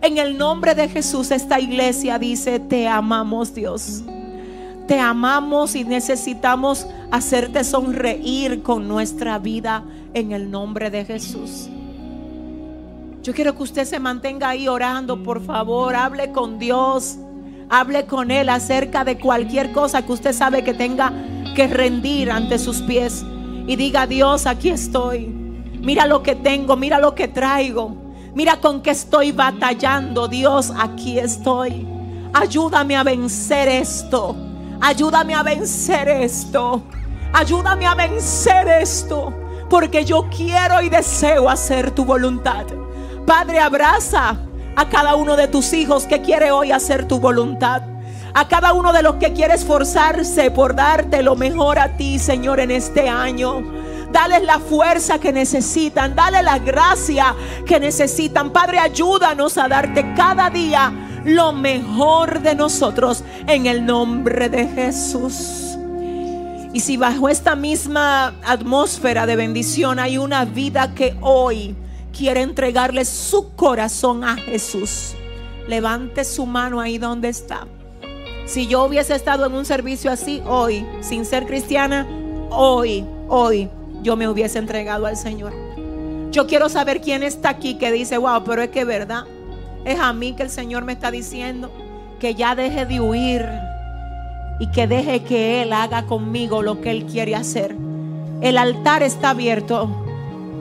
En el nombre de Jesús, esta iglesia dice, te amamos, Dios. Te amamos y necesitamos hacerte sonreír con nuestra vida en el nombre de Jesús. Yo quiero que usted se mantenga ahí orando, por favor, hable con Dios, hable con Él acerca de cualquier cosa que usted sabe que tenga que rendir ante sus pies y diga, Dios, aquí estoy. Mira lo que tengo, mira lo que traigo, mira con qué estoy batallando, Dios, aquí estoy. Ayúdame a vencer esto. Ayúdame a vencer esto. Ayúdame a vencer esto. Porque yo quiero y deseo hacer tu voluntad. Padre, abraza a cada uno de tus hijos que quiere hoy hacer tu voluntad. A cada uno de los que quiere esforzarse por darte lo mejor a ti, Señor, en este año. Dale la fuerza que necesitan, dale la gracia que necesitan. Padre, ayúdanos a darte cada día lo mejor de nosotros en el nombre de Jesús. Y si bajo esta misma atmósfera de bendición hay una vida que hoy quiere entregarle su corazón a Jesús, levante su mano ahí donde está. Si yo hubiese estado en un servicio así hoy, sin ser cristiana, hoy, hoy, yo me hubiese entregado al Señor. Yo quiero saber quién está aquí que dice, wow, pero es que verdad, es a mí que el Señor me está diciendo que ya deje de huir y que deje que Él haga conmigo lo que Él quiere hacer. El altar está abierto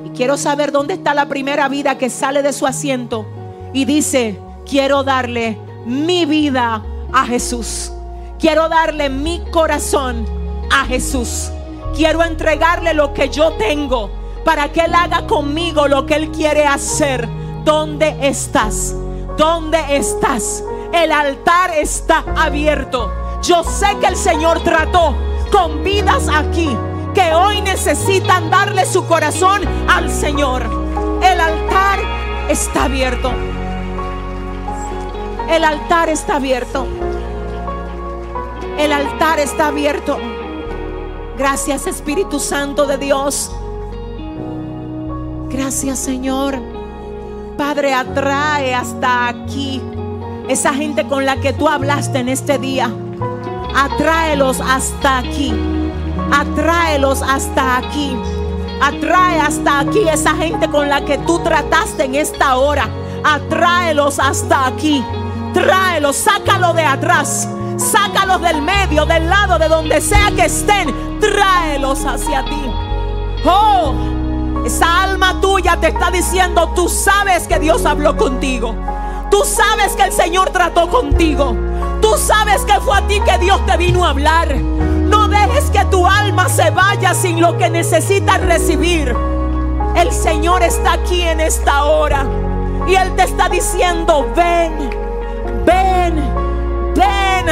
y quiero saber dónde está la primera vida que sale de su asiento y dice, quiero darle mi vida a Jesús. Quiero darle mi corazón a Jesús. Quiero entregarle lo que yo tengo para que Él haga conmigo lo que Él quiere hacer. ¿Dónde estás? ¿Dónde estás? El altar está abierto. Yo sé que el Señor trató con vidas aquí que hoy necesitan darle su corazón al Señor. El altar está abierto. El altar está abierto. El altar está abierto. Gracias Espíritu Santo de Dios. Gracias Señor. Padre, atrae hasta aquí esa gente con la que tú hablaste en este día. Atráelos hasta aquí. Atráelos hasta aquí. Atrae hasta aquí esa gente con la que tú trataste en esta hora. Atráelos hasta aquí. Tráelos, sácalo de atrás. Sácalos del medio, del lado, de donde sea que estén. Tráelos hacia ti. Oh, esa alma tuya te está diciendo, tú sabes que Dios habló contigo. Tú sabes que el Señor trató contigo. Tú sabes que fue a ti que Dios te vino a hablar. No dejes que tu alma se vaya sin lo que necesitas recibir. El Señor está aquí en esta hora. Y Él te está diciendo, ven, ven, ven,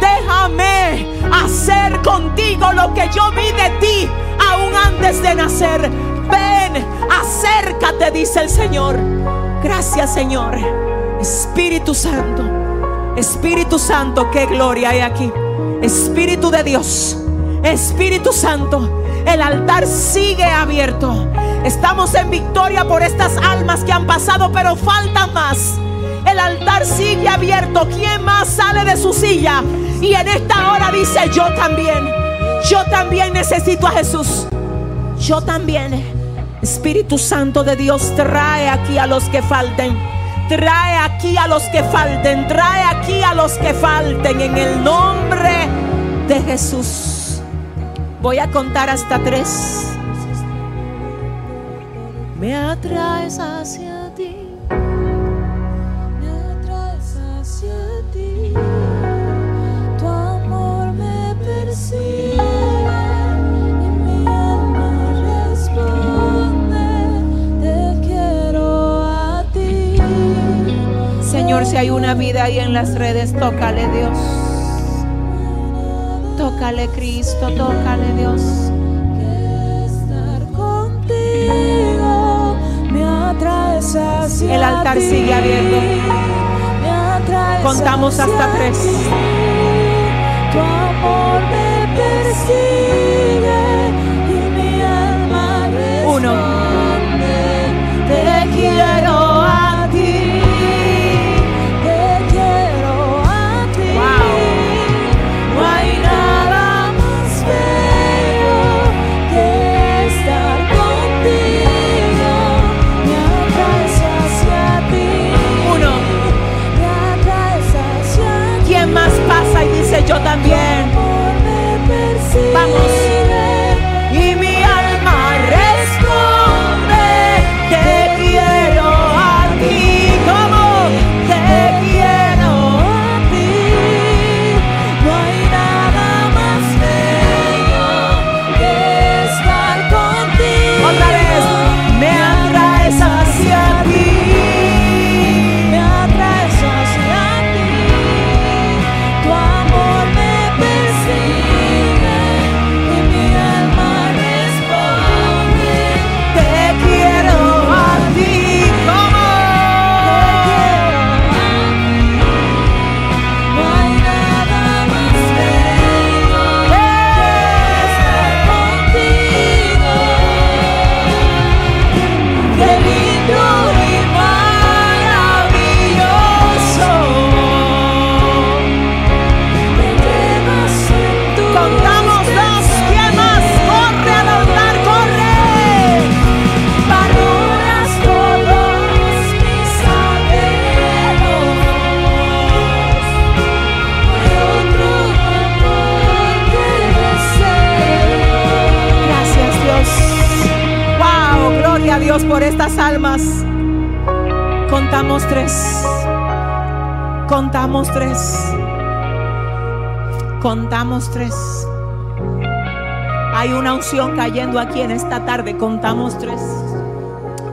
déjame hacer contigo lo que yo vi de ti aún antes de nacer. Ven, acércate, dice el Señor. Gracias, Señor. Espíritu Santo, Espíritu Santo, qué gloria hay aquí. Espíritu de Dios, Espíritu Santo, el altar sigue abierto. Estamos en victoria por estas almas que han pasado, pero falta más. El altar sigue abierto. ¿Quién más sale de su silla? Y en esta hora dice, yo también, yo también necesito a Jesús. Yo también. Espíritu Santo de Dios, trae aquí a los que falten. Trae aquí a los que falten. Trae aquí a los que falten en el nombre de Jesús. Voy a contar hasta tres. Me atraes hacia hay una vida ahí en las redes, tócale Dios. Tócale Cristo, tócale Dios. El altar sigue abierto. Contamos hasta tres. Tu amor persigue Contamos tres. Contamos tres. Contamos tres. Hay una unción cayendo aquí en esta tarde. Contamos tres.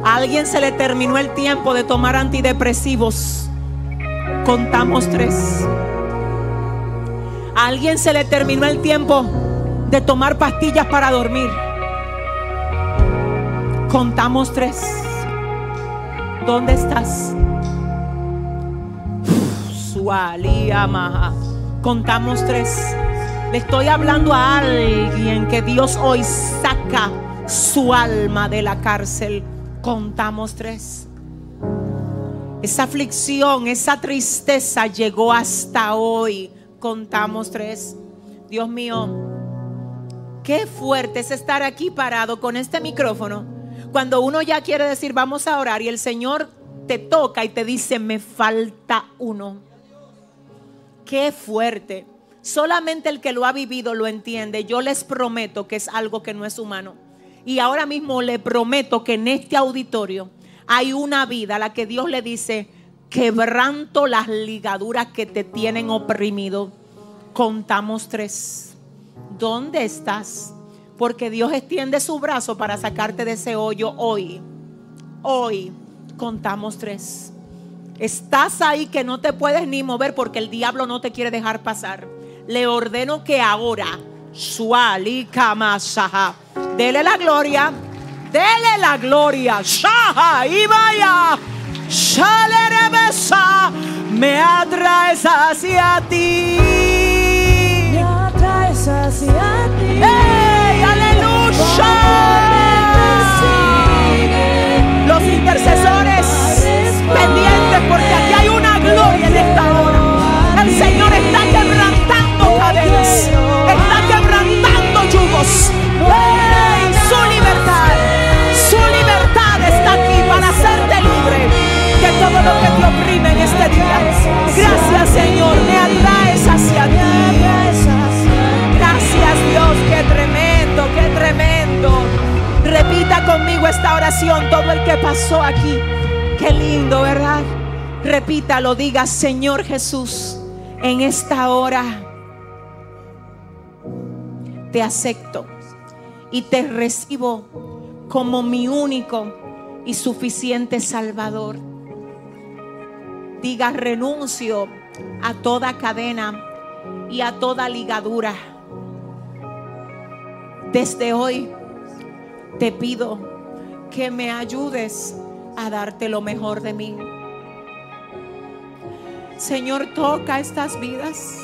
A alguien se le terminó el tiempo de tomar antidepresivos. Contamos tres. A alguien se le terminó el tiempo de tomar pastillas para dormir. Contamos tres. ¿Dónde estás? Sualiamaha. Contamos tres. Le estoy hablando a alguien que Dios hoy saca su alma de la cárcel. Contamos tres. Esa aflicción, esa tristeza llegó hasta hoy. Contamos tres. Dios mío, qué fuerte es estar aquí parado con este micrófono. Cuando uno ya quiere decir vamos a orar y el Señor te toca y te dice me falta uno. Qué fuerte. Solamente el que lo ha vivido lo entiende. Yo les prometo que es algo que no es humano. Y ahora mismo le prometo que en este auditorio hay una vida a la que Dios le dice, quebranto las ligaduras que te tienen oprimido. Contamos tres. ¿Dónde estás? Porque Dios extiende su brazo para sacarte de ese hoyo hoy. Hoy contamos tres. Estás ahí que no te puedes ni mover porque el diablo no te quiere dejar pasar. Le ordeno que ahora, Suali Kamasaha, dele la gloria, dele la gloria, Shaha y vaya, Shalerebesa, me atraes hacia ti. Hacia ti. ¡Ey, aleluya! Los intercesores pendientes porque aquí hay una gloria en esta hora. El Señor está quebrantando cadenas, está quebrantando yugos. ¡Ey, su libertad! Su libertad está aquí para hacerte libre de todo lo que te Conmigo esta oración, todo el que pasó aquí. Qué lindo, ¿verdad? Repítalo, diga, Señor Jesús, en esta hora te acepto y te recibo como mi único y suficiente Salvador. Diga, renuncio a toda cadena y a toda ligadura. Desde hoy te pido que me ayudes a darte lo mejor de mí. Señor, toca estas vidas.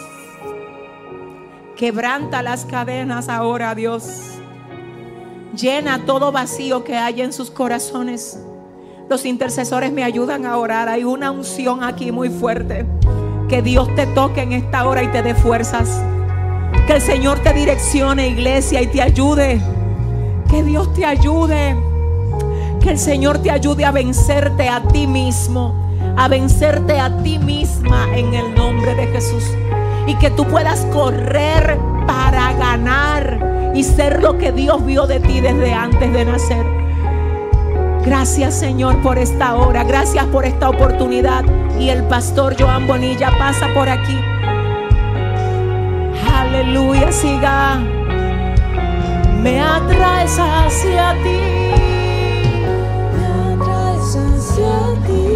Quebranta las cadenas ahora, Dios. Llena todo vacío que hay en sus corazones. Los intercesores me ayudan a orar. Hay una unción aquí muy fuerte. Que Dios te toque en esta hora y te dé fuerzas. Que el Señor te direccione, iglesia, y te ayude. Que Dios te ayude. Que el Señor te ayude a vencerte a ti mismo. A vencerte a ti misma en el nombre de Jesús. Y que tú puedas correr para ganar y ser lo que Dios vio de ti desde antes de nacer. Gracias Señor por esta hora, gracias por esta oportunidad. Y el pastor Joan Bonilla pasa por aquí. Aleluya, siga. Me atraes hacia ti. Me atraes hacia ti.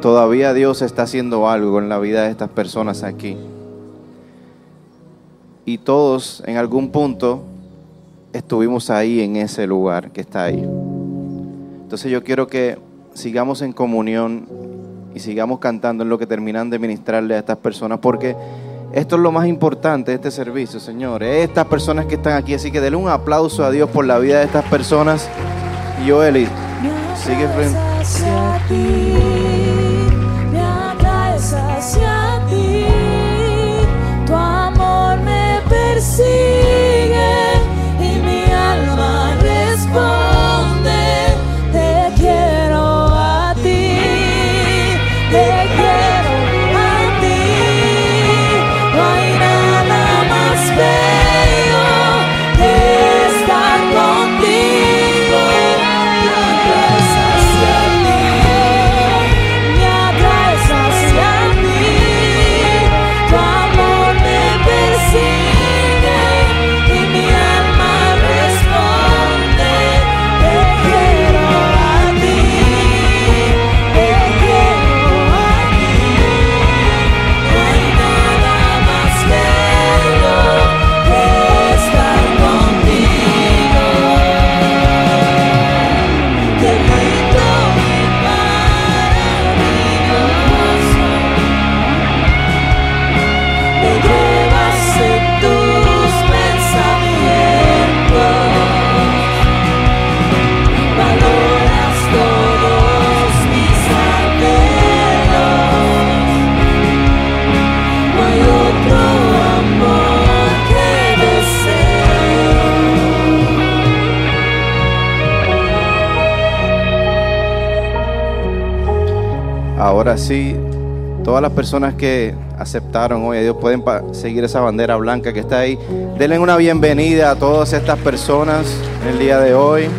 Todavía Dios está haciendo algo en la vida de estas personas aquí. Y todos en algún punto estuvimos ahí en ese lugar que está ahí. Entonces yo quiero que sigamos en comunión y sigamos cantando en lo que terminan de ministrarle a estas personas, porque esto es lo más importante de este servicio, señores. Estas personas que están aquí, así que denle un aplauso a Dios por la vida de estas personas. Y Joeli, sigue frente. Me Ahora sí, todas las personas que aceptaron hoy a Dios pueden seguir esa bandera blanca que está ahí. Denle una bienvenida a todas estas personas en el día de hoy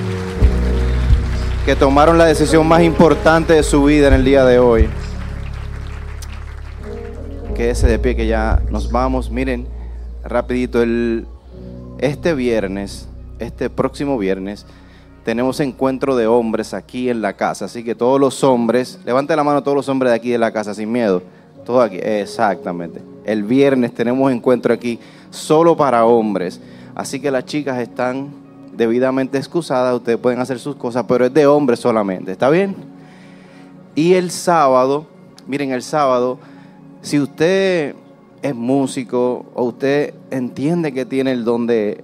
que tomaron la decisión más importante de su vida en el día de hoy. Quédese de pie que ya nos vamos. Miren, rapidito, el, este viernes, este próximo viernes, tenemos encuentro de hombres aquí en la casa. Así que todos los hombres, levante la mano todos los hombres de aquí de la casa sin miedo. Todo aquí, exactamente. El viernes tenemos encuentro aquí solo para hombres. Así que las chicas están debidamente excusadas, ustedes pueden hacer sus cosas, pero es de hombres solamente. ¿Está bien? Y el sábado, miren, el sábado, si usted es músico o usted entiende que tiene el don de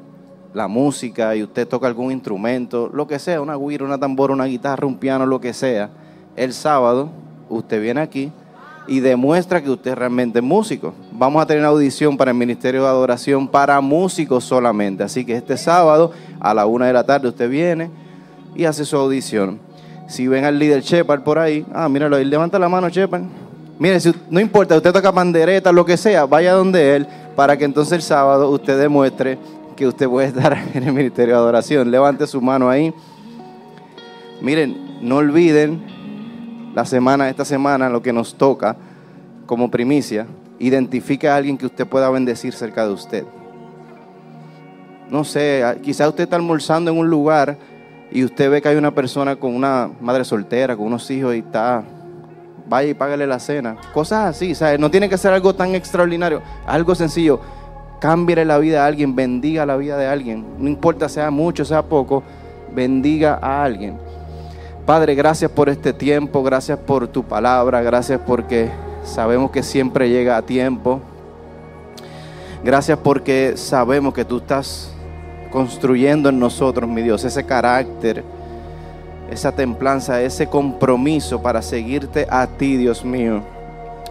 la música y usted toca algún instrumento, lo que sea, una guira, una tambora, una guitarra, un piano, lo que sea, el sábado usted viene aquí y demuestra que usted realmente es músico. Vamos a tener una audición para el Ministerio de Adoración para músicos solamente. Así que este sábado a la una de la tarde usted viene y hace su audición. Si ven al líder Shepard por ahí, ah, míralo ahí, levanta la mano Shepard. Mire, no importa, usted toca pandereta, lo que sea, vaya donde él, para que entonces el sábado usted demuestre que usted puede estar en el Ministerio de Adoración. Levante su mano ahí. Miren, no olviden la semana, esta semana, lo que nos toca como primicia, identifique a alguien que usted pueda bendecir cerca de usted. No sé, quizás usted está almorzando en un lugar y usted ve que hay una persona con una madre soltera, con unos hijos y está, vaya y págale la cena. Cosas así, ¿sabes? No tiene que ser algo tan extraordinario, algo sencillo. Cámbiale la vida a alguien, bendiga la vida de alguien. No importa sea mucho, sea poco, bendiga a alguien. Padre, gracias por este tiempo, gracias por tu palabra, gracias porque sabemos que siempre llega a tiempo. Gracias porque sabemos que tú estás construyendo en nosotros, mi Dios, ese carácter, esa templanza, ese compromiso para seguirte a ti, Dios mío.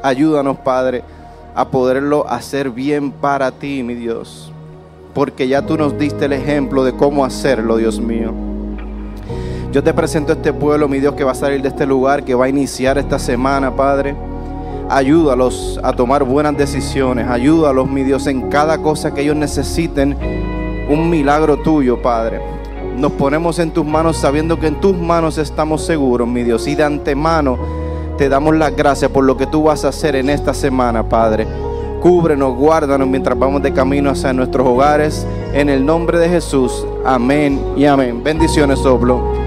Ayúdanos, Padre, a poderlo hacer bien para ti, mi Dios, porque ya tú nos diste el ejemplo de cómo hacerlo, Dios mío. Yo te presento a este pueblo, mi Dios, que va a salir de este lugar, que va a iniciar esta semana, Padre. Ayúdalos a tomar buenas decisiones. Ayúdalos, mi Dios, en cada cosa que ellos necesiten. Un milagro tuyo, Padre. Nos ponemos en tus manos sabiendo que en tus manos estamos seguros, mi Dios. Y de antemano te damos las gracias por lo que tú vas a hacer en esta semana, Padre. Cúbrenos, guárdanos mientras vamos de camino hacia nuestros hogares. En el nombre de Jesús. Amén y amén. Bendiciones, Oblo.